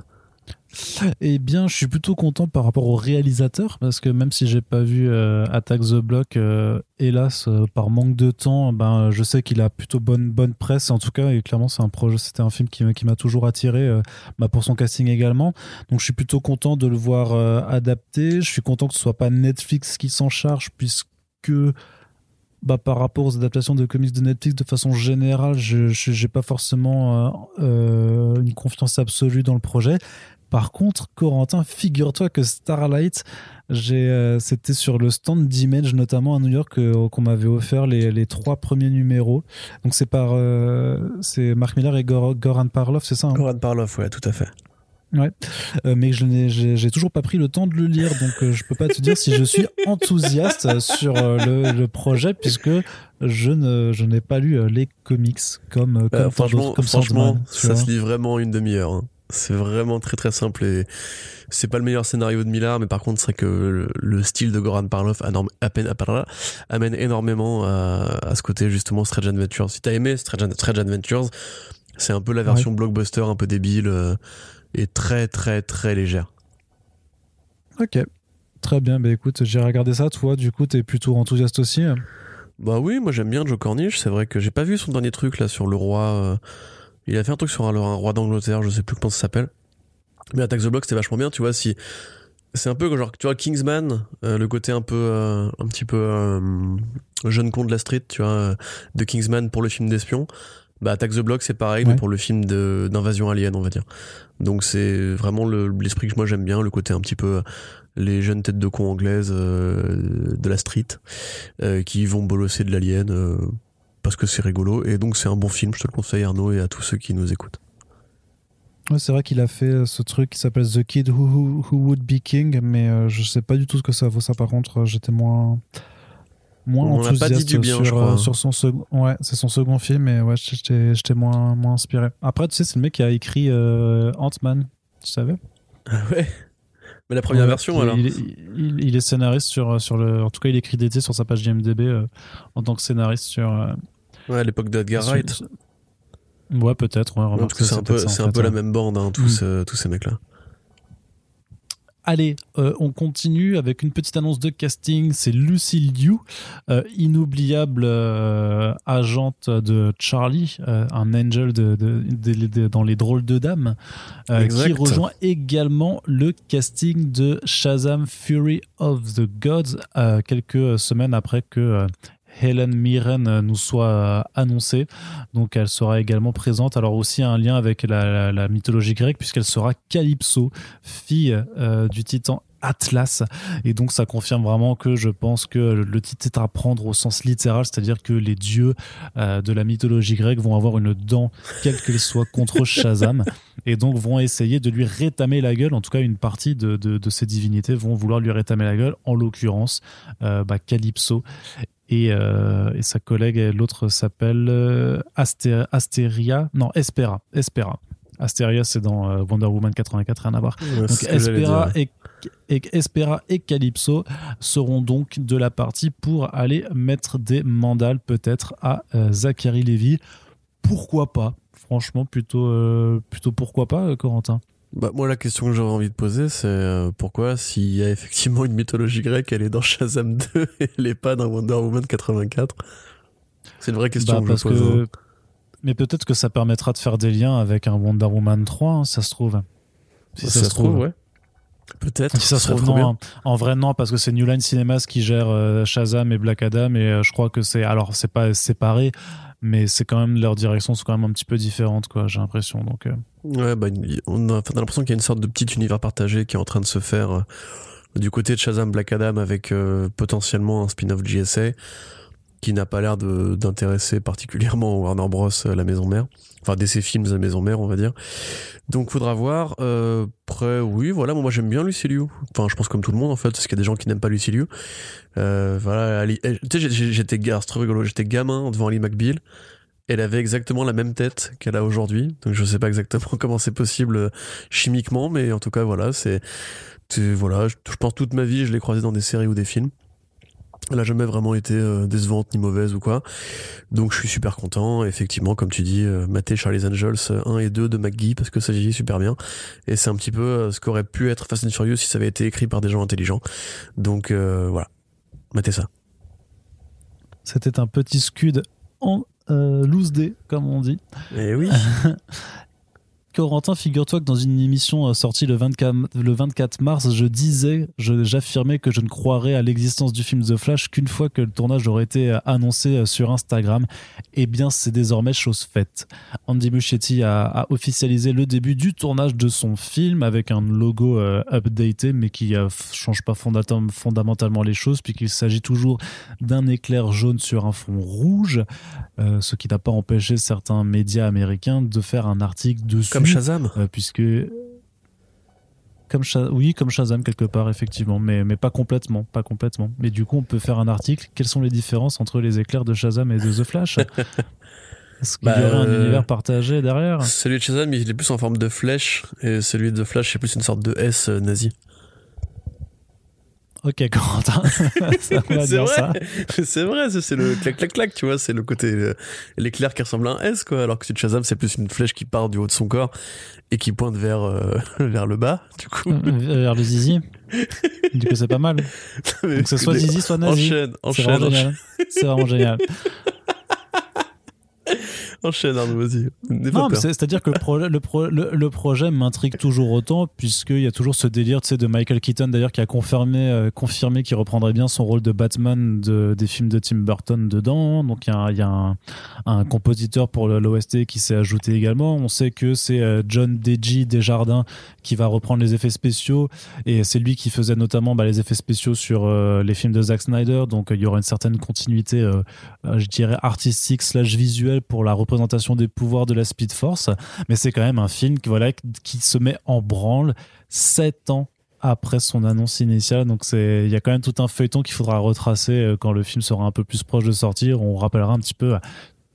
Eh bien, je suis plutôt content par rapport au réalisateur parce que même si j'ai pas vu euh, Attack the Block, euh, hélas, euh, par manque de temps, ben je sais qu'il a plutôt bonne bonne presse en tout cas et clairement c'est un projet, c'était un film qui, qui m'a toujours attiré, bah, pour son casting également. Donc je suis plutôt content de le voir adapté. Je suis content que ce soit pas Netflix qui s'en charge puisque bah, par rapport aux adaptations de comics de Netflix de façon générale, je n'ai pas forcément une confiance absolue dans le projet. Par contre, Corentin, figure-toi que Starlight, euh, c'était sur le stand d'Image, notamment à New York, euh, qu'on m'avait offert les, trois premiers numéros. Donc c'est par, euh, c'est Mark Miller et Goran Parlov, c'est ça hein? Goran Parlov, ouais, tout à fait. Ouais, mais je n'ai, j'ai, toujours pas pris le temps de le lire, donc je peux pas te dire si je suis [laughs] enthousiaste sur le, projet puisque je ne, je n'ai pas lu les comics comme, comme franchement, franchement ça se lit vraiment une demi-heure. Hein. C'est vraiment très très simple et c'est pas le meilleur scénario de Millard, mais par contre c'est que le, style de Goran Parlov amène énormément à, ce côté justement Strange Adventures. Si t'as aimé Strange, Adventures, c'est un peu la version blockbuster un peu débile et très très très légère. Ok, très bien. Bah écoute, j'ai regardé ça. Toi, du coup, t'es plutôt enthousiaste aussi Bah oui, moi j'aime bien Joe Cornish. C'est vrai que j'ai pas vu son dernier truc là sur le roi. Euh, il a fait un truc sur un, roi d'Angleterre, je sais plus comment ça s'appelle. Mais Attack the Block, c'était vachement bien, tu vois, si. C'est un peu genre, tu vois, Kingsman, euh, le côté un peu, euh, un petit peu euh, jeune con de la street, tu vois, de Kingsman pour le film d'espion. Bah, Attack the Block, c'est pareil, mais pour le film d'invasion alien, on va dire. Donc c'est vraiment l'esprit que moi j'aime bien, le côté un petit peu les jeunes têtes de con anglaises de la street qui vont bolosser de l'alien parce que c'est rigolo et donc c'est un bon film. Je te le conseille Arnaud et à tous ceux qui nous écoutent. c'est vrai qu'il a fait euh, ce truc qui s'appelle The Kid Who, Would Be King, mais euh, je sais pas du tout ce que ça vaut. Ça, par contre, euh, j'étais moins moins On enthousiaste pas dit du bien, sur, je crois. sur son second. Ouais, c'est son second film, mais ouais, j'étais moins moins inspiré. Après, tu sais, c'est le mec qui a écrit Ant-Man. Tu savais? Ah ouais. Mais la première version, alors. Il, est scénariste sur, sur le. En tout cas, il écrit d'été sur sa page IMDb en tant que scénariste sur, Ouais, à l'époque d'Edgar Wright. Ouais, peut-être. Ouais, c'est un peu, c'est un peu la même bande, hein, tous, mm. tous ces mecs-là. Allez, euh, on continue avec une petite annonce de casting. C'est Lucy Liu, euh, inoubliable euh, agente de Charlie, un angel de, dans les drôles de dames, qui rejoint également le casting de Shazam Fury of the Gods quelques semaines après que Helen Mirren euh, nous soit euh, annoncée. Donc elle sera également présente. Alors aussi un lien avec la, mythologie grecque puisqu'elle sera Calypso, fille euh, du titan Atlas. Et donc ça confirme vraiment que je pense que le titre est à prendre au sens littéral, c'est-à-dire que les dieux de la mythologie grecque vont avoir une dent, quelle qu'elle soit, contre [laughs] Shazam. et donc vont essayer de lui rétamer la gueule. En tout cas, une partie de, de, ces divinités vont vouloir lui rétamer la gueule, en l'occurrence euh, bah, Calypso. Et, et, sa collègue, l'autre s'appelle Astéria, non, Espera. Espera. Astéria, c'est dans Wonder Woman 84, rien à voir. donc Espera et et Espera et Calypso seront donc de la partie pour aller mettre des mandales peut-être à euh, Zachary Levy. Pourquoi pas? Franchement, plutôt, euh, plutôt pourquoi pas, euh, Corentin? Bah, moi, la question que j'aurais envie de poser, c'est pourquoi, s'il y a effectivement une mythologie grecque, elle est dans Shazam 2 [laughs] et elle n'est pas dans Wonder Woman 84 C'est une vraie question bah, que je pose. Hein. Mais peut-être que ça permettra de faire des liens avec un Wonder Woman 3, hein, ça se trouve. Si ça, se trouve, ouais. Peut-être. Si ça se trouve, non, en vrai, non, parce que c'est New Line Cinemas qui gère euh, Shazam et Black Adam, et euh, je crois que c'est. Alors, c'est pas séparé, mais c'est quand même. Leurs directions sont quand même un petit peu différentes, quoi, j'ai l'impression. Donc, euh. Ouais, bah, on a, l'impression qu'il y a une sorte de petit univers partagé qui est en train de se faire du côté de Shazam Black Adam avec potentiellement un spin-off GSA qui n'a pas l'air d'intéresser particulièrement Warner Bros, la maison mère. Enfin DC Films à maison mère on va dire. Donc faudra voir euh, après oui voilà. Moi j'aime bien Lucy Liu. Enfin je pense comme tout le monde en fait parce qu'il y a des gens qui n'aiment pas Lucy Liu. Euh, voilà tu sais j'étais rigolo. J'étais gamin devant Ali McBeal. Elle avait exactement la même tête qu'elle a aujourd'hui. Donc je sais pas exactement [laughs] comment c'est possible euh, chimiquement mais en tout cas voilà c'est voilà je pense toute ma vie je l'ai croisée dans des séries ou des films elle a jamais vraiment été euh, décevante ni mauvaise ou quoi. Donc je suis super content. Effectivement, comme tu dis, euh, mater Charlie's Angels 1 et 2 de McGee parce que ça vieillit super bien. Et c'est un petit peu euh, ce qu'aurait pu être Fast and Furious si ça avait été écrit par des gens intelligents. Donc voilà, matez ça. C'était un petit scud en loose day, comme on dit. Et eh oui. [laughs] Corentin, figure-toi que dans une émission euh, sortie le 24, le 24 mars, je disais, j'affirmais que je ne croirais à l'existence du film The Flash qu'une fois que le tournage aurait été euh, annoncé euh, sur Instagram. Eh bien, c'est désormais chose faite. Andy Muschietti a, officialisé le début du tournage de son film avec un logo updaté, mais qui ne change pas fondamentalement les choses, puisqu'il s'agit toujours d'un éclair jaune sur un fond rouge, ce qui n'a pas empêché certains médias américains de faire un article dessus. Comme Shazam euh, Puisque. Comme oui, comme Shazam quelque part, effectivement, mais, mais pas complètement, pas complètement. Mais du coup, on peut faire un article. Quelles sont les différences entre les éclairs de Shazam et de The Flash? [laughs] Est-ce qu'il y aurait un euh, univers partagé derrière? Celui de Shazam, il est plus en forme de flèche, et celui de Flash, c'est plus une sorte de S euh, nazi. Ok, Corentin. [laughs] c'est vrai. C'est vrai, c'est le clac clac clac, tu vois, c'est le côté l'éclair qui ressemble à un S quoi, alors que sur Shazam c'est plus une flèche qui part du haut de son corps et qui pointe vers euh, [laughs] vers le bas, du coup. Euh, vers le zizi. du coup, c'est pas mal. [laughs] Donc c'est soit zizi, soit nazi. Enchaîne, enchaîne. C'est vraiment génial. [laughs] Enchaîne Arnaud, vas-y. Non, c'est-à-dire que le, le, le, projet m'intrigue toujours autant, puisqu'il y a toujours ce délire de Michael Keaton, d'ailleurs, qui a confirmé, euh, confirmé qu'il reprendrait bien son rôle de Batman de, des films de Tim Burton dedans. Donc il y a, y a un, un, compositeur pour l'OST qui s'est ajouté également. On sait que c'est euh, John Deji Desjardins qui va reprendre les effets spéciaux, et c'est lui qui faisait notamment bah, les effets spéciaux sur euh, les films de Zack Snyder. Donc il y aura une certaine continuité, je dirais, artistique slash visuelle pour la représentation des pouvoirs de la Speed Force, mais c'est quand même un film qui, voilà, qui se met en branle sept ans après son annonce initiale. Donc c'est, il y a quand même tout un feuilleton qu'il faudra retracer euh, quand le film sera un peu plus proche de sortir. On rappellera un petit peu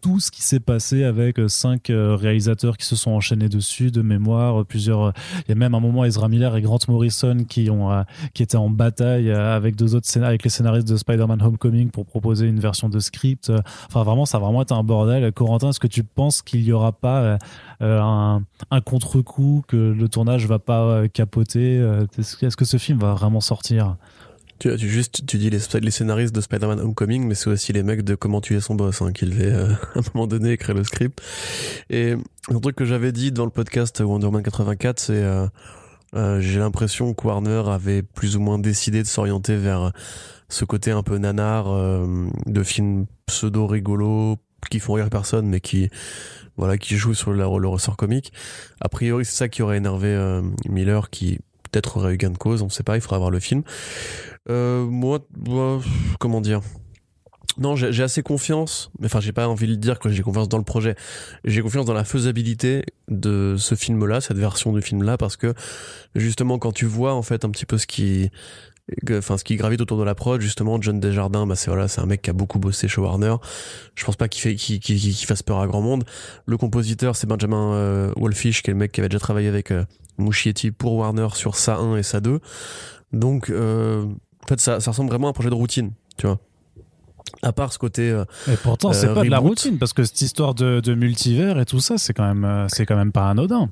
tout ce qui s'est passé avec euh, cinq euh, réalisateurs qui se sont enchaînés dessus de mémoire plusieurs euh, il y a même un moment Ezra Miller et Grant Morrison qui ont qui étaient en bataille avec deux autres avec les scénaristes de Spider-Man Homecoming pour proposer une version de script. Enfin vraiment ça a vraiment été un bordel. Corentin est-ce que tu penses qu'il y aura pas un, un contre-coup que le tournage va pas capoter est-ce que ce film va vraiment sortir? Tu, tu, juste, tu dis les, scénaristes de Spider-Man Homecoming, mais c'est aussi les mecs de Comment tuer son boss, hein, qui devaient euh, [laughs] à un moment donné écrire le script. Et un truc que j'avais dit dans le podcast Wonder Woman 84, c'est euh, euh, j'ai l'impression que Warner avait plus ou moins décidé de s'orienter vers ce côté un peu nanar euh, de films pseudo rigolos qui font rire personne, mais qui voilà qui jouent sur le, le ressort comique. A priori, c'est ça qui aurait énervé euh, Miller, qui peut-être aurait eu gain de cause, on sait pas, il faudra voir le film. Euh, moi, comment dire? Non, j'ai assez confiance, mais enfin, j'ai pas envie de dire que j'ai confiance dans le projet. J'ai confiance dans la faisabilité de ce film-là, cette version du film-là, parce que justement, quand tu vois en fait un petit peu ce qui, enfin, ce qui gravite autour de la prod, justement, John Desjardins, bah c'est voilà, c'est un mec qui a beaucoup bossé chez Warner. Je pense pas qu'il fait, qu'il fasse peur à grand monde. Le compositeur, c'est Benjamin euh, Wolfish, qui est le mec qui avait déjà travaillé avec euh, Muschietti pour Warner sur sa 1 et sa 2. Donc, euh, en fait, ça, ça ressemble vraiment à un projet de routine, tu vois à part ce côté. Euh, et pourtant, c'est euh, pas de la routine parce que cette histoire de, multivers et tout ça, c'est quand même, c'est quand même pas anodin.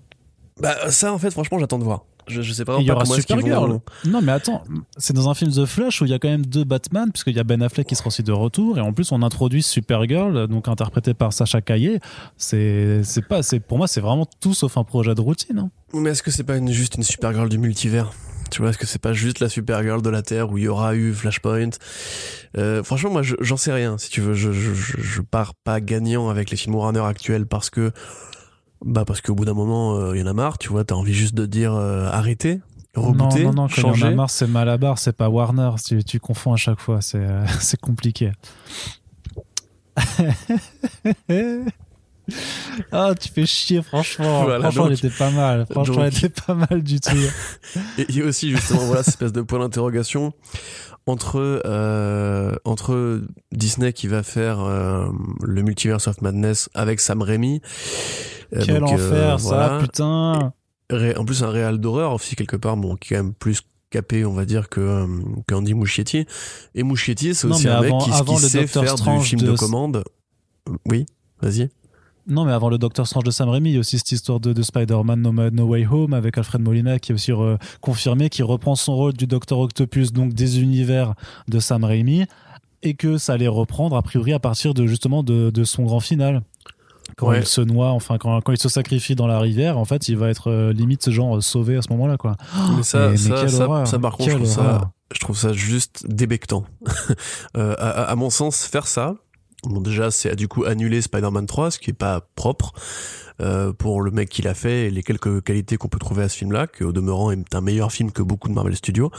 Bah ça, en fait, franchement, j'attends de voir. Je, sais pas. Il y aura Supergirl. Non, mais attends, c'est dans un film The Flash où il y a quand même deux Batman, puisqu'il y a Ben Affleck qui sera aussi de retour, et en plus on introduit Supergirl, donc interprétée par Sacha Caillé. C'est, c'est pas, c'est pour moi, c'est vraiment tout sauf un projet de routine. Hein. Mais est-ce que c'est pas une, juste une Supergirl du multivers? Tu vois, est-ce que c'est pas juste la Supergirl de la Terre où il y aura eu Flashpoint? Euh, Franchement, moi, j'en sais rien. Si tu veux, je, je, je, pars pas gagnant avec les films Warner actuels parce que, bah, parce qu'au bout d'un moment, euh, il y en a marre. Tu vois, t'as envie juste de dire euh, arrêtez. Rebooter, non, non, non, changer. y en a marre, c'est Malabar, c'est pas Warner. Tu, tu confonds à chaque fois, c'est euh, [laughs] c'est compliqué. [laughs] Ah, tu fais chier, franchement. franchement, elle était pas mal. Franchement, elle était pas mal du tout. [laughs] Et il y a aussi, justement, voilà, cette espèce de point d'interrogation entre, euh, entre Disney qui va faire euh, le Multiverse of Madness avec Sam Raimi. Euh, Quel enfer, ça, putain. en plus, un réal d'horreur aussi, quelque part, bon, qui est quand même plus capé, on va dire, que qu'Andy Muschietti. Et Muschietti, c'est aussi un mec qui, qui sait faire du film de commande. Oui, vas-y. Non, mais avant le Docteur Strange de Sam Raimi, il y a aussi cette histoire de, de Spider-Man no, Way Home avec Alfred Molina qui est aussi confirmé, qui reprend son rôle du Docteur Octopus, donc des univers de Sam Raimi, et que ça allait reprendre a priori à partir de justement de, de son grand final. Quand il se noie, enfin quand, quand, il se sacrifie dans la rivière, en fait, il va être euh, limite genre sauvé à ce moment-là, quoi. Mais ça, ça, ça, ça, par contre, je trouve ça, je trouve ça juste débectant. [laughs] euh, à, à, mon sens, faire ça, Bon, déjà, c'est du coup annulé Spider-Man 3, ce qui est pas propre euh, pour le mec qui l'a fait et les quelques qualités qu'on peut trouver à ce film-là, qui au demeurant est un meilleur film que beaucoup de Marvel Studios.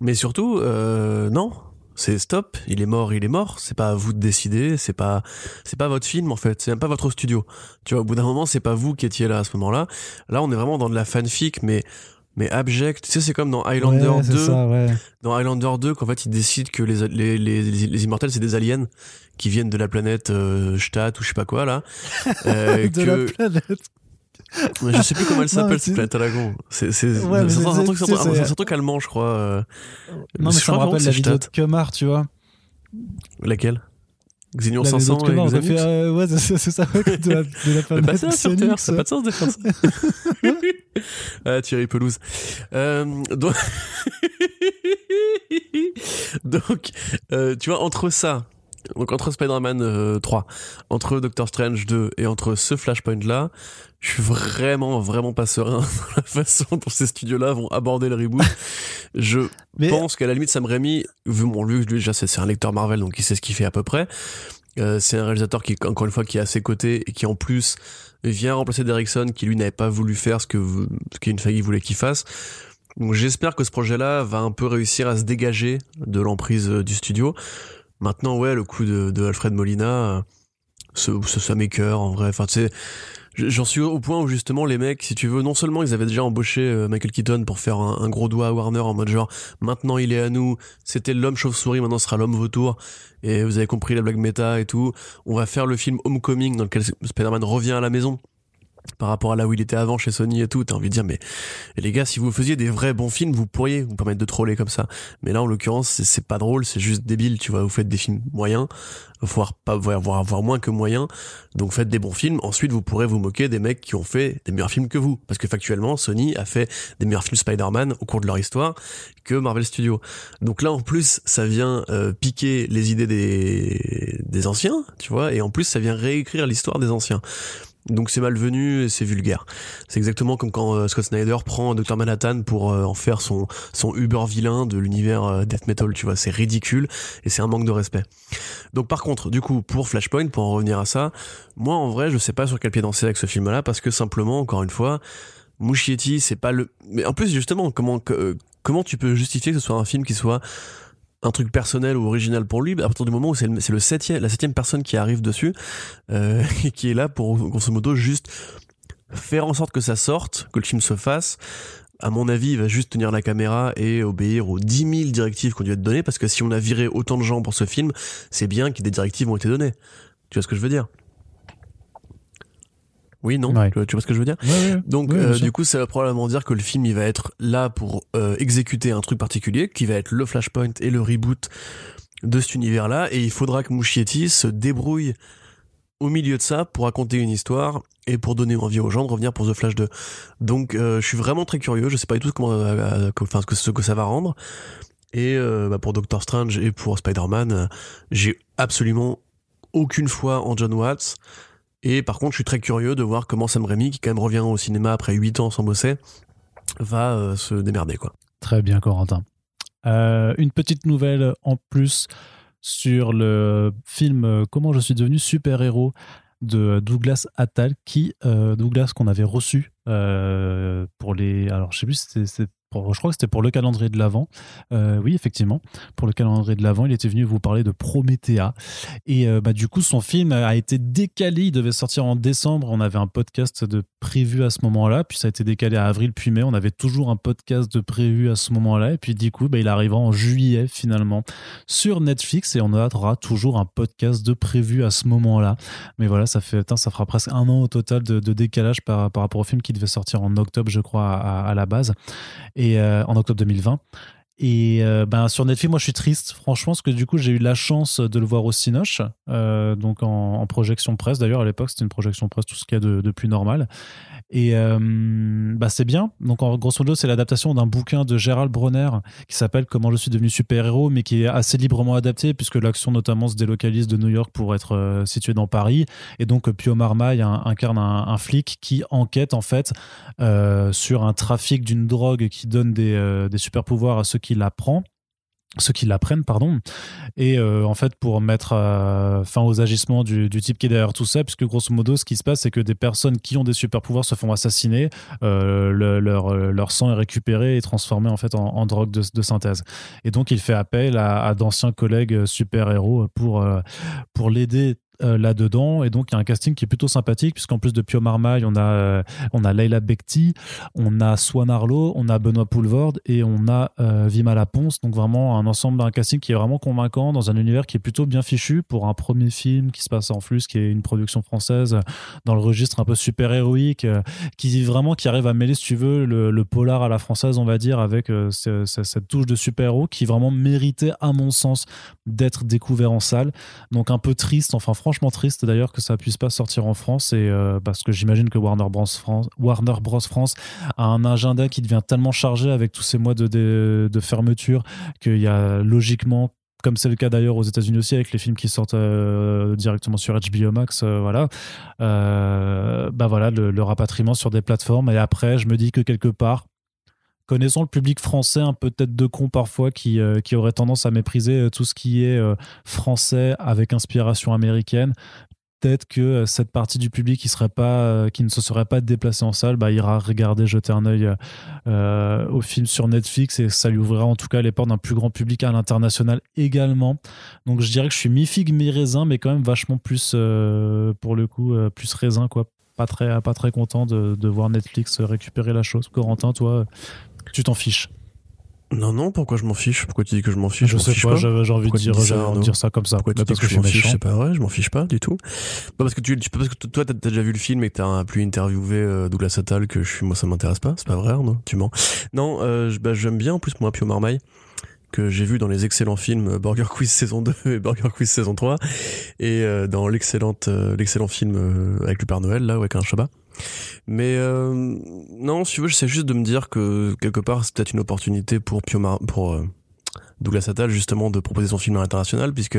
Mais surtout, euh, non, c'est stop, il est mort, il est mort. C'est pas à vous de décider, c'est pas, c'est pas votre film en fait, c'est même pas votre studio. Tu vois, au bout d'un moment, c'est pas vous qui étiez là à ce moment-là. Là, on est vraiment dans de la fanfic, mais mais abject. Tu sais, c'est comme dans Highlander 2. Dans Highlander 2, qu'en fait, ils décident que les, les, les, les immortels, c'est des aliens qui viennent de la planète euh, Stadt ou je sais pas quoi, là. [laughs] Euh, de la planète. Je sais plus comment elle [laughs] s'appelle cette planète à la con. C'est un, truc, allemand, je crois. Euh. Non, mais ça me rappelle la vidéo de Kemar, tu vois. Laquelle? Xenion 500 et Xenix fait, euh, Ouais, c'est ça, [laughs] de la, de la planète. pas ça, sur Terre, ça n'a pas de sens de faire ça. [laughs] ah, Thierry Pelouse. Euh, donc, [laughs] donc euh, tu vois, entre ça, donc entre Spider-Man 3, euh, entre Doctor Strange 2 et entre ce Flashpoint là, je suis vraiment vraiment pas serein [laughs] dans la façon dont ces studios là vont aborder le reboot. je [laughs] pense qu'à la limite Sam Raimi, vu mon lui, lui déjà c'est un lecteur Marvel donc il sait ce qu'il fait à peu près. Euh, c'est un réalisateur qui encore une fois qui est à ses côtés et qui en plus vient remplacer Derrickson qui lui n'avait pas voulu faire ce que ce qu'une voulait qu'il fasse. Donc j'espère que ce projet-là va un peu réussir à se dégager de l'emprise euh, du studio. Maintenant, ouais, le coup de, Alfred Molina, ça, ça m'écœure en vrai. Enfin, tu sais, j'en suis au point où justement les mecs, si tu veux, non seulement ils avaient déjà embauché euh, Michael Keaton pour faire un, gros doigt à Warner en mode genre, maintenant il est à nous, c'était l'homme chauve-souris, maintenant ce sera l'homme vautour, et vous avez compris la blague méta et tout. On va faire le film Homecoming dans lequel Spider-Man revient à la maison par rapport à là où il était avant chez Sony et tout, t'as envie de dire mais les gars si vous faisiez des vrais bons films vous pourriez vous permettre de troller comme ça. Mais là en l'occurrence c'est pas drôle c'est juste débile tu vois. Vous faites des films moyens voire pas voire, voire moins que moyens. Donc faites des bons films. Ensuite vous pourrez vous moquer des mecs qui ont fait des meilleurs films que vous. Parce que factuellement Sony a fait des meilleurs films Spider-Man au cours de leur histoire que Marvel Studios. Donc là en plus ça vient euh, piquer les idées des des anciens tu vois. Et en plus ça vient réécrire l'histoire des anciens donc c'est malvenu et c'est vulgaire. C'est exactement comme quand euh, Scott Snyder prend Dr Manhattan pour euh, en faire son son Uber vilain de l'univers euh, death metal, tu vois, c'est ridicule et c'est un manque de respect. Donc par contre, du coup, pour Flashpoint pour en revenir à ça, moi en vrai, je sais pas sur quel pied danser avec ce film là parce que simplement encore une fois, Muschietti, c'est pas le mais en plus justement comment comment tu peux justifier que ce soit un film qui soit un truc personnel ou original pour lui, à partir du moment où c'est le, septième, la septième personne qui arrive dessus, euh, [laughs] qui est là pour, grosso modo, juste faire en sorte que ça sorte, que le film se fasse. À mon avis, il va juste tenir la caméra et obéir aux 10 000 directives qu'on lui a données, parce que si on a viré autant de gens pour ce film, c'est bien que des directives ont été données. Tu vois ce que je veux dire? Oui, non, tu, vois, ce que je veux dire Donc, euh, du coup, ça va probablement dire que le film, il va être là pour euh, exécuter un truc particulier, qui va être le flashpoint et le reboot de cet univers-là, et il faudra que Muschietti se débrouille au milieu de ça pour raconter une histoire et pour donner envie aux gens de revenir pour The Flash 2. Donc, euh, je suis vraiment très curieux. Je sais pas du tout comment, enfin, ce que, ce que ça va rendre. Et bah, pour Doctor Strange et pour Spider-Man, j'ai absolument aucune foi en John Watts. Et par contre, je suis très curieux de voir comment Sam Raimi, qui quand même revient au cinéma après 8 ans sans bosser, va euh, se démerder. quoi. Très bien, Corentin. Euh, une petite nouvelle en plus sur le film euh, Comment je suis devenu super-héros de Douglas Attal, qui Douglas qu'on avait reçu pour les. Alors, je sais plus, c'était je crois que c'était pour le calendrier de l'Avent. Euh, oui, effectivement, pour le calendrier de l'Avent, il était venu vous parler de Promethea. Et euh, bah, du coup, son film a été décalé. Il devait sortir en décembre. On avait un podcast de prévu à ce moment-là. Puis ça a été décalé à avril, puis mai. On avait toujours un podcast de prévu à ce moment-là. Et puis du coup, bah, il arrivera en juillet finalement sur Netflix. Et on aura toujours un podcast de prévu à ce moment-là. Mais voilà, ça fait, ça fera presque un an au total de, décalage par, rapport au film qui devait sortir en octobre, je crois, à, la base. Et et euh, en octobre 2020. Et ben, sur Netflix, moi je suis triste, franchement, parce que du coup j'ai eu la chance de le voir au Cinoche, euh, donc en, projection presse. D'ailleurs, à l'époque, c'était une projection presse, tout ce qu'il y a de, plus normal. Et euh, bah, c'est bien. Donc, en grosso modo, c'est l'adaptation d'un bouquin de Gérald Bronner qui s'appelle Comment je suis devenu super-héros, mais qui est assez librement adapté, puisque l'action notamment se délocalise de New York pour être située dans Paris. Et donc, Pio Marmaille incarne un, flic qui enquête, en fait, sur un trafic d'une drogue qui donne des, des super-pouvoirs à ceux qui la prennent ceux qui l'apprennent, pardon. Et euh, en fait, pour mettre euh, fin aux agissements du, type qui est derrière tout ça, puisque grosso modo, ce qui se passe, c'est que des personnes qui ont des super pouvoirs se font assassiner, euh, leur, leur sang est récupéré et transformé en fait en, drogue de, synthèse. Et donc, il fait appel à, à d'anciens collègues super-héros pour, pour l'aider euh, là-dedans. Et donc, il y a un casting qui est plutôt sympathique, puisqu'en plus de Pio Marmaille, on a, euh, on a Leila Bekti, on a Swan Arlo, on a Benoît Poulvord et on a euh, Vima Laponce. Donc, vraiment, un ensemble d'un casting qui est vraiment convaincant dans un univers qui est plutôt bien fichu pour un premier film qui se passe en flux, qui est une production française dans le registre un peu super-héroïque, qui vraiment qui arrive à mêler, si tu veux, le, polar à la française, on va dire, avec cette touche de super-héros qui vraiment méritait, à mon sens, d'être découvert en salle. Donc, un peu triste, enfin, franchement triste d'ailleurs que ça puisse pas sortir en France euh, parce que j'imagine que Warner Bros France Warner Bros a un agenda qui devient tellement chargé avec tous ces mois de, de, fermeture qu'il y a logiquement comme c'est le cas d'ailleurs aux États-Unis aussi avec les films qui sortent euh, directement sur HBO Max, euh, voilà, bah voilà le, rapatriement sur des plateformes. Et après, je me dis que quelque part, connaissant le public français un peu tête de con parfois qui, euh, qui aurait tendance à mépriser euh, tout ce qui est euh, français avec inspiration américaine peut-être que cette partie du public qui serait pas qui ne se serait pas déplacé en salle bah, ira regarder jeter un œil au film sur Netflix et ça lui ouvrira en tout cas les portes d'un plus grand public à l'international également. Donc je dirais que je suis mi figue mi raisin mais quand même vachement plus pour le coup plus raisin quoi. Pas très pas très content de, de voir Netflix récupérer la chose. Corentin toi tu t'en fiches. Non, non, pourquoi je m'en fiche? Pourquoi tu dis que je m'en fiche? Je, sais pas, j'ai envie de dire, ça, dire, ça comme ça. Pourquoi tu dis que, je m'en fiche? C'est pas vrai, je m'en fiche pas du tout. Pas parce que tu, parce que toi, t'as déjà vu le film et que t'as plus interviewé euh, Douglas Attal que je suis, moi, ça m'intéresse pas. C'est pas vrai, non Tu mens. Non, euh, bah, j'aime bien en plus moi Pio Marmaille que j'ai vu dans les excellents films euh, Burger Quiz saison 2 et Burger Quiz saison 3 et euh, dans l'excellente l'excellent film avec le Père Noël là avec un Chabat. Mais euh, non, si tu veux, j'essaie juste de me dire que quelque part, c'est peut-être une opportunité pour pour euh, Douglas Attal justement de proposer son film à l'international, puisque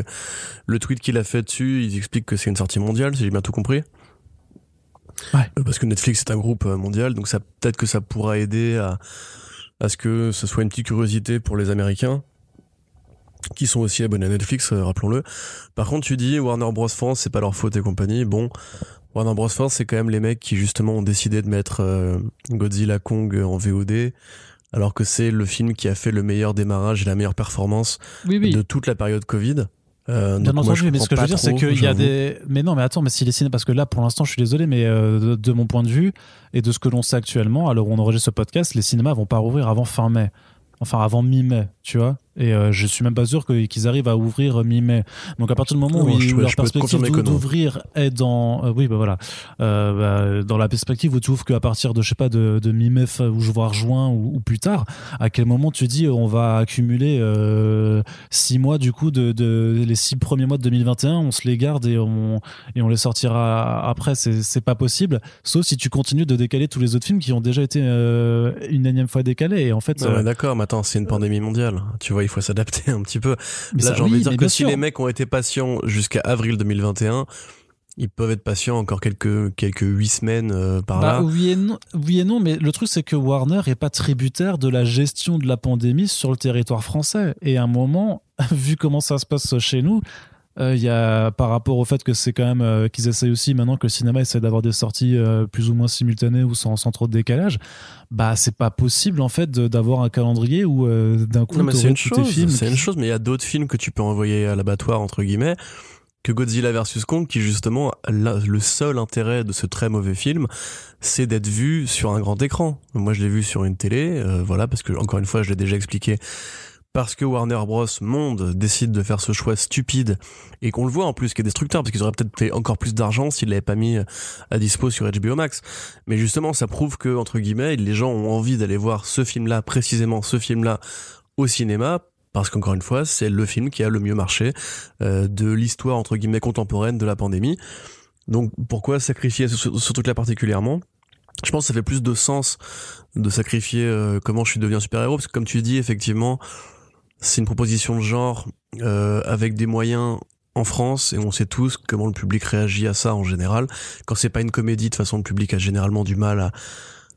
le tweet qu'il a fait dessus, il explique que c'est une sortie mondiale, si j'ai bien tout compris. Ouais. Euh, parce que Netflix est un groupe mondial, donc ça peut-être que ça pourra aider à à ce que ce soit une petite curiosité pour les Américains qui sont aussi abonnés à Netflix, rappelons-le. Par contre, tu dis Warner Bros France, c'est pas leur faute et compagnie. Bon, Warner Bros. France, c'est quand même les mecs qui justement ont décidé de mettre euh, Godzilla Kong en VOD alors que c'est le film qui a fait le meilleur démarrage et la meilleure performance oui, oui. de toute la période Covid. Euh, Bien entendu, mais ce que je veux dire, c'est qu'il y a des. Mais non, mais attends, mais si les cinémas, parce que là, pour l'instant, je suis désolé, mais euh, de, mon point de vue et de ce que l'on sait actuellement, alors on enregistre ce podcast, les cinémas vont pas rouvrir avant fin mai, enfin avant mi-mai, tu vois. Et euh, je suis même pas sûr qu'ils arrivent à ouvrir mi-mai. Donc à partir du moment où, leur perspective d'ouvrir est dans, euh, oui bah voilà, euh, bah, dans la perspective où tu ouvres qu'à partir de je sais pas de, de mi-mai ou voir juin ou, plus tard, à quel moment tu dis on va accumuler euh, six mois du coup de, de, les six premiers mois de 2021, on se les garde et on et on les sortira après. C'est pas possible, sauf si tu continues de décaler tous les autres films qui ont déjà été une énième fois décalés. Et en fait, d'accord, mais attends, c'est une pandémie mondiale, tu vois il faut s'adapter [laughs] un petit peu. Là, j'ai envie de dire que si les mecs ont été patients jusqu'à avril 2021, ils peuvent être patients encore quelques quelques huit semaines euh, par bah, là. Oui et, non, oui et non, mais le truc c'est que Warner est pas tributaire de la gestion de la pandémie sur le territoire français. Et à un moment, [laughs] vu comment ça se passe chez nous, il y a par rapport au fait que c'est quand même euh, qu'ils essayent aussi maintenant que le cinéma essaie d'avoir des sorties euh, plus ou moins simultanées ou sans, sans, trop de décalage bah c'est pas possible en fait d'avoir un calendrier où d'un coup c'est une chose c'est une chose mais il y a d'autres films que tu peux envoyer à l'abattoir entre guillemets que Godzilla vs Kong qui justement le seul intérêt de ce très mauvais film c'est d'être vu sur un grand écran. Moi je l'ai vu sur une télé voilà parce que encore une fois je l'ai déjà expliqué parce que Warner Bros. Monde décide de faire ce choix stupide et qu'on le voit en plus qui est destructeur parce qu'ils auraient peut-être fait encore plus d'argent s'ils l'avaient pas mis à dispo sur HBO Max. Mais justement, ça prouve que entre guillemets, les gens ont envie d'aller voir ce film-là, précisément ce film-là, au cinéma parce qu'encore une fois, c'est le film qui a le mieux marché euh, de l'histoire entre guillemets contemporaine de la pandémie. Donc pourquoi sacrifier ce, truc-là particulièrement? Je pense que ça fait plus de sens de sacrifier euh, comment je suis devenu super-héros parce que comme tu dis effectivement c'est une proposition de genre euh, avec des moyens en France et on sait tous comment le public réagit à ça en général. Quand c'est pas une comédie, de toute façon, le public a généralement du mal à,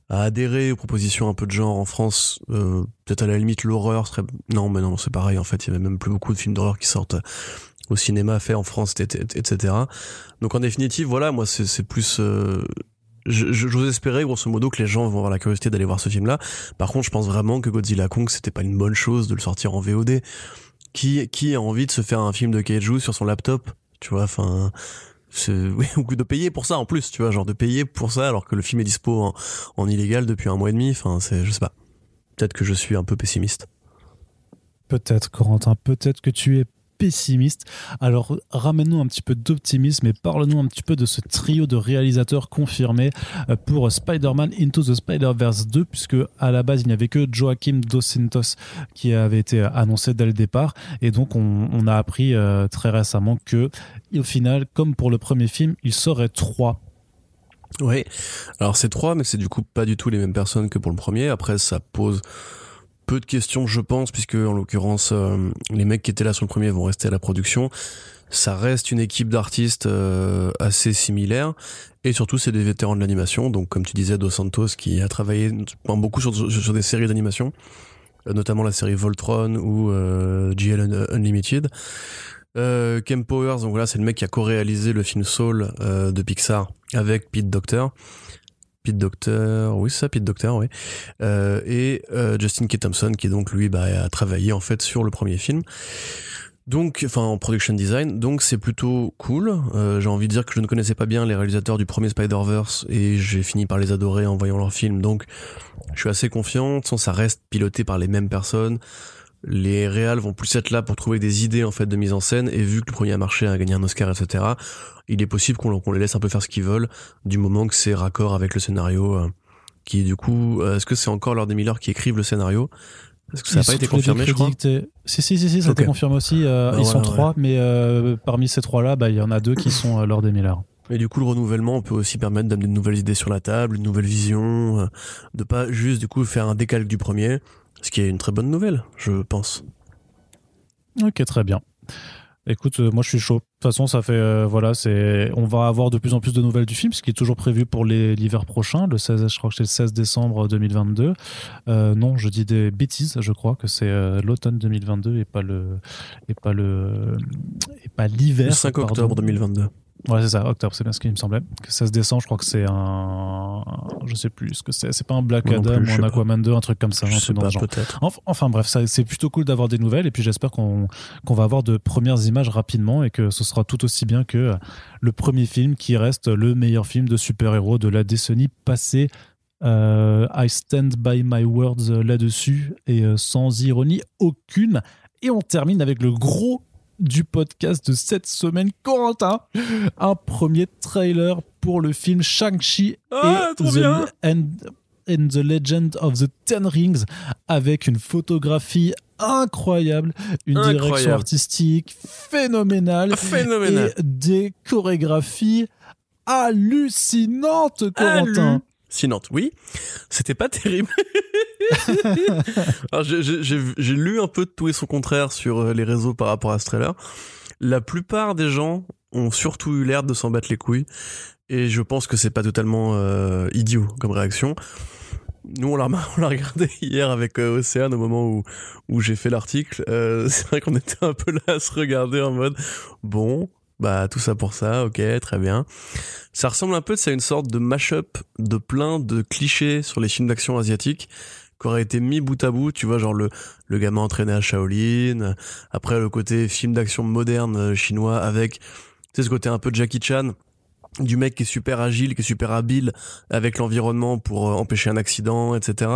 à adhérer aux propositions un peu de genre en France. Euh, Peut-être à la limite l'horreur serait non, mais non, c'est pareil. En fait, il y avait même plus beaucoup de films d'horreur qui sortent au cinéma fait en France, etc. Donc en définitive, voilà, moi c'est plus euh, j'ose espérer grosso modo que les gens vont avoir la curiosité d'aller voir ce film là par contre je pense vraiment que Godzilla Kong c'était pas une bonne chose de le sortir en VOD qui qui a envie de se faire un film de kaiju sur son laptop tu vois enfin [laughs] oui, ou de payer pour ça en plus tu vois genre de payer pour ça alors que le film est dispo en, en illégal depuis un mois et demi enfin c'est je sais pas. Peut-être que je suis un peu pessimiste. Peut-être, Corentin, peut-être que tu es pessimiste. Alors ramène-nous un petit peu d'optimisme et parle-nous un petit peu de ce trio de réalisateurs confirmés euh, pour Spider-Man Into the Spider-Verse 2, puisque à la base il n'y avait que Joaquim Dos Santos qui avait été annoncé dès le départ. Et donc on, a appris euh, très récemment que au final, comme pour le premier film, il serait trois oui, alors c'est trois, mais c'est du coup pas du tout les mêmes personnes que pour le premier. Après, ça pose peu de questions, je pense, puisque en l'occurrence, euh, les mecs qui étaient là sur le premier vont rester à la production. Ça reste une équipe d'artistes euh, assez similaire, et surtout c'est des vétérans de l'animation. Donc, comme tu disais, Dos Santos qui a travaillé beaucoup sur, des séries d'animation, euh, notamment la série Voltron ou GL Unlimited. Ken Powers, donc voilà, c'est le mec qui a co-réalisé le film Soul de Pixar avec Pete Docter. Pete Docter, oui c'est ça, Pete Docter, oui, euh, et euh, Justin K. Thompson qui donc lui bah, a travaillé en fait sur le premier film. Donc, enfin en production design, donc c'est plutôt cool. Euh, j'ai envie de dire que je ne connaissais pas bien les réalisateurs du premier Spider-Verse et j'ai fini par les adorer en voyant leur film. Donc, je suis assez confiant. Ça reste piloté par les mêmes personnes les réals vont plus être là pour trouver des idées en fait de mise en scène. Et vu que le premier a marché a gagné un Oscar etc il est possible qu'on les laisse un peu faire ce qu'ils veulent du moment que c'est raccord avec le scénario euh, qui du coup euh, est-ce que c'est encore Lord et Miller qui écrivent le scénario? Est-ce que ça n'a pas été confirmé je crois? si si si, si ça a été confirmé aussi euh, ils sont trois mais parmi ces trois là bah il y en a deux qui sont Lord et Miller. Et du coup, le renouvellement peut aussi permettre d'amener de nouvelles idées sur la table, une nouvelle vision, de pas juste du coup faire un décalque du premier, ce qui est une très bonne nouvelle, je pense. Ok, très bien. Écoute, euh, moi je suis chaud. De toute façon, ça fait euh, voilà, c'est on va avoir de plus en plus de nouvelles du film, ce qui est toujours prévu pour l'hiver prochain, le 16, je crois que c'est le 16 décembre 2022. Euh, non, je dis des bêtises, je crois que c'est l'automne 2022 et pas le et pas le et pas l'hiver. Le 5 octobre 2022. Ouais, c'est ça, octobre, c'est bien ce qu'il me semblait. Que 16 décembre, je crois que c'est un. Je sais plus ce que c'est. C'est pas un Black Adam ou un Aquaman 2, un truc comme ça. Je un sais pas, peut-être. Enf- Enfin bref, ça- c'est plutôt cool d'avoir des nouvelles et puis j'espère qu'on qu'on va avoir de premières images rapidement et que ce sera tout aussi bien que le premier film qui reste le meilleur film de super-héros de la décennie passée. Euh, I stand by my words là-dessus et euh, sans ironie aucune. Et on termine avec le gros du podcast de cette semaine, Corentin. Un premier trailer pour le film Shang-Chi Ah, et the, and, and the Legend of the Ten Rings avec une photographie incroyable, une Incroyable. direction artistique phénoménale Phénoménal. et des chorégraphies hallucinantes, Corentin. Hallu- Sinon, oui, c'était pas terrible. [laughs] Alors, j'ai- j'ai j'ai- j'ai lu un peu de tout et son contraire sur euh, les réseaux par rapport à ce trailer. La plupart des gens ont surtout eu l'air de s'en battre les couilles, et je pense que c'est pas totalement euh, idiot comme réaction. Nous, on l'a [laughs] on l'a regardé hier avec euh, Océane au moment où, où j'ai fait l'article. Euh, [laughs] c'est vrai qu'on était un peu là à se regarder en mode bon, bah tout ça pour ça, ok, très bien. Ça ressemble un peu à une sorte de mash-up de plein de clichés sur les films d'action asiatiques qui auraient été mis bout à bout, tu vois, genre le, le gamin entraîné à Shaolin, après le côté film d'action moderne euh, chinois avec, tu sais, ce côté un peu Jackie Chan, du mec qui est super agile, qui est super habile avec l'environnement pour euh, empêcher un accident, etc.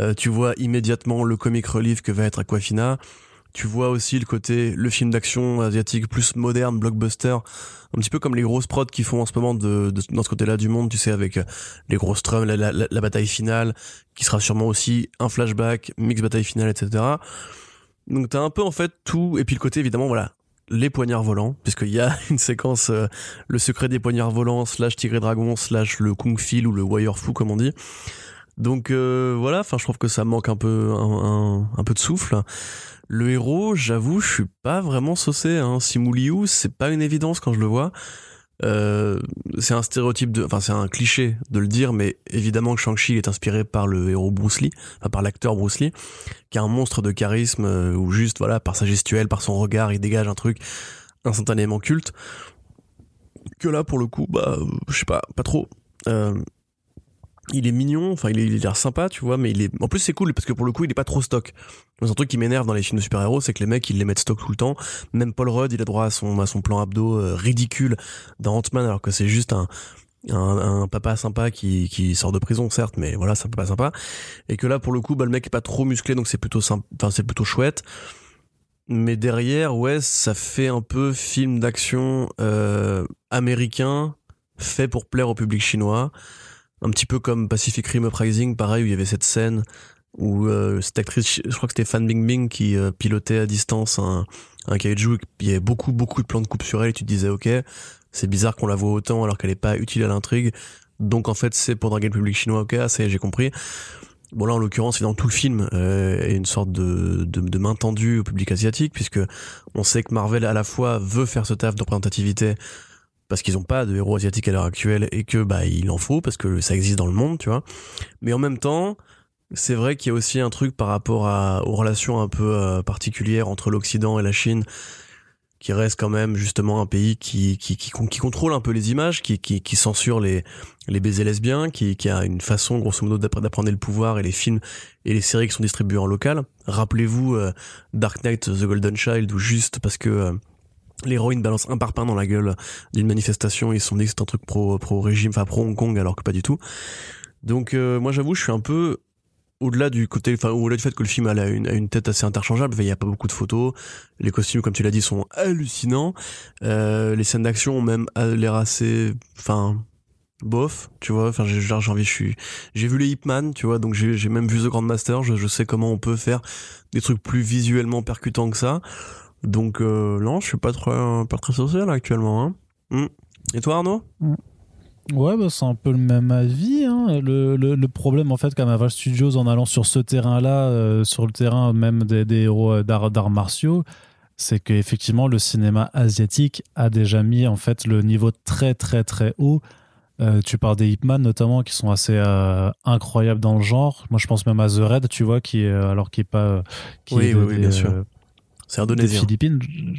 Euh, tu vois immédiatement le comic relief que va être Aquafina. Tu vois aussi le côté, le film d'action asiatique plus moderne, blockbuster, un petit peu comme les grosses prods qui font en ce moment de, de- dans ce côté-là du monde, tu sais, avec euh, les grosses drums, la, la, la- bataille finale, qui sera sûrement aussi un flashback, mix bataille finale, etc. Donc t'as un peu en fait tout, et puis le côté évidemment, voilà, les poignards volants, puisqu'il y a [laughs] une séquence, euh, le secret des poignards volants, slash tigre et dragon, slash le kung fil ou le warrior fu comme on dit. Donc euh, voilà, enfin je trouve que ça manque un peu un, un peu de souffle. Le héros, j'avoue, je suis pas vraiment saucé. Hein. Simu Liu, c'est pas une évidence quand je le vois. Euh, c'est un stéréotype de, enfin c'est un cliché de le dire, mais évidemment que Shang-Chi est inspiré par le héros Bruce Lee, enfin par l'acteur Bruce Lee, qui est un monstre de charisme euh, où juste voilà par sa gestuelle, par son regard, il dégage un truc instantanément culte. Que là pour le coup, bah je sais pas, pas trop. Euh, il est mignon, enfin il est- il a l'air sympa, tu vois, mais il est. En plus c'est cool parce que pour le coup il est pas trop stock. C'est un truc qui m'énerve dans les films de super-héros, c'est que les mecs ils les mettent stock tout le temps. Même Paul Rudd il a droit à son à son plan abdo euh, ridicule dans Ant-Man alors que c'est juste un un, un papa sympa qui, qui sort de prison certes mais voilà c'est un papa sympa et que là pour le coup bah, le mec est pas trop musclé donc c'est plutôt sympa enfin c'est plutôt chouette mais derrière ouais ça fait un peu film d'action euh, américain fait pour plaire au public chinois un petit peu comme Pacific Rim Uprising pareil où il y avait cette scène où euh, cette actrice je crois que c'était Fan Bingbing qui euh, pilotait à distance un, un kaiju il y avait beaucoup beaucoup de plans de coupe sur elle et tu te disais ok c'est bizarre qu'on la voit autant alors qu'elle est pas utile à l'intrigue. Donc en fait c'est pour draguer le public chinois ok ah, ça j'ai compris. Bon là en l'occurrence c'est dans tout le film euh, une sorte de, de, de main tendue au public asiatique puisque on sait que Marvel à la fois veut faire ce taf de représentativité parce qu'ils ont pas de héros asiatiques à l'heure actuelle et que bah il en faut parce que ça existe dans le monde tu vois mais en même temps c'est vrai qu'il y a aussi un truc par rapport à, aux relations un peu euh, particulières entre l'Occident et la Chine qui reste quand même justement un pays qui qui, qui, qui contrôle un peu les images, qui, qui, qui censure les, les baisers lesbiens, qui, qui a une façon grosso modo d'appre- d'apprendre le pouvoir et les films et les séries qui sont distribuées en local. Rappelez-vous euh, Dark Knight The Golden Child où juste parce que euh, l'héroïne balance un parpaing dans la gueule d'une manifestation, ils se sont dit que un truc pro pro régime, enfin pro Hong Kong alors que pas du tout. Donc euh, moi j'avoue je suis un peu au-delà du côté, enfin au-delà du fait que le film a une, a une tête assez interchangeable, il y a pas beaucoup de photos, les costumes comme tu l'as dit sont hallucinants, euh, les scènes d'action ont même l'air assez, enfin bof, tu vois, enfin j'ai envie, je suis, j'ai vu les Ip Man, tu vois, donc j'ai j'ai même vu The Grandmaster, je, je sais comment on peut faire des trucs plus visuellement percutants que ça, donc euh, non, je suis pas très, pas très social actuellement. Hein. Hmm. Et toi Arnaud? Ouais, bah, c'est un peu le même avis. hein. Le, le, le problème, en fait, qu'à Marvel Studios, en allant sur ce terrain-là, euh, sur le terrain même des, des héros euh, d'arts martiaux, c'est qu'effectivement, le cinéma asiatique a déjà mis en fait le niveau très, très, très haut. Euh, tu parles des Ip Man notamment qui sont assez euh, incroyables dans le genre. Moi, je pense même à The Red, tu vois, qui est euh, alors qui est pas euh, qui Oui, est oui, oui, bien sûr. Euh, C'est indonésien. Philippines,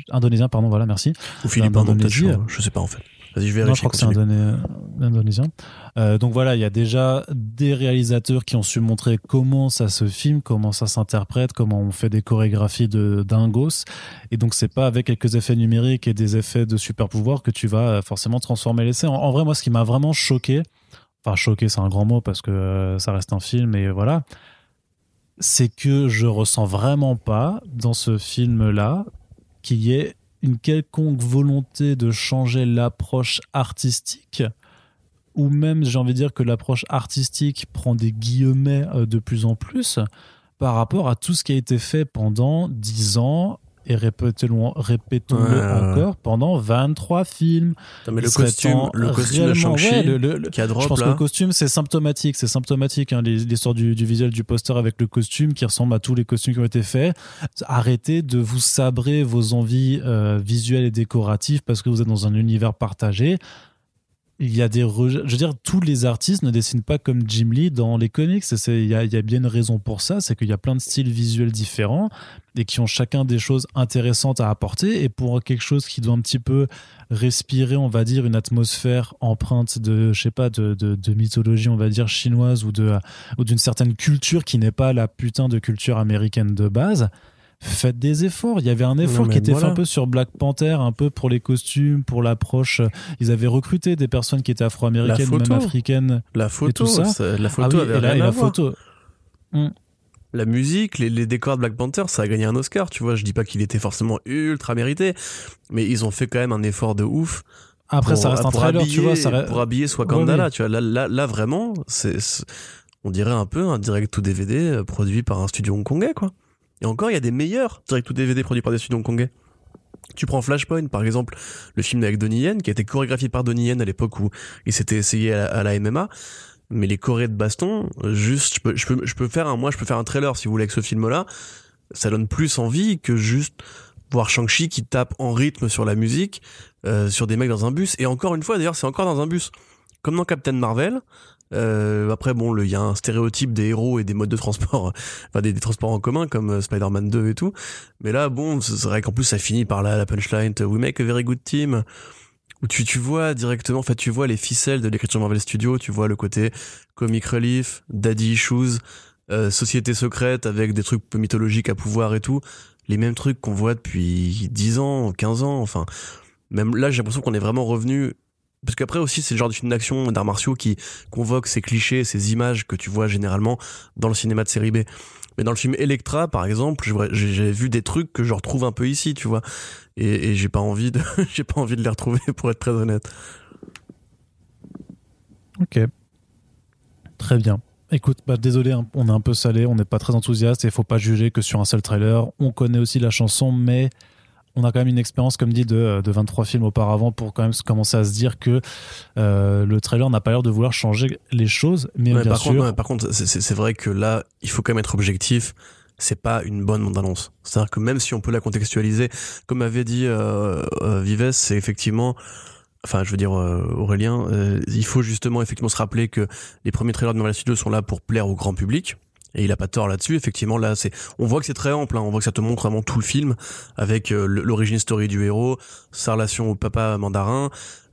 indonésien, pardon, voilà, merci. Ou philippin, non, peut-être, d'Indonésie, je, je sais pas en fait. Vas-y, je vérifie. Non, je crois que c'est indonésien. indonésien. Euh, donc voilà, il y a déjà des réalisateurs qui ont su montrer comment ça se filme, comment ça s'interprète, comment on fait des chorégraphies de dingos. Et donc c'est pas avec quelques effets numériques et des effets de super pouvoir que tu vas forcément transformer l'essai. En, en vrai, moi, ce qui m'a vraiment choqué, enfin choqué, c'est un grand mot parce que euh, ça reste un film, et voilà, c'est que je ressens vraiment pas dans ce film-là qu'il y ait une quelconque volonté de changer l'approche artistique ou même j'ai envie de dire que l'approche artistique prend des guillemets euh, de plus en plus par rapport à tout ce qui a été fait pendant dix ans et répétons-le répétons encore pendant 23 films. mais le costume, le costume de Shang-Chi qui a drop, Je pense que le costume, c'est symptomatique. C'est symptomatique, hein, l'histoire du, du, visuel du poster avec le costume qui ressemble à tous les costumes qui ont été faits. Arrêtez de vous sabrer vos envies euh, visuelles et décoratives parce que vous êtes dans un univers partagé il y a des je veux dire tous les artistes ne dessinent pas comme Jim Lee dans les comics. Il y a, y a, bien une raison pour ça c'est qu'il y a plein de styles visuels différents et qui ont chacun des choses intéressantes à apporter. Et pour quelque chose qui doit un petit peu respirer on va dire une atmosphère empreinte de je sais pas de, mythologie on va dire chinoise ou de ou d'une certaine culture qui n'est pas la putain de culture américaine de base faites des efforts. Il y avait un effort qui était fait un peu sur Black Panther, un peu pour les costumes, pour l'approche. Ils avaient recruté des personnes qui étaient afro-américaines, même africaines. La photo, et tout ça. la photo ah et la, photo. La musique, les, décors de Black Panther, ça a gagné un Oscar, tu vois. Je dis pas qu'il était forcément ultra mérité, mais ils ont fait quand même un effort de ouf. Après, ça reste un trailer, tu vois. Ça Pour habiller Swakanda, tu vois. Là, là, là vraiment, c'est, on dirait un peu un direct to DVD euh, produit par un studio hongkongais, quoi. Et encore, il y a des meilleurs direct ou DVD produits par des studios hongkongais. Tu prends Flashpoint, par exemple, le film avec Donnie Yen, qui a été chorégraphié par Donnie Yen à l'époque où il s'était essayé à la, MMA. Mais les chorés de baston, juste, je peux, je peux, je peux faire un, moi, je peux faire un trailer, si vous voulez, avec ce film-là. Ça donne plus envie que juste voir Shang-Chi qui tape en rythme sur la musique, euh, sur des mecs dans un bus. Et encore une fois, d'ailleurs, c'est encore dans un bus. Comme dans Captain Marvel, euh, après, bon, il y a un stéréotype des héros et des modes de transport, [laughs] enfin des, transports en commun comme euh, Spider-Man 2 et tout. Mais là, bon, c'est vrai qu'en plus ça finit par la, la punchline We make a very good team où tu, tu vois directement, en fait, tu vois les ficelles de l'écriture Marvel Studios, tu vois le côté comic relief, daddy issues, euh, société secrète avec des trucs mythologiques à pouvoir et tout, les mêmes trucs qu'on voit depuis 10 ans, 15 ans, enfin, même là, j'ai l'impression qu'on est vraiment revenu parce qu'après aussi c'est le genre de film d'action d'arts martiaux qui convoque ces clichés, ces images que tu vois généralement dans le cinéma de série B. Mais dans le film Electra, par exemple, j'ai vu des trucs que je retrouve un peu ici, tu vois. Et, j'ai pas envie de, [laughs] j'ai pas envie de les retrouver [laughs] pour être très honnête. Ok. Très bien. Écoute, bah désolé, hein, on est un peu salé, on n'est pas très enthousiaste et il faut pas juger que sur un seul trailer. On connaît aussi la chanson, mais on a quand même une expérience, comme dit, de, 23 films auparavant pour quand même commencer à se dire que euh, le trailer n'a pas l'air de vouloir changer les choses. Mais bien par, sûr... contre, par contre, c'est vrai que là, il faut quand même être objectif. C'est pas une bonne bande-annonce. C'est-à-dire que même si on peut la contextualiser, comme avait dit euh, euh Vives, c'est effectivement enfin je veux dire euh, Aurélien, il faut justement effectivement se rappeler que les premiers trailers de Marvel Studios sont là pour plaire au grand public. Et il a pas tort là-dessus. Effectivement, là, c'est, on voit que c'est très ample. Hein. On voit que ça te montre vraiment tout le film avec euh, l'origine story du héros, sa relation au papa mandarin,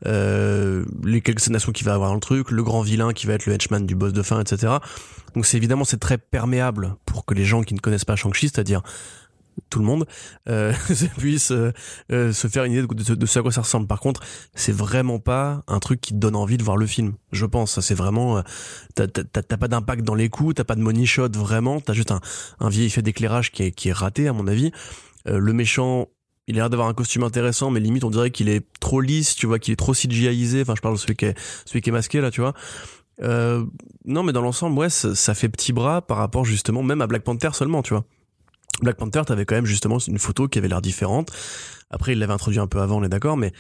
euh, les quelques nations qu'il va avoir dans le truc, le grand vilain qui va être le henchman du boss de fin, etc. Donc c'est évidemment c'est très perméable pour que les gens qui ne connaissent pas Shang-Chi, c'est-à-dire tout le monde euh, [laughs] puisse euh, euh, se faire une idée de, de, ce à quoi ça ressemble. Par contre, c'est vraiment pas un truc qui te donne envie de voir le film. Je pense, ça c'est vraiment, euh, t'as pas d'impact dans les coups, t'as pas de money shot vraiment, t'as juste un, un vieil effet d'éclairage qui est, qui est raté à mon avis. le méchant, il a l'air d'avoir un costume intéressant, mais limite on dirait qu'il est trop lisse, tu vois, qu'il est trop CGIisé. Enfin, je parle de celui qui est, celui qui est masqué là, tu vois. Euh, non, mais dans l'ensemble, ouais, ça, ça, fait petit bras par rapport justement même à Black Panther seulement, tu vois. Black Panther, t'avais quand même justement une photo qui avait l'air différente. Après, il l'avait introduit un peu avant, on est d'accord, mais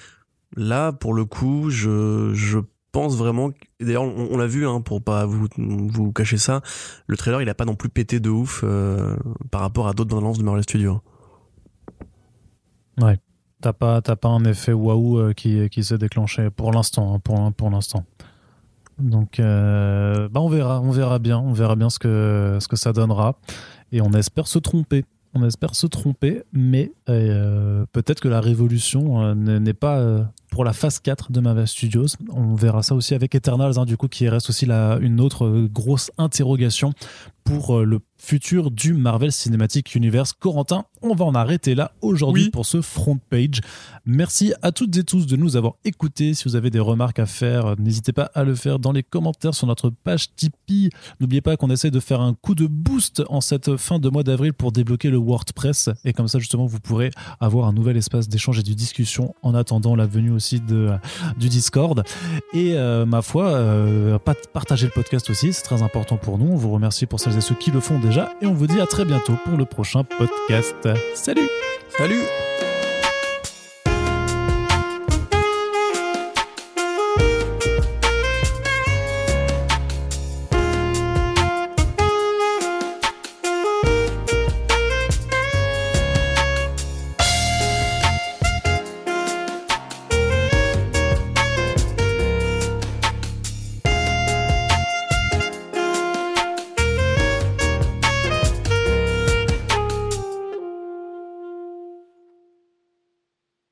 là, pour le coup, je, je pense vraiment. D'ailleurs, on, l'a vu, hein, pour pas vous, vous cacher ça, le trailer, il a pas non plus pété de ouf euh, par rapport à d'autres bandes de Marvel Studios. Ouais. T'as pas, pas un effet waouh euh, qui, qui s'est déclenché pour l'instant, hein, pour, pour l'instant. Donc, euh, bah on verra, on verra bien, on verra bien ce que, ce que ça donnera et on espère se tromper. On espère se tromper, mais euh, peut-être que la révolution euh, n'est pas euh, pour la phase 4 de Marvel Studios. On verra ça aussi avec Eternals, hein, du coup, qui reste aussi une autre grosse interrogation pour le futur du Marvel Cinematic Universe. Corentin, on va en arrêter là aujourd'hui pour ce front page. Merci à toutes et tous de nous avoir écoutés. Si vous avez des remarques à faire, n'hésitez pas à le faire dans les commentaires sur notre page Tipeee. N'oubliez pas qu'on essaie de faire un coup de boost en cette fin de mois d'avril pour débloquer le WordPress. Et comme ça, justement, vous pourrez avoir un nouvel espace d'échange et de discussion en attendant la venue aussi de, du Discord. Et euh, ma foi, euh, partagez le podcast aussi, c'est très important pour nous. On vous remercie pour ceux qui le font déjà et on vous dit à très bientôt pour le prochain podcast. Salut Salut